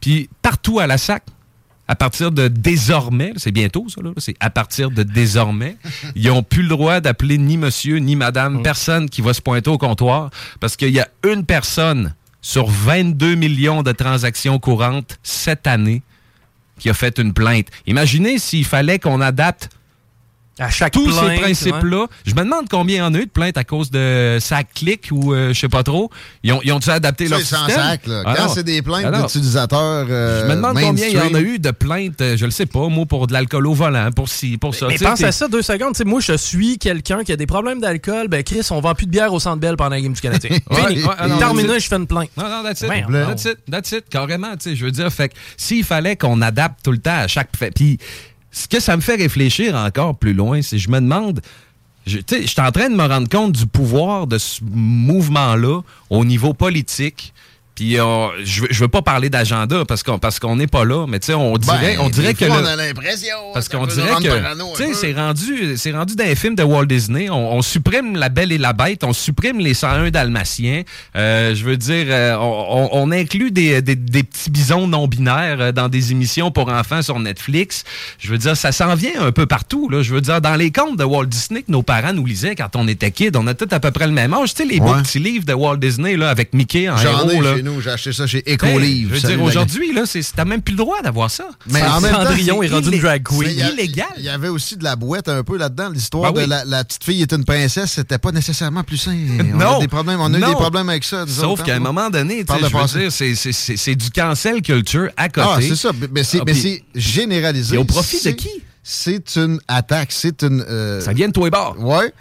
Puis partout à la SAC, à partir de désormais, c'est bientôt ça, là, c'est à partir de désormais, ils n'ont plus le droit d'appeler ni monsieur ni madame, personne qui va se pointer au comptoir, parce qu'il y a une personne sur 22 millions de transactions courantes cette année qui a fait une plainte. Imaginez s'il fallait qu'on adapte à chaque tous plainte, ces principes-là. Je me demande combien il y en a eu de plaintes à cause de sac clic ou euh, je sais pas trop. Ils ont, ils ont-tu adapté leur C'est sans système? sac, là. Ah Quand c'est des plaintes Ah d'utilisateurs. euh, Je me demande combien il y en a eu de plaintes, euh, je le sais pas, moi, pour de l'alcool au volant, pour ci, pour ça. Mais pense à ça deux secondes. Tu sais, moi, je suis quelqu'un qui a des problèmes d'alcool. Ben, Chris, on vend plus de bière au Centre Bell pendant la Game du Canadien. Ouais, Fini. ouais, non, Terminé, je fais une plainte. Non, non, that's it. Ouais, That's it, that's it, carrément, tu sais, je veux dire, fait que s'il fallait qu'on adapte tout le temps à chaque fait, puis ce que ça me fait réfléchir encore plus loin, c'est je me demande, je suis en train de me rendre compte du pouvoir de ce mouvement-là au niveau politique. Puis euh, je, veux, je veux pas parler d'agenda parce qu'on parce qu'on n'est pas là, mais tu sais, on dirait, Ben, on dirait que fois, le- on a l'impression. parce qu'on dirait que tu sais c'est rendu c'est rendu dans les films de Walt Disney. On, on supprime la Belle et la Bête on supprime les 101 Dalmatiens. Euh, je veux dire euh, on, on- on inclut des, des- des petits bisons non binaires euh, dans des émissions pour enfants sur Netflix. Je veux dire ça s'en vient un peu partout là. Je veux dire dans les contes de Walt Disney que nos parents nous lisaient quand on était kid on a tous à peu près le même âge. Tu sais les beaux Ouais. petits livres de Walt Disney là avec Mickey en J'en héros là chez nous. J'ai acheté ça chez Hey, Ecolivre. je veux dire, aujourd'hui, là, t'as même plus le droit d'avoir ça. Mais en même Cendrillon est rendu une drag queen. c'est- illégal. Il y avait aussi de la boîte un peu là-dedans. L'histoire Ben de la, petite fille est une princesse, c'était pas nécessairement plus sain. On non. a des problèmes, on a eu des problèmes avec ça. Sauf qu'à un hein. moment donné, c'est- du cancel culture à côté. Ah, c'est ça. Mais c'est Ah, c'est généralisé. Et au profit de qui? C'est une attaque, c'est une... euh, Ça vient de toi et bord. Ouais.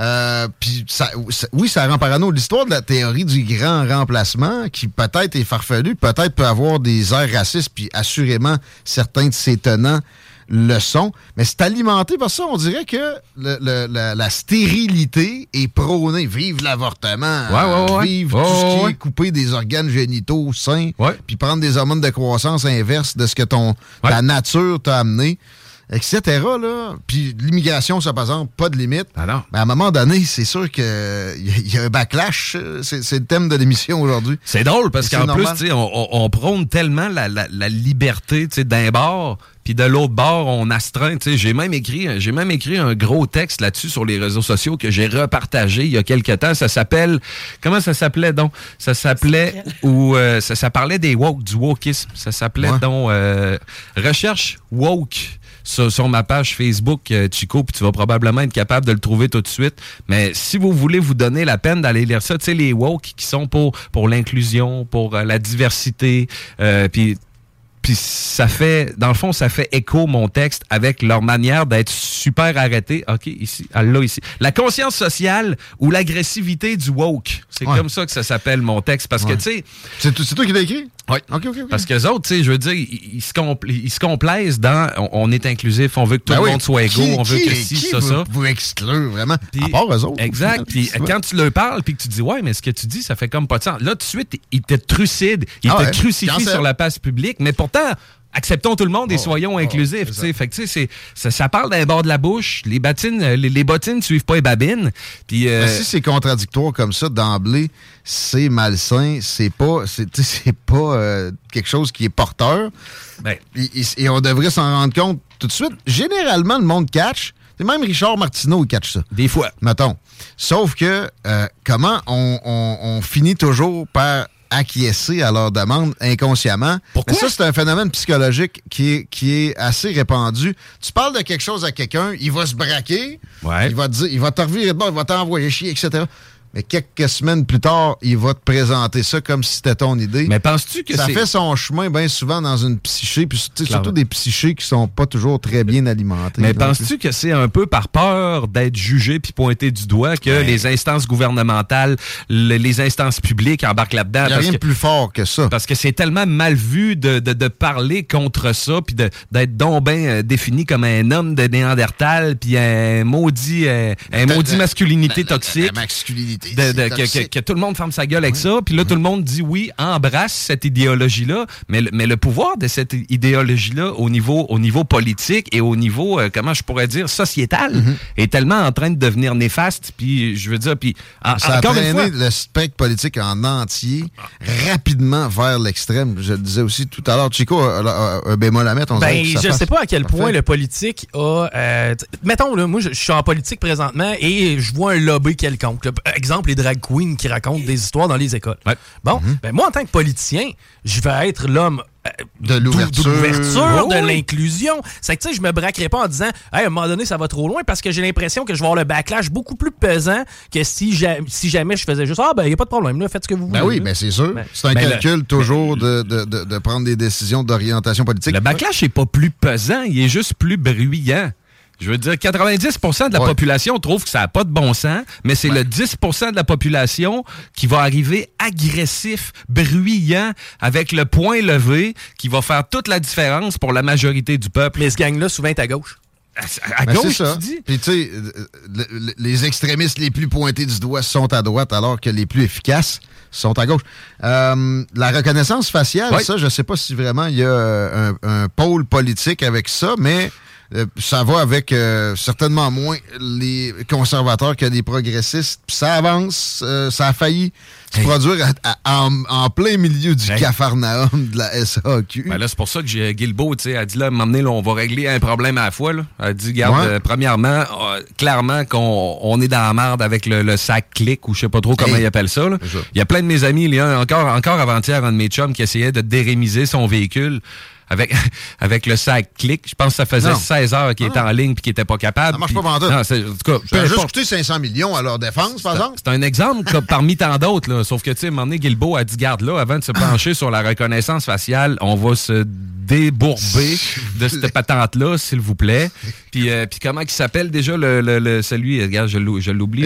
Euh, Puis ça, ça- oui, ça rend parano. L'histoire de la théorie du grand remplacement, qui peut-être est farfelue, peut-être peut avoir des airs racistes, puis assurément, certains de ses tenants le sont. Mais c'est alimenté par ça. On dirait que le- le- la, la stérilité est prônée. Vive l'avortement. Ouais, ouais, ouais. Vive tout ce qui est couper des organes génitaux sains. Puis prendre des hormones de croissance inverse de ce que ton, ta nature t'a amené etc. Là. Puis l'immigration, ça, par exemple, pas de limite. Ah non. Mais à un moment donné, c'est sûr qu'il y, y a un backlash. euh, C'est c'est le thème de l'émission aujourd'hui. C'est drôle parce qu'en plus, normal. tu sais, on, on- on prône tellement la, la- la liberté tu sais, d'un bord, puis de l'autre bord, on astreint. tu sais. J'ai même écrit, j'ai même écrit un gros texte là-dessus sur les réseaux sociaux que j'ai repartagé il y a quelques temps. Ça s'appelle, comment ça s'appelait donc? Ça s'appelait ou euh, ça, ça parlait des woke, du wokisme. Ça s'appelait Ouais. donc euh, recherche woke. Sur, ma page Facebook, euh, Chico, puis tu vas probablement être capable de le trouver tout de suite. Mais si vous voulez vous donner la peine d'aller lire ça, tu sais, les woke qui sont pour, pour l'inclusion, pour euh, la diversité, euh, puis puis ça fait, dans le fond, ça fait écho mon texte avec leur manière d'être super arrêtés. OK, ici, elle l'a ici. La conscience sociale ou l'agressivité du woke. C'est Ouais. comme ça que ça s'appelle mon texte. Parce Ouais. que, tu sais, C'est toi qui l'as écrit? Oui. OK, OK, OK. parce que les autres, tu sais, je veux dire, ils, ils se ils se complaisent dans on, on est inclusif, on veut que tout Ben le oui. monde soit égaux, Qui- on veut qui- que si, qui ça, ça. Vous exclure, vraiment? Puis- à part eux autres. Exact. Puis quand tu leur parles, puis que tu dis, ouais, mais ce que tu dis, ça fait comme pas de sens. Là, tout de suite, ils te trucident, ils Ah te ouais. crucifient sur la place publique, mais pourtant, acceptons tout le monde et Oh, soyons oh, inclusifs. fait que, ça, ça parle d'un bord de la bouche. Les bottines, euh, les, les bottines suivent pas les babines. Puis, euh, si c'est contradictoire comme ça d'emblée, c'est malsain, c'est pas, c'est, pas euh, quelque chose qui est porteur. Ben. et, et- et on devrait s'en rendre compte tout de suite. Généralement, le monde catch. Même Richard Martineau, il catch ça. Des fois. Mettons. Sauf que, euh, comment on, on- on finit toujours par acquiescer à leur demande inconsciemment. Pourquoi? Mais ça, c'est un phénomène psychologique qui est, qui est assez répandu. Tu parles de quelque chose à quelqu'un, il va se braquer, Ouais. il va te dire, il va te revirer de bord, il va t'envoyer chier, etc. Mais quelques semaines plus tard, il va te présenter ça comme si c'était ton idée. Mais penses-tu que ça fait son chemin bien souvent dans une psyché, puis surtout des psychés qui sont pas toujours très bien alimentées. Mais penses-tu que c'est un peu par peur d'être jugé puis pointé du doigt que les instances gouvernementales, le- les instances publiques embarquent là-dedans? Il n'y a rien de plus fort que ça. Parce que c'est tellement mal vu de, de- de parler contre ça, puis d'être donc ben euh, défini comme un homme de Néandertal, puis un maudit, euh, un maudit masculinité toxique. La masculinité. De- de- que, que- tout le monde ferme sa gueule avec ça, puis là, tout le monde dit oui, embrasse cette idéologie-là, mais, le- mais le pouvoir de cette idéologie-là au niveau, au niveau politique et au niveau, euh, comment je pourrais dire, sociétal, Mm-hmm. est tellement en train de devenir néfaste, puis je veux dire, puis en- Ça a encore une traîné fois, le spectre politique en entier rapidement vers l'extrême. Je le disais aussi tout à l'heure. Chico a, a- a un bémol à mettre. On Ben, que ça je sais pas à quel point le politique a. euh, mettons, là, moi, je, je suis en politique présentement et je vois un lobby quelconque. là. Exemple, les drag queens qui racontent des histoires dans les écoles. Bon, Mhm. ben, moi, en tant que politicien, je vais être l'homme. euh, De l'ouverture. de Oui, l'inclusion. C'est que, tu sais, je me braquerai pas en disant, hey, à un moment donné, ça va trop loin parce que j'ai l'impression que je vais avoir le backlash beaucoup plus pesant que si, ja- si jamais je faisais juste, ah, ben, il n'y a pas de problème, là, faites ce que vous voulez. Ben oui, ben c'est sûr. Ben- c'est un ben, calcul toujours de, de- de- de prendre des décisions d'orientation politique. Le backlash n'est pas plus pesant, il est juste plus bruyant. Je veux dire, 90% de la Ouais. population trouve que ça n'a pas de bon sens, mais c'est le 10% de la population qui va arriver agressif, bruyant, avec le point levé, qui va faire toute la différence pour la majorité du peuple. Mais ce gang-là, souvent, est à gauche. À Ben, gauche, ça. tu dis? Puis tu sais, le- le- les extrémistes les plus pointés du doigt sont à droite, alors que les plus efficaces sont à gauche. Euh, la reconnaissance faciale, Oui. ça, je sais pas si vraiment il y a euh, un, un pôle politique avec ça, mais Euh, ça va avec euh, certainement moins les conservateurs que les progressistes. Puis ça avance, euh, ça a failli se produire à- à- en, en plein milieu du cafarnaum de la SAQ. Ben là, c'est pour ça que j'ai Guilbeault, elle dit là, donné, là, on va régler un problème à la fois. Là. Elle dit, regarde, Ouais. euh, premièrement, euh, clairement qu'on on est dans la merde avec le, le sac clic ou je sais pas trop comment Hey. ils appellent ça. Il y a plein de mes amis, il y a encore, encore avant-hier, un de mes chums qui essayait de dérémiser son véhicule. Avec, avec le sac clic, je pense que ça faisait Non. 16 heures qu'il était en ligne puis qu'il était pas capable. Ça marche pas pantoute. Non, en tout cas, juste coûté 500 millions à leur défense, par exemple. C'est un exemple comme parmi tant d'autres. là. Sauf que, tu sais, à un moment donné, Guilbeault a dit, garde là, avant de se pencher sur la reconnaissance faciale, on va se débourber de cette patente-là, s'il vous plaît. Puis, euh, puis comment il s'appelle déjà le, le- le- celui, regarde, je l'ou- je l'oublie.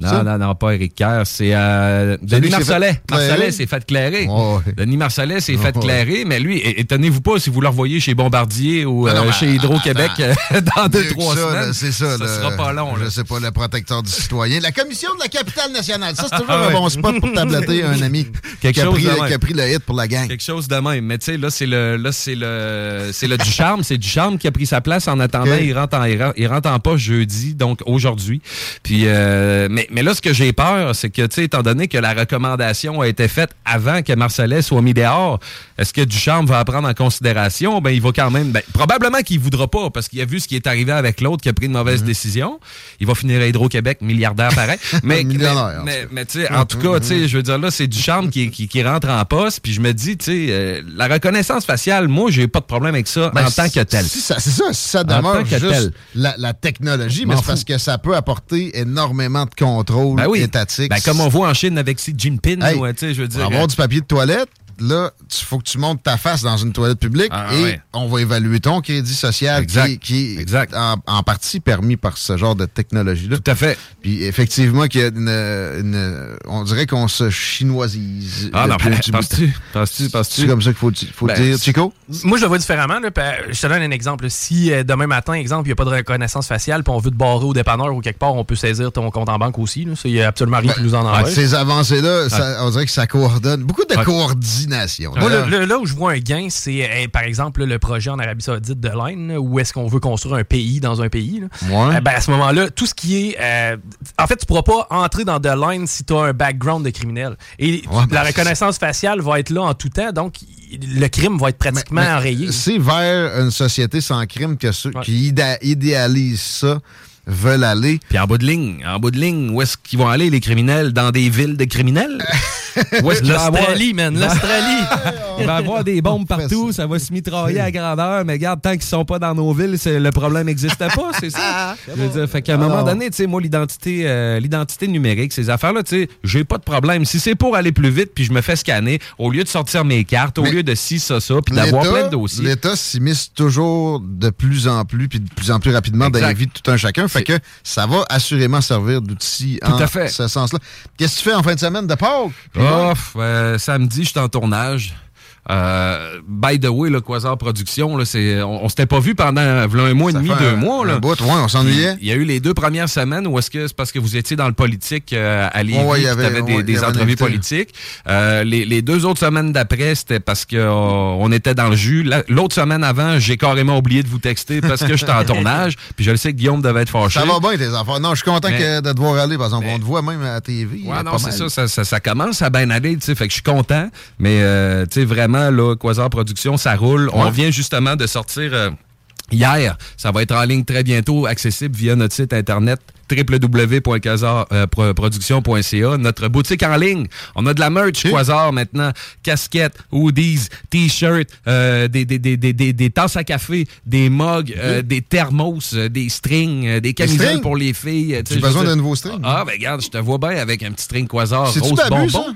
Non, Ça? non, non, pas Éric Kerr. C'est euh, Denis Marcellet. fait Marcellet clairer? s'est fait clairer. Denis Marcellet s'est fait Ouais. clairer, mais lui, étonnez-vous pas si vous le revoyez chez Bombardier ou Non, non, euh, chez Hydro-Québec dans deux, trois ça, semaines. C'est ça. Ça sera pas long. là. Je sais pas, le protecteur du citoyen. La commission de la capitale nationale. Ça, c'est toujours Ah un ouais. bon spot pour tabletter un ami qui a, pris, qui a pris le hit pour la gang. Quelque chose de même. Mais tu sais, là, c'est le, là, c'est le, c'est le Ducharme. C'est Ducharme qui a pris sa place en attendant. Il rentre en, il rentre- en jeudi, donc aujourd'hui. Puis, euh, mais, mais là, ce que j'ai peur, c'est que, tu sais, étant donné que la recommandation a été faite avant que Marcellet soit mis dehors, est-ce que Ducharme va la prendre en considération? Ben, il va quand même, ben, probablement qu'il voudra pas, parce qu'il a vu ce qui est arrivé avec l'autre qui a pris une mauvaise décision. Il va finir à Hydro-Québec, milliardaire pareil. mais, Millionnaire, mais, tout mais, tu sais, en tout cas, tu sais, je veux dire, là, c'est Ducharme qui, qui, qui rentre en poste, puis je me dis, tu sais, euh, la reconnaissance faciale, moi, j'ai pas de problème avec ça Ben, en tant que tel. si C'est ça, si ça demeure juste la, la technologie, mais c'est parce que ça peut apporter énormément de contrôle Ben oui. étatique. Ben, comme on voit en Chine avec Xi Jinping, Hey, ou, euh, je veux dire. avoir du papier de toilette, là, il faut que tu montes ta face dans une toilette publique Ah, et ouais. on va évaluer ton crédit social qui, Exact. est En, en partie permis par ce genre de technologie-là. Tout à fait. Puis effectivement, qu'il y a une, une- on dirait qu'on se chinoisise. Ah non, ben, penses-tu? Penses-tu? Penses-tu? C'est comme ça qu'il faut, faut Ben, dire. Chico? Moi, je le vois différemment. Là, euh, je te donne un exemple. Si euh, demain matin, exemple, il n'y a pas de reconnaissance faciale, puis on veut te barrer au dépanneur ou quelque part, on peut saisir ton compte en banque aussi. Il n'y a absolument rien qui nous en Ouais, empêche. ces avancées-là, on dirait que ça coordonne. Beaucoup de coordination. Moi, le- le- là où je vois un gain, c'est euh, par exemple là, le projet en Arabie Saoudite de Line, là, où est-ce qu'on veut construire un pays dans un pays. là. Ouais. Euh, ben, à ce moment-là, tout ce qui est. euh, en fait, tu pourras pas entrer dans The Line si tu as un background de criminel. Et Ouais, ben, la reconnaissance faciale va être là en tout temps, donc le crime va être pratiquement Mais enrayé. C'est vers une société sans crime que ceux qui idé- idéalisent ça veulent aller. Puis en bout de ligne, en bout de ligne, où est-ce qu'ils vont aller, les criminels? Dans des villes de criminels? Avoir- L'Australie, man, l'Australie. Il va y avoir des bombes partout, ça va se mitrailler à grandeur, mais regarde, tant qu'ils sont pas dans nos villes, le problème n'existe pas, c'est ça. Je veux dire, fait qu'à un moment Alors. donné, tu sais, moi, l'identité euh, l'identité numérique, ces affaires-là, tu sais, j'ai pas de problème. Si c'est pour aller plus vite, puis je me fais scanner, au lieu de sortir mes cartes, au lieu de ci, ça, ça, puis d'avoir plein de dossiers. L'État s'immisce toujours de plus en plus, puis de plus en plus rapidement dans la vie de tout un chacun. Fait que ça va assurément servir d'outil en fait. ce sens-là. Qu'est-ce que tu fais en fin de semaine de Pâques? Oh, euh, samedi, je suis en tournage. Euh, by the way, le Quasar Production, là, c'est, on, on s'était pas vu pendant euh, un mois et demi, deux un- mois. Là. un bout, ouais, on s'ennuyait. Il y a eu les deux premières semaines où est-ce que c'est parce que vous étiez dans le politique euh, à Lévis, Ouais, ouais, il y avait- des, ouais, entrevues politiques. Euh, les, les deux autres semaines d'après, c'était parce que euh, on était dans le jus. La- L'autre semaine avant, j'ai carrément oublié de vous texter parce que j'étais en tournage. Puis je le sais que Guillaume devait être fâché. Ça va bien, tes enfants. Non, je suis content Mais- que de te voir aller, par exemple. On te voit même à la TV. Ouais, non, c'est ça, ça, ça, ça commence à bien aller, tu sais, fait que je suis content, mais tu sais, vraiment, là, Quasar Production, ça roule. On Ouais. vient justement de sortir euh, hier, ça va être en ligne très bientôt, accessible via notre site internet www.quasarproduction.ca, notre boutique en ligne. On a de la merch Quasar maintenant, casquettes, hoodies, t-shirts, euh, des, des, des, des, des, des tasses à café, des mugs, euh, des thermos, euh, des strings, euh, des camisoles pour les filles. euh, J'ai besoin d'un nouveau string. Ah, ben regarde, je te vois bien avec un petit string Quasar rose bonbon. ça?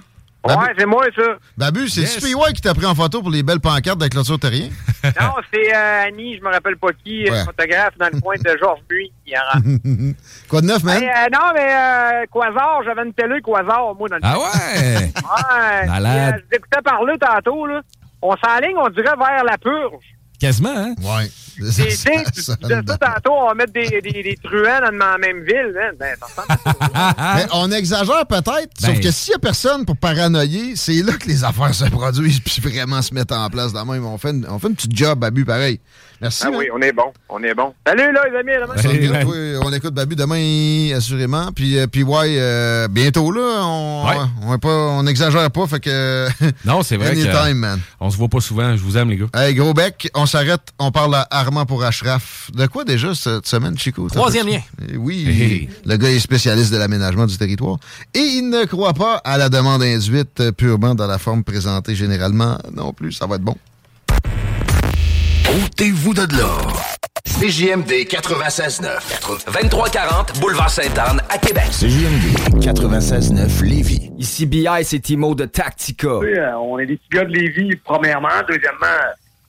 Ouais, c'est moi, ça. Babu, c'est Yes. qui t'a pris en photo pour les belles pancartes de la clôture terrien? Non, c'est euh, Annie, je me rappelle pas qui, Ouais. photographe dans le coin de Georges Buis. qui en. Quoi de neuf, man? Hey, euh, non, mais euh, Quasar, j'avais une télé Quasar, moi, dans le Ah ouais? Ouais. Malade. Euh, je t'écoutais parler tantôt, là. On s'enligne, on dirait, vers la purge. Quasiment, hein? Ouais. Sais, tu disais ça tantôt, on va mettre des, des, des truands dans la même ville. hein. Ben, ça on exagère peut-être, sauf Ben. que s'il y a personne pour paranoïer, c'est là que les affaires se produisent puis vraiment se mettent en place dans même. On fait une, on fait une petite job, Babu, pareil. Merci. Ah man. oui, on est bon. On est bon. Salut, là, les amis. à demain. Ça dit, oui, on écoute Babu demain, assurément. Puis, euh, puis ouais, euh, bientôt, là, on Ouais. on est pas, on pas, fait que... Non, c'est vrai que Anytime, man. on se voit pas souvent. Je vous aime, les gars. Hey, gros bec, on s'arrête, on parle à Armand pour Ashraf. De quoi déjà cette semaine, Chico? Troisième lien. Eh Oui, Hey. le gars est spécialiste de l'aménagement du territoire. Et il ne croit pas à la demande induite purement dans la forme présentée généralement non plus. Ça va être bon. Ôtez-vous de là. CJMD 96.9. 2340 Boulevard Sainte-Anne à Québec. CJMD 96.9 Lévis. Ici BI, c'est Timo de Tactica. Oui, euh, on est des petits gars de Lévis, premièrement. Deuxièmement,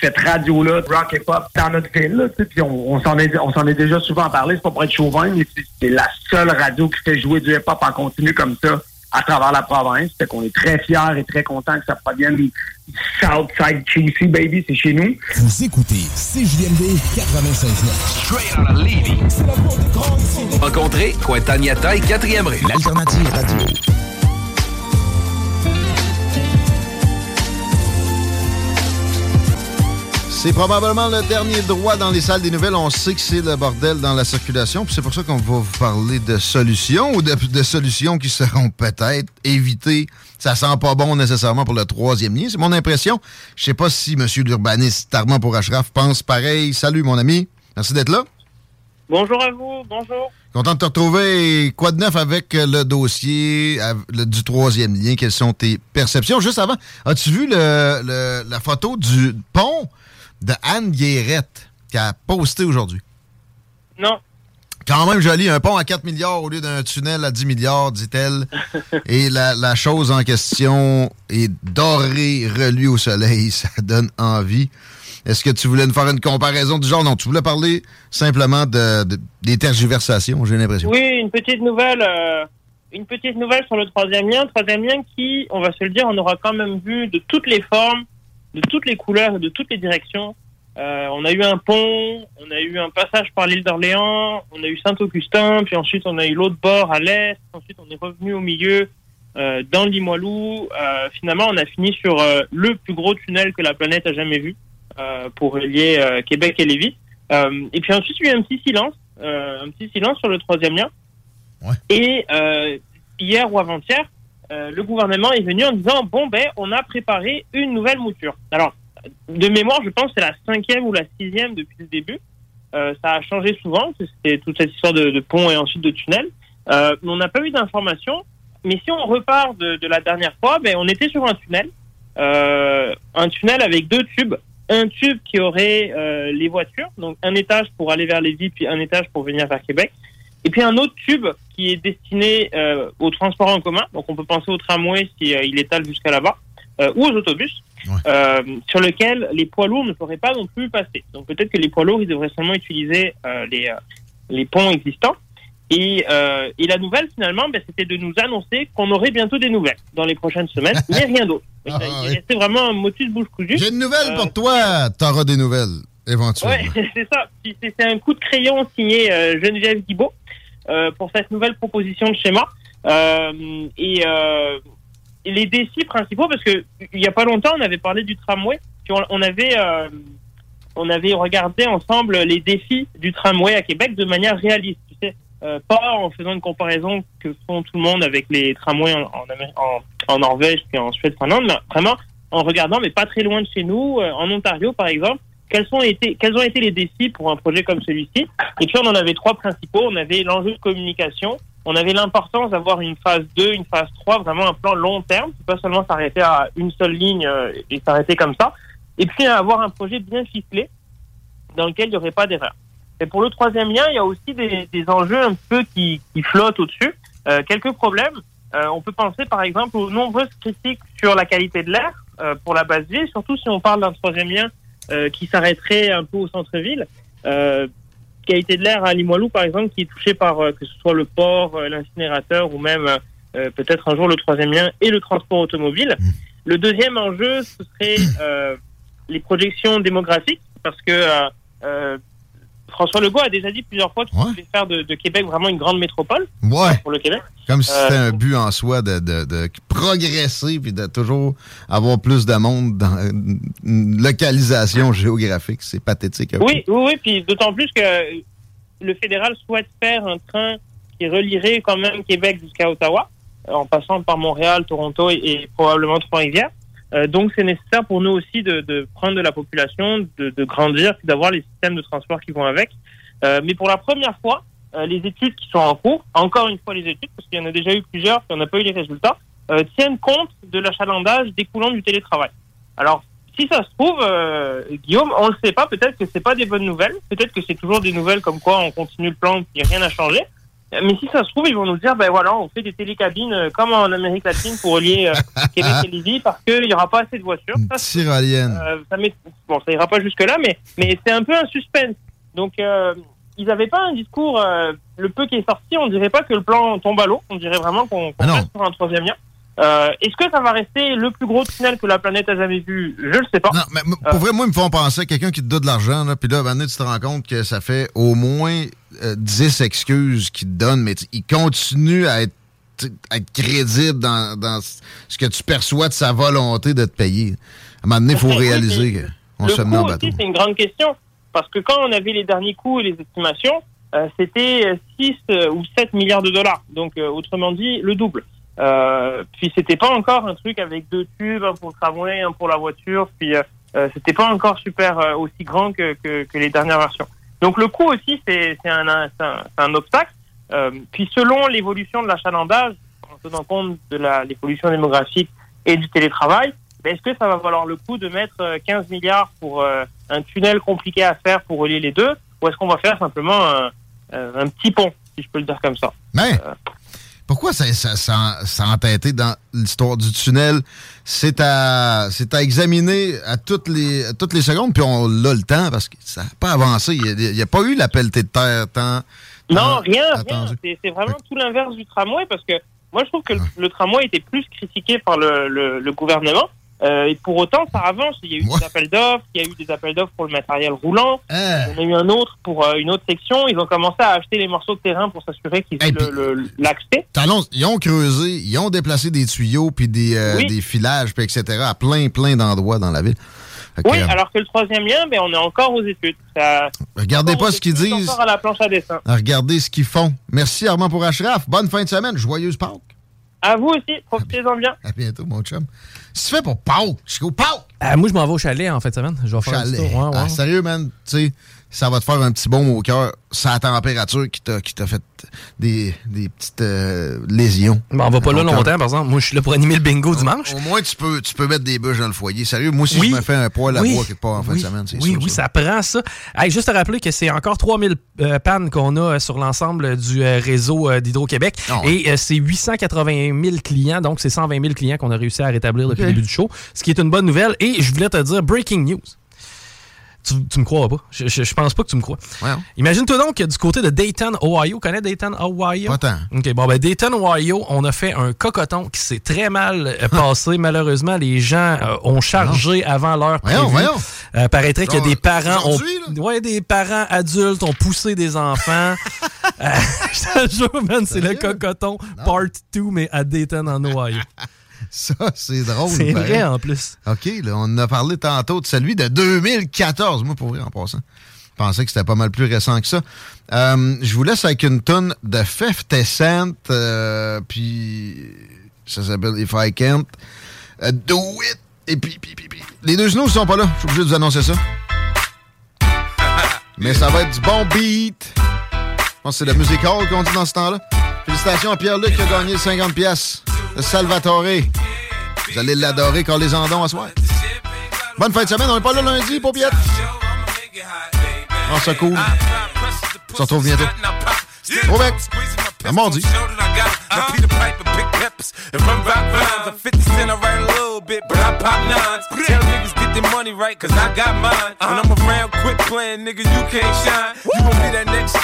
cette radio-là, de rock et pop, dans notre ville. là, tu sais, Puis on, on s'en est, déjà souvent parlé, c'est pas pour être chauvin, mais c'est- c'est la seule radio qui fait jouer du hip-hop en continu comme ça à travers la province. Fait qu'on est très fiers et très contents que ça provienne du Southside QC, baby, c'est chez nous. Vous écoutez CJMD 96.9. Straight out of Lévis. Rencontrez Cointagnata et 4e rue. L'alternative radio. C'est probablement le dernier droit dans les salles des nouvelles. On sait que c'est le bordel dans la circulation. puis C'est pour ça qu'on va vous parler de solutions ou de, de solutions qui seront peut-être évitées. Ça sent pas bon nécessairement pour le troisième lien. C'est mon impression. Je sais pas si M. l'urbaniste Armand pour Ashraf pense pareil. Salut, mon ami. Merci d'être là. Bonjour à vous, bonjour. Content de te retrouver. Quoi de neuf avec le dossier du troisième lien? Quelles sont tes perceptions? Juste avant, as-tu vu le- le- la photo du pont de Anne Guérette qui a posté aujourd'hui? Non. Quand même joli, un pont à 4 milliards au lieu d'un tunnel à 10 milliards, dit-elle. Et la, la chose en question est dorée, relue au soleil. Ça donne envie. Est-ce que tu voulais nous faire une comparaison du genre? Non, tu voulais parler simplement de, de- des tergiversations, j'ai l'impression. Oui, une petite nouvelle, euh, une petite nouvelle sur le troisième lien. Troisième lien qui, on va se le dire, on aura quand même vu de toutes les formes, de toutes les couleurs et de toutes les directions. Euh, on a eu un pont, on a eu un passage par l'île d'Orléans, on a eu Saint-Augustin, puis ensuite on a eu l'autre bord à l'est, ensuite on est revenu au milieu euh, dans Limoilou. Euh, finalement, on a fini sur le plus gros tunnel que la planète a jamais vu pour relier Québec et Lévis. Et puis ensuite, il y a eu un petit silence, un petit silence sur le troisième lien. Et hier ou avant-hier, euh, le gouvernement est venu en disant bon ben, on a préparé une nouvelle mouture. Alors, de mémoire, je pense que c'est la cinquième ou la sixième depuis le début. Euh, ça a changé souvent, c'était toute cette histoire de, pont et ensuite de tunnel. Euh, on n'a pas eu d'informations. Mais si on repart de, la dernière fois, ben, on était sur un tunnel, un tunnel avec deux tubes. Un tube qui aurait les voitures, donc un étage pour aller vers Lévis, puis un étage pour venir vers Québec. Et puis un autre tube qui est destiné euh, au transport en commun, donc on peut penser au tramway si euh, il étale jusqu'à là-bas, euh, ou aux autobus, euh, sur lequel les poids lourds ne pourraient pas non plus passer. Donc peut-être que les poids lourds, ils devraient seulement utiliser les, les ponts existants. Et, et la nouvelle, finalement, ben, c'était de nous annoncer qu'on aurait bientôt des nouvelles dans les prochaines semaines, mais rien d'autre. Il restait vraiment un motus bouche cousue. J'ai une nouvelle pour toi. T'auras des nouvelles, éventuellement. Ouais, c'est ça. C'est un coup de crayon signé Geneviève Guibault pour cette nouvelle proposition de schéma. Euh, et, euh, les défis principaux, parce que il y a pas longtemps, on avait parlé du tramway, puis on, on avait euh, on avait regardé ensemble les défis du tramway à Québec de manière réaliste. Tu sais, euh, pas en faisant une comparaison que font tout le monde avec les tramways en, Norvège puis en Suède, Finlande, mais vraiment en regardant, mais pas très loin de chez nous, euh, en Ontario par exemple, quels, ont été les défis pour un projet comme celui-ci? Et puis on en avait trois principaux. On avait l'enjeu de communication, on avait l'importance d'avoir une phase 2, une phase 3, vraiment un plan long terme, pas seulement s'arrêter à une seule ligne euh, et s'arrêter comme ça. Et puis avoir un projet bien ficelé dans lequel il n'y aurait pas d'erreur. Et pour le troisième lien, il y a aussi des, enjeux un peu qui, flottent au-dessus. euh, quelques problèmes. Euh, on peut penser par exemple aux nombreuses critiques sur la qualité de l'air pour la base ville, surtout si on parle d'un troisième lien qui s'arrêterait un peu au centre-ville. Euh, qualité de l'air à Limoilou, par exemple, qui est touché par euh, que ce soit le port, euh, l'incinérateur ou même euh, euh, peut-être un jour le troisième lien et le transport automobile. Le deuxième enjeu, ce serait euh, les projections démographiques, parce que euh, euh, François Legault a déjà dit plusieurs fois qu'il voulait faire de, de Québec vraiment une grande métropole Ouais. pour le Québec. Comme si c'était Euh, un but en soi de, de- de progresser puis de toujours avoir plus de monde dans une localisation géographique. C'est pathétique. Oui, oui, oui, puis d'autant plus que le fédéral souhaite faire un train qui relierait quand même Québec jusqu'à Ottawa, en passant par Montréal, Toronto et, et probablement Trois-Rivières. Euh, donc c'est nécessaire pour nous aussi de, de prendre de la population, de, de grandir, d'avoir les systèmes de transport qui vont avec. Euh, mais pour la première fois, euh, les études qui sont en cours, encore une fois les études, parce qu'il y en a déjà eu plusieurs, puis on n'a pas eu les résultats, euh, tiennent compte de l'achalandage découlant du télétravail. Alors, si ça se trouve, euh, Guillaume, on le sait pas, peut-être que c'est pas des bonnes nouvelles, peut-être que c'est toujours des nouvelles comme quoi on continue le plan, puis rien n'a changé. Euh, Mais si ça se trouve, ils vont nous dire, ben voilà, on fait des télécabines euh, comme en Amérique latine pour relier euh, Québec et Lévis parce qu'il y aura pas assez de voitures. Ça, Tyrolienne. euh, ça bon, ça ira pas jusque là, mais mais c'est un peu un suspense. Donc euh, ils avaient pas un discours. le peu qui est sorti, on dirait pas que le plan tombe à l'eau. On dirait vraiment qu'on qu'on reste sur un troisième lien. Euh, Est-ce que ça va rester le plus gros tunnel que la planète a jamais vu? Je le sais pas. Non, mais pour vrai, moi, ils me font penser à quelqu'un qui te donne de l'argent, là, puis là, donné, tu te rends compte que ça fait au moins euh, 10 excuses qu'il te donne, mais il continue à être, à crédible dans, dans ce que tu perçois de sa volonté de te payer. À un moment donné, il faut réaliser qu'on se met en bateau. c'est une grande question. Parce que quand on avait les derniers coûts et les estimations, euh, c'était 6 euh, ou 7 milliards de dollars. Donc, euh, autrement dit, le double. Euh, puis, c'était pas encore un truc avec deux tubes, un pour le tramway, un pour la voiture. Puis, euh, euh, c'était pas encore super euh, aussi grand que, que, que les dernières versions. Donc, le coût aussi, c'est un, un, un, obstacle. Euh, puis, selon l'évolution de l'achalandage, en tenant compte de l'évolution démographique et du télétravail, ben, est-ce que ça va valoir le coup de mettre euh, 15 milliards pour euh, un tunnel compliqué à faire pour relier les deux? Ou est-ce qu'on va faire simplement un, euh, un petit pont, si je peux le dire comme ça? Mais pourquoi ça, ça, ça, ça a entêté dans l'histoire du tunnel? C'est à, c'est à examiner à toutes les, à toutes les secondes, puis on a le temps parce que ça n'a pas avancé. Il n'y a, pas eu la pelletée de terre tant. Non, tant rien, rien. C'est c'est vraiment tout l'inverse du tramway parce que moi je trouve que le, le tramway était plus critiqué par le, le, le gouvernement. Euh, et pour autant, ça avance. Il y a eu des appels d'offres, il y a eu des appels d'offres pour le matériel roulant. Y en a eu un autre pour euh, une autre section. Ils ont commencé à acheter les morceaux de terrain pour s'assurer qu'ils aient le- l'accès. T'annonces, ils ont creusé, ils ont déplacé des tuyaux, puis des, euh, Oui. des filages, puis etc. à plein, plein d'endroits dans la ville. Oui, euh, alors que le troisième lien, ben, on est encore aux études. Ça- Regardez pas ce qu'ils disent. Encore à la planche à dessin. regardez ce qu'ils font. Merci Armand pour Ashraf. Bonne fin de semaine. Joyeuse Pâques. À vous aussi, profitez-en bien. À bientôt, mon chum. Si tu fais pour Pâques, Chico, Pâques! Euh, moi, je m'en vais au chalet en fin de semaine. Je vais faire un tour. Ouais, ouais. Ah, sérieux, man, tu sais, ça va te faire un petit baume au cœur. C'est la température qui t'a qui t'a fait des, des petites euh, lésions. Bon, on va pas là longtemps, par exemple. Moi, je suis là pour animer le bingo dimanche. Au moins, tu peux, tu peux mettre des bûches dans le foyer. Sérieux, moi Oui. je me fais un poil à Oui. bois quelque part en fin Oui. de semaine, c'est Oui, sûr. oui, ça prend ça. Hey, juste à rappeler que c'est encore 3000 euh, pannes qu'on a euh, sur l'ensemble du euh, réseau d'Hydro-Québec. Ah Et c'est 880 000 clients, donc c'est 120 000 clients qu'on a réussi à rétablir depuis le début du show, ce qui est une bonne nouvelle. Et je voulais te dire, breaking news. Tu, tu me crois pas? Je, je, je pense pas que tu me crois. Imagine-toi donc que du côté de Dayton, Ohio, connais Dayton, Ohio? Pas tant. OK, bon, ben Dayton, Ohio, on a fait un cocoton qui s'est très mal euh, passé. Malheureusement, les gens euh, ont chargé avant l'heure Voyons, prévue. voyons. Euh, paraîtrait Genre, des parents... ont- ouais, des parents adultes ont poussé des enfants. Euh, je te jure, man, c'est le cocoton part 2, mais à Dayton, en Ohio. Ça, c'est drôle. C'est vrai, en plus. OK, là, on en a parlé tantôt de celui de 2014. Moi, pour vrai, en passant. Je pensais que c'était pas mal plus récent que ça. Euh, je vous laisse avec une tonne de 50 Cent, euh, puis ça s'appelle If I Can't euh, Do It. Et puis, puis, puis, puis. les deux genoux sont pas là. Je suis obligé de vous annoncer ça. Mais ça va être du bon beat. Je pense que c'est le musical qu'on dit dans ce temps-là. Félicitations à Pierre-Luc qui a gagné le 50 pièces de Salvatore. Vous allez l'adorer quand les andons à. Bonne fin de semaine. On n'est pas là lundi, paupiette. On se cool. On se retrouve bientôt. Au. À mardi. Peter Piper pick peppers and run rock rhymes. I'm 50 cent, I write a bit, but I pop nines. Tell niggas get their money right, cause I got mine. I'm around nigga, you can't shine. You be that next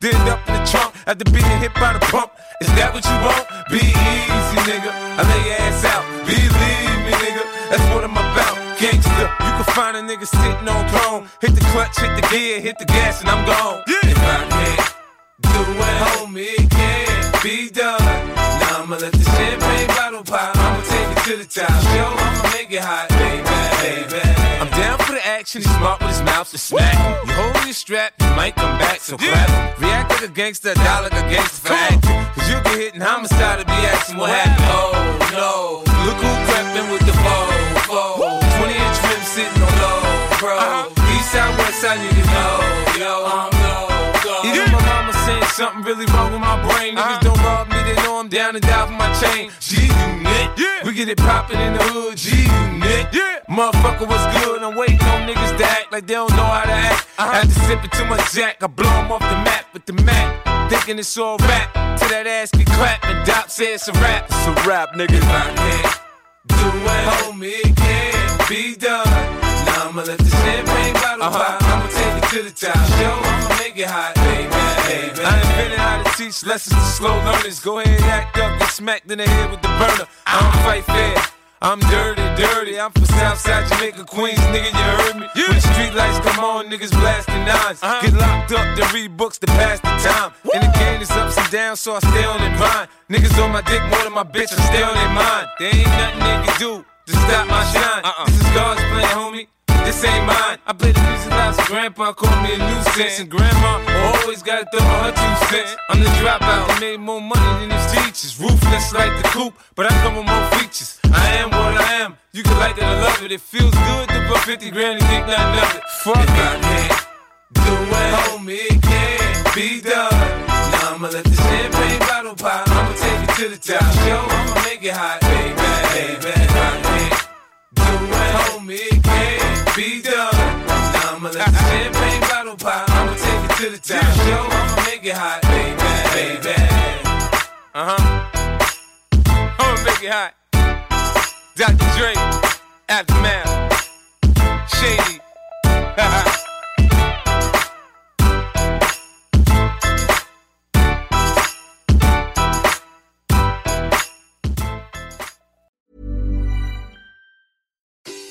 then up in the trunk after being hit by the pump. That what you want? Be easy, nigga. I lay your ass out. Gangsta, you can find a nigga sitting on throne. Hit the clutch, hit the gear, hit the gas, and I'm gone. If I can't do it, homie, it can't be done. Now I'ma let the champagne bottle pop. I'ma take it to the top. Yo, I'ma make it hot, baby, baby. I'm down for the action. He's smart with his mouth to smack. You hold your strap, you might come back, so clap. React like a gangster, die like a gangster acting. Cause you get hit in homicide to be asking what happened. Oh no, look who crept in with sitting on low, bro. East side, west side, niggas know, yo, I'm low, go. Even my mama saying something really wrong with my brain. Niggas uh-huh. don't rob me, they know I'm down and die for my chain. G unit, yeah. we get it poppin' in the hood. G unit, yeah. Motherfucker, what's good? I'm waiting on niggas to act like they don't know how to act. Uh-huh. After sipping too much Jack, I blow 'em off the map with the Mac. Thinking it's all rap, till that ass get clapped and Doc says it's a rap. It's a rap, nigga. If I can't do it, homie, it can't be done. Now I'ma let the champagne bottle pop. I'ma take it to the top. Yo, I'ma make it hot, baby, baby. I invented how to teach lessons to slow learners. Go ahead, act up, get smacked in the head with the burner. I don't fight fair. I'm dirty, dirty. I'm from Southside Jamaica, Queens, nigga. You heard me? When the street lights come on, niggas blasting 9s uh-huh. Get locked up, to read books to pass the time. And the game is ups and downs, so I stay on their mind. Niggas on my dick more than my bitch, I stay on their mind. There ain't nothing they can do to stop my shine. Uh-uh. This is God's plan, homie. This ain't mine. I play the music loud, so grandpa called me a nuisance. And grandma always gotta throw her two cents. I'm the dropout, I made more money than these teachers. Ruthless like the coop, but I come with more features. I am what I am. You can like it or love it. It feels good to put 50 grand and think nothing of it. Fuck if I can't do it, homie, it can't be done. Now I'ma let the champagne bottle pop. I'ma take it to the top. Yo, I'ma make it hot, baby, baby. If I can't do it, homie, it can't be done. Now I'ma let the champagne bottle pop. I'ma take it to the top. Yo, I'ma make it hot, baby, baby. Uh huh. I'ma make it hot. Dr. Dre, Aftermath, Shady.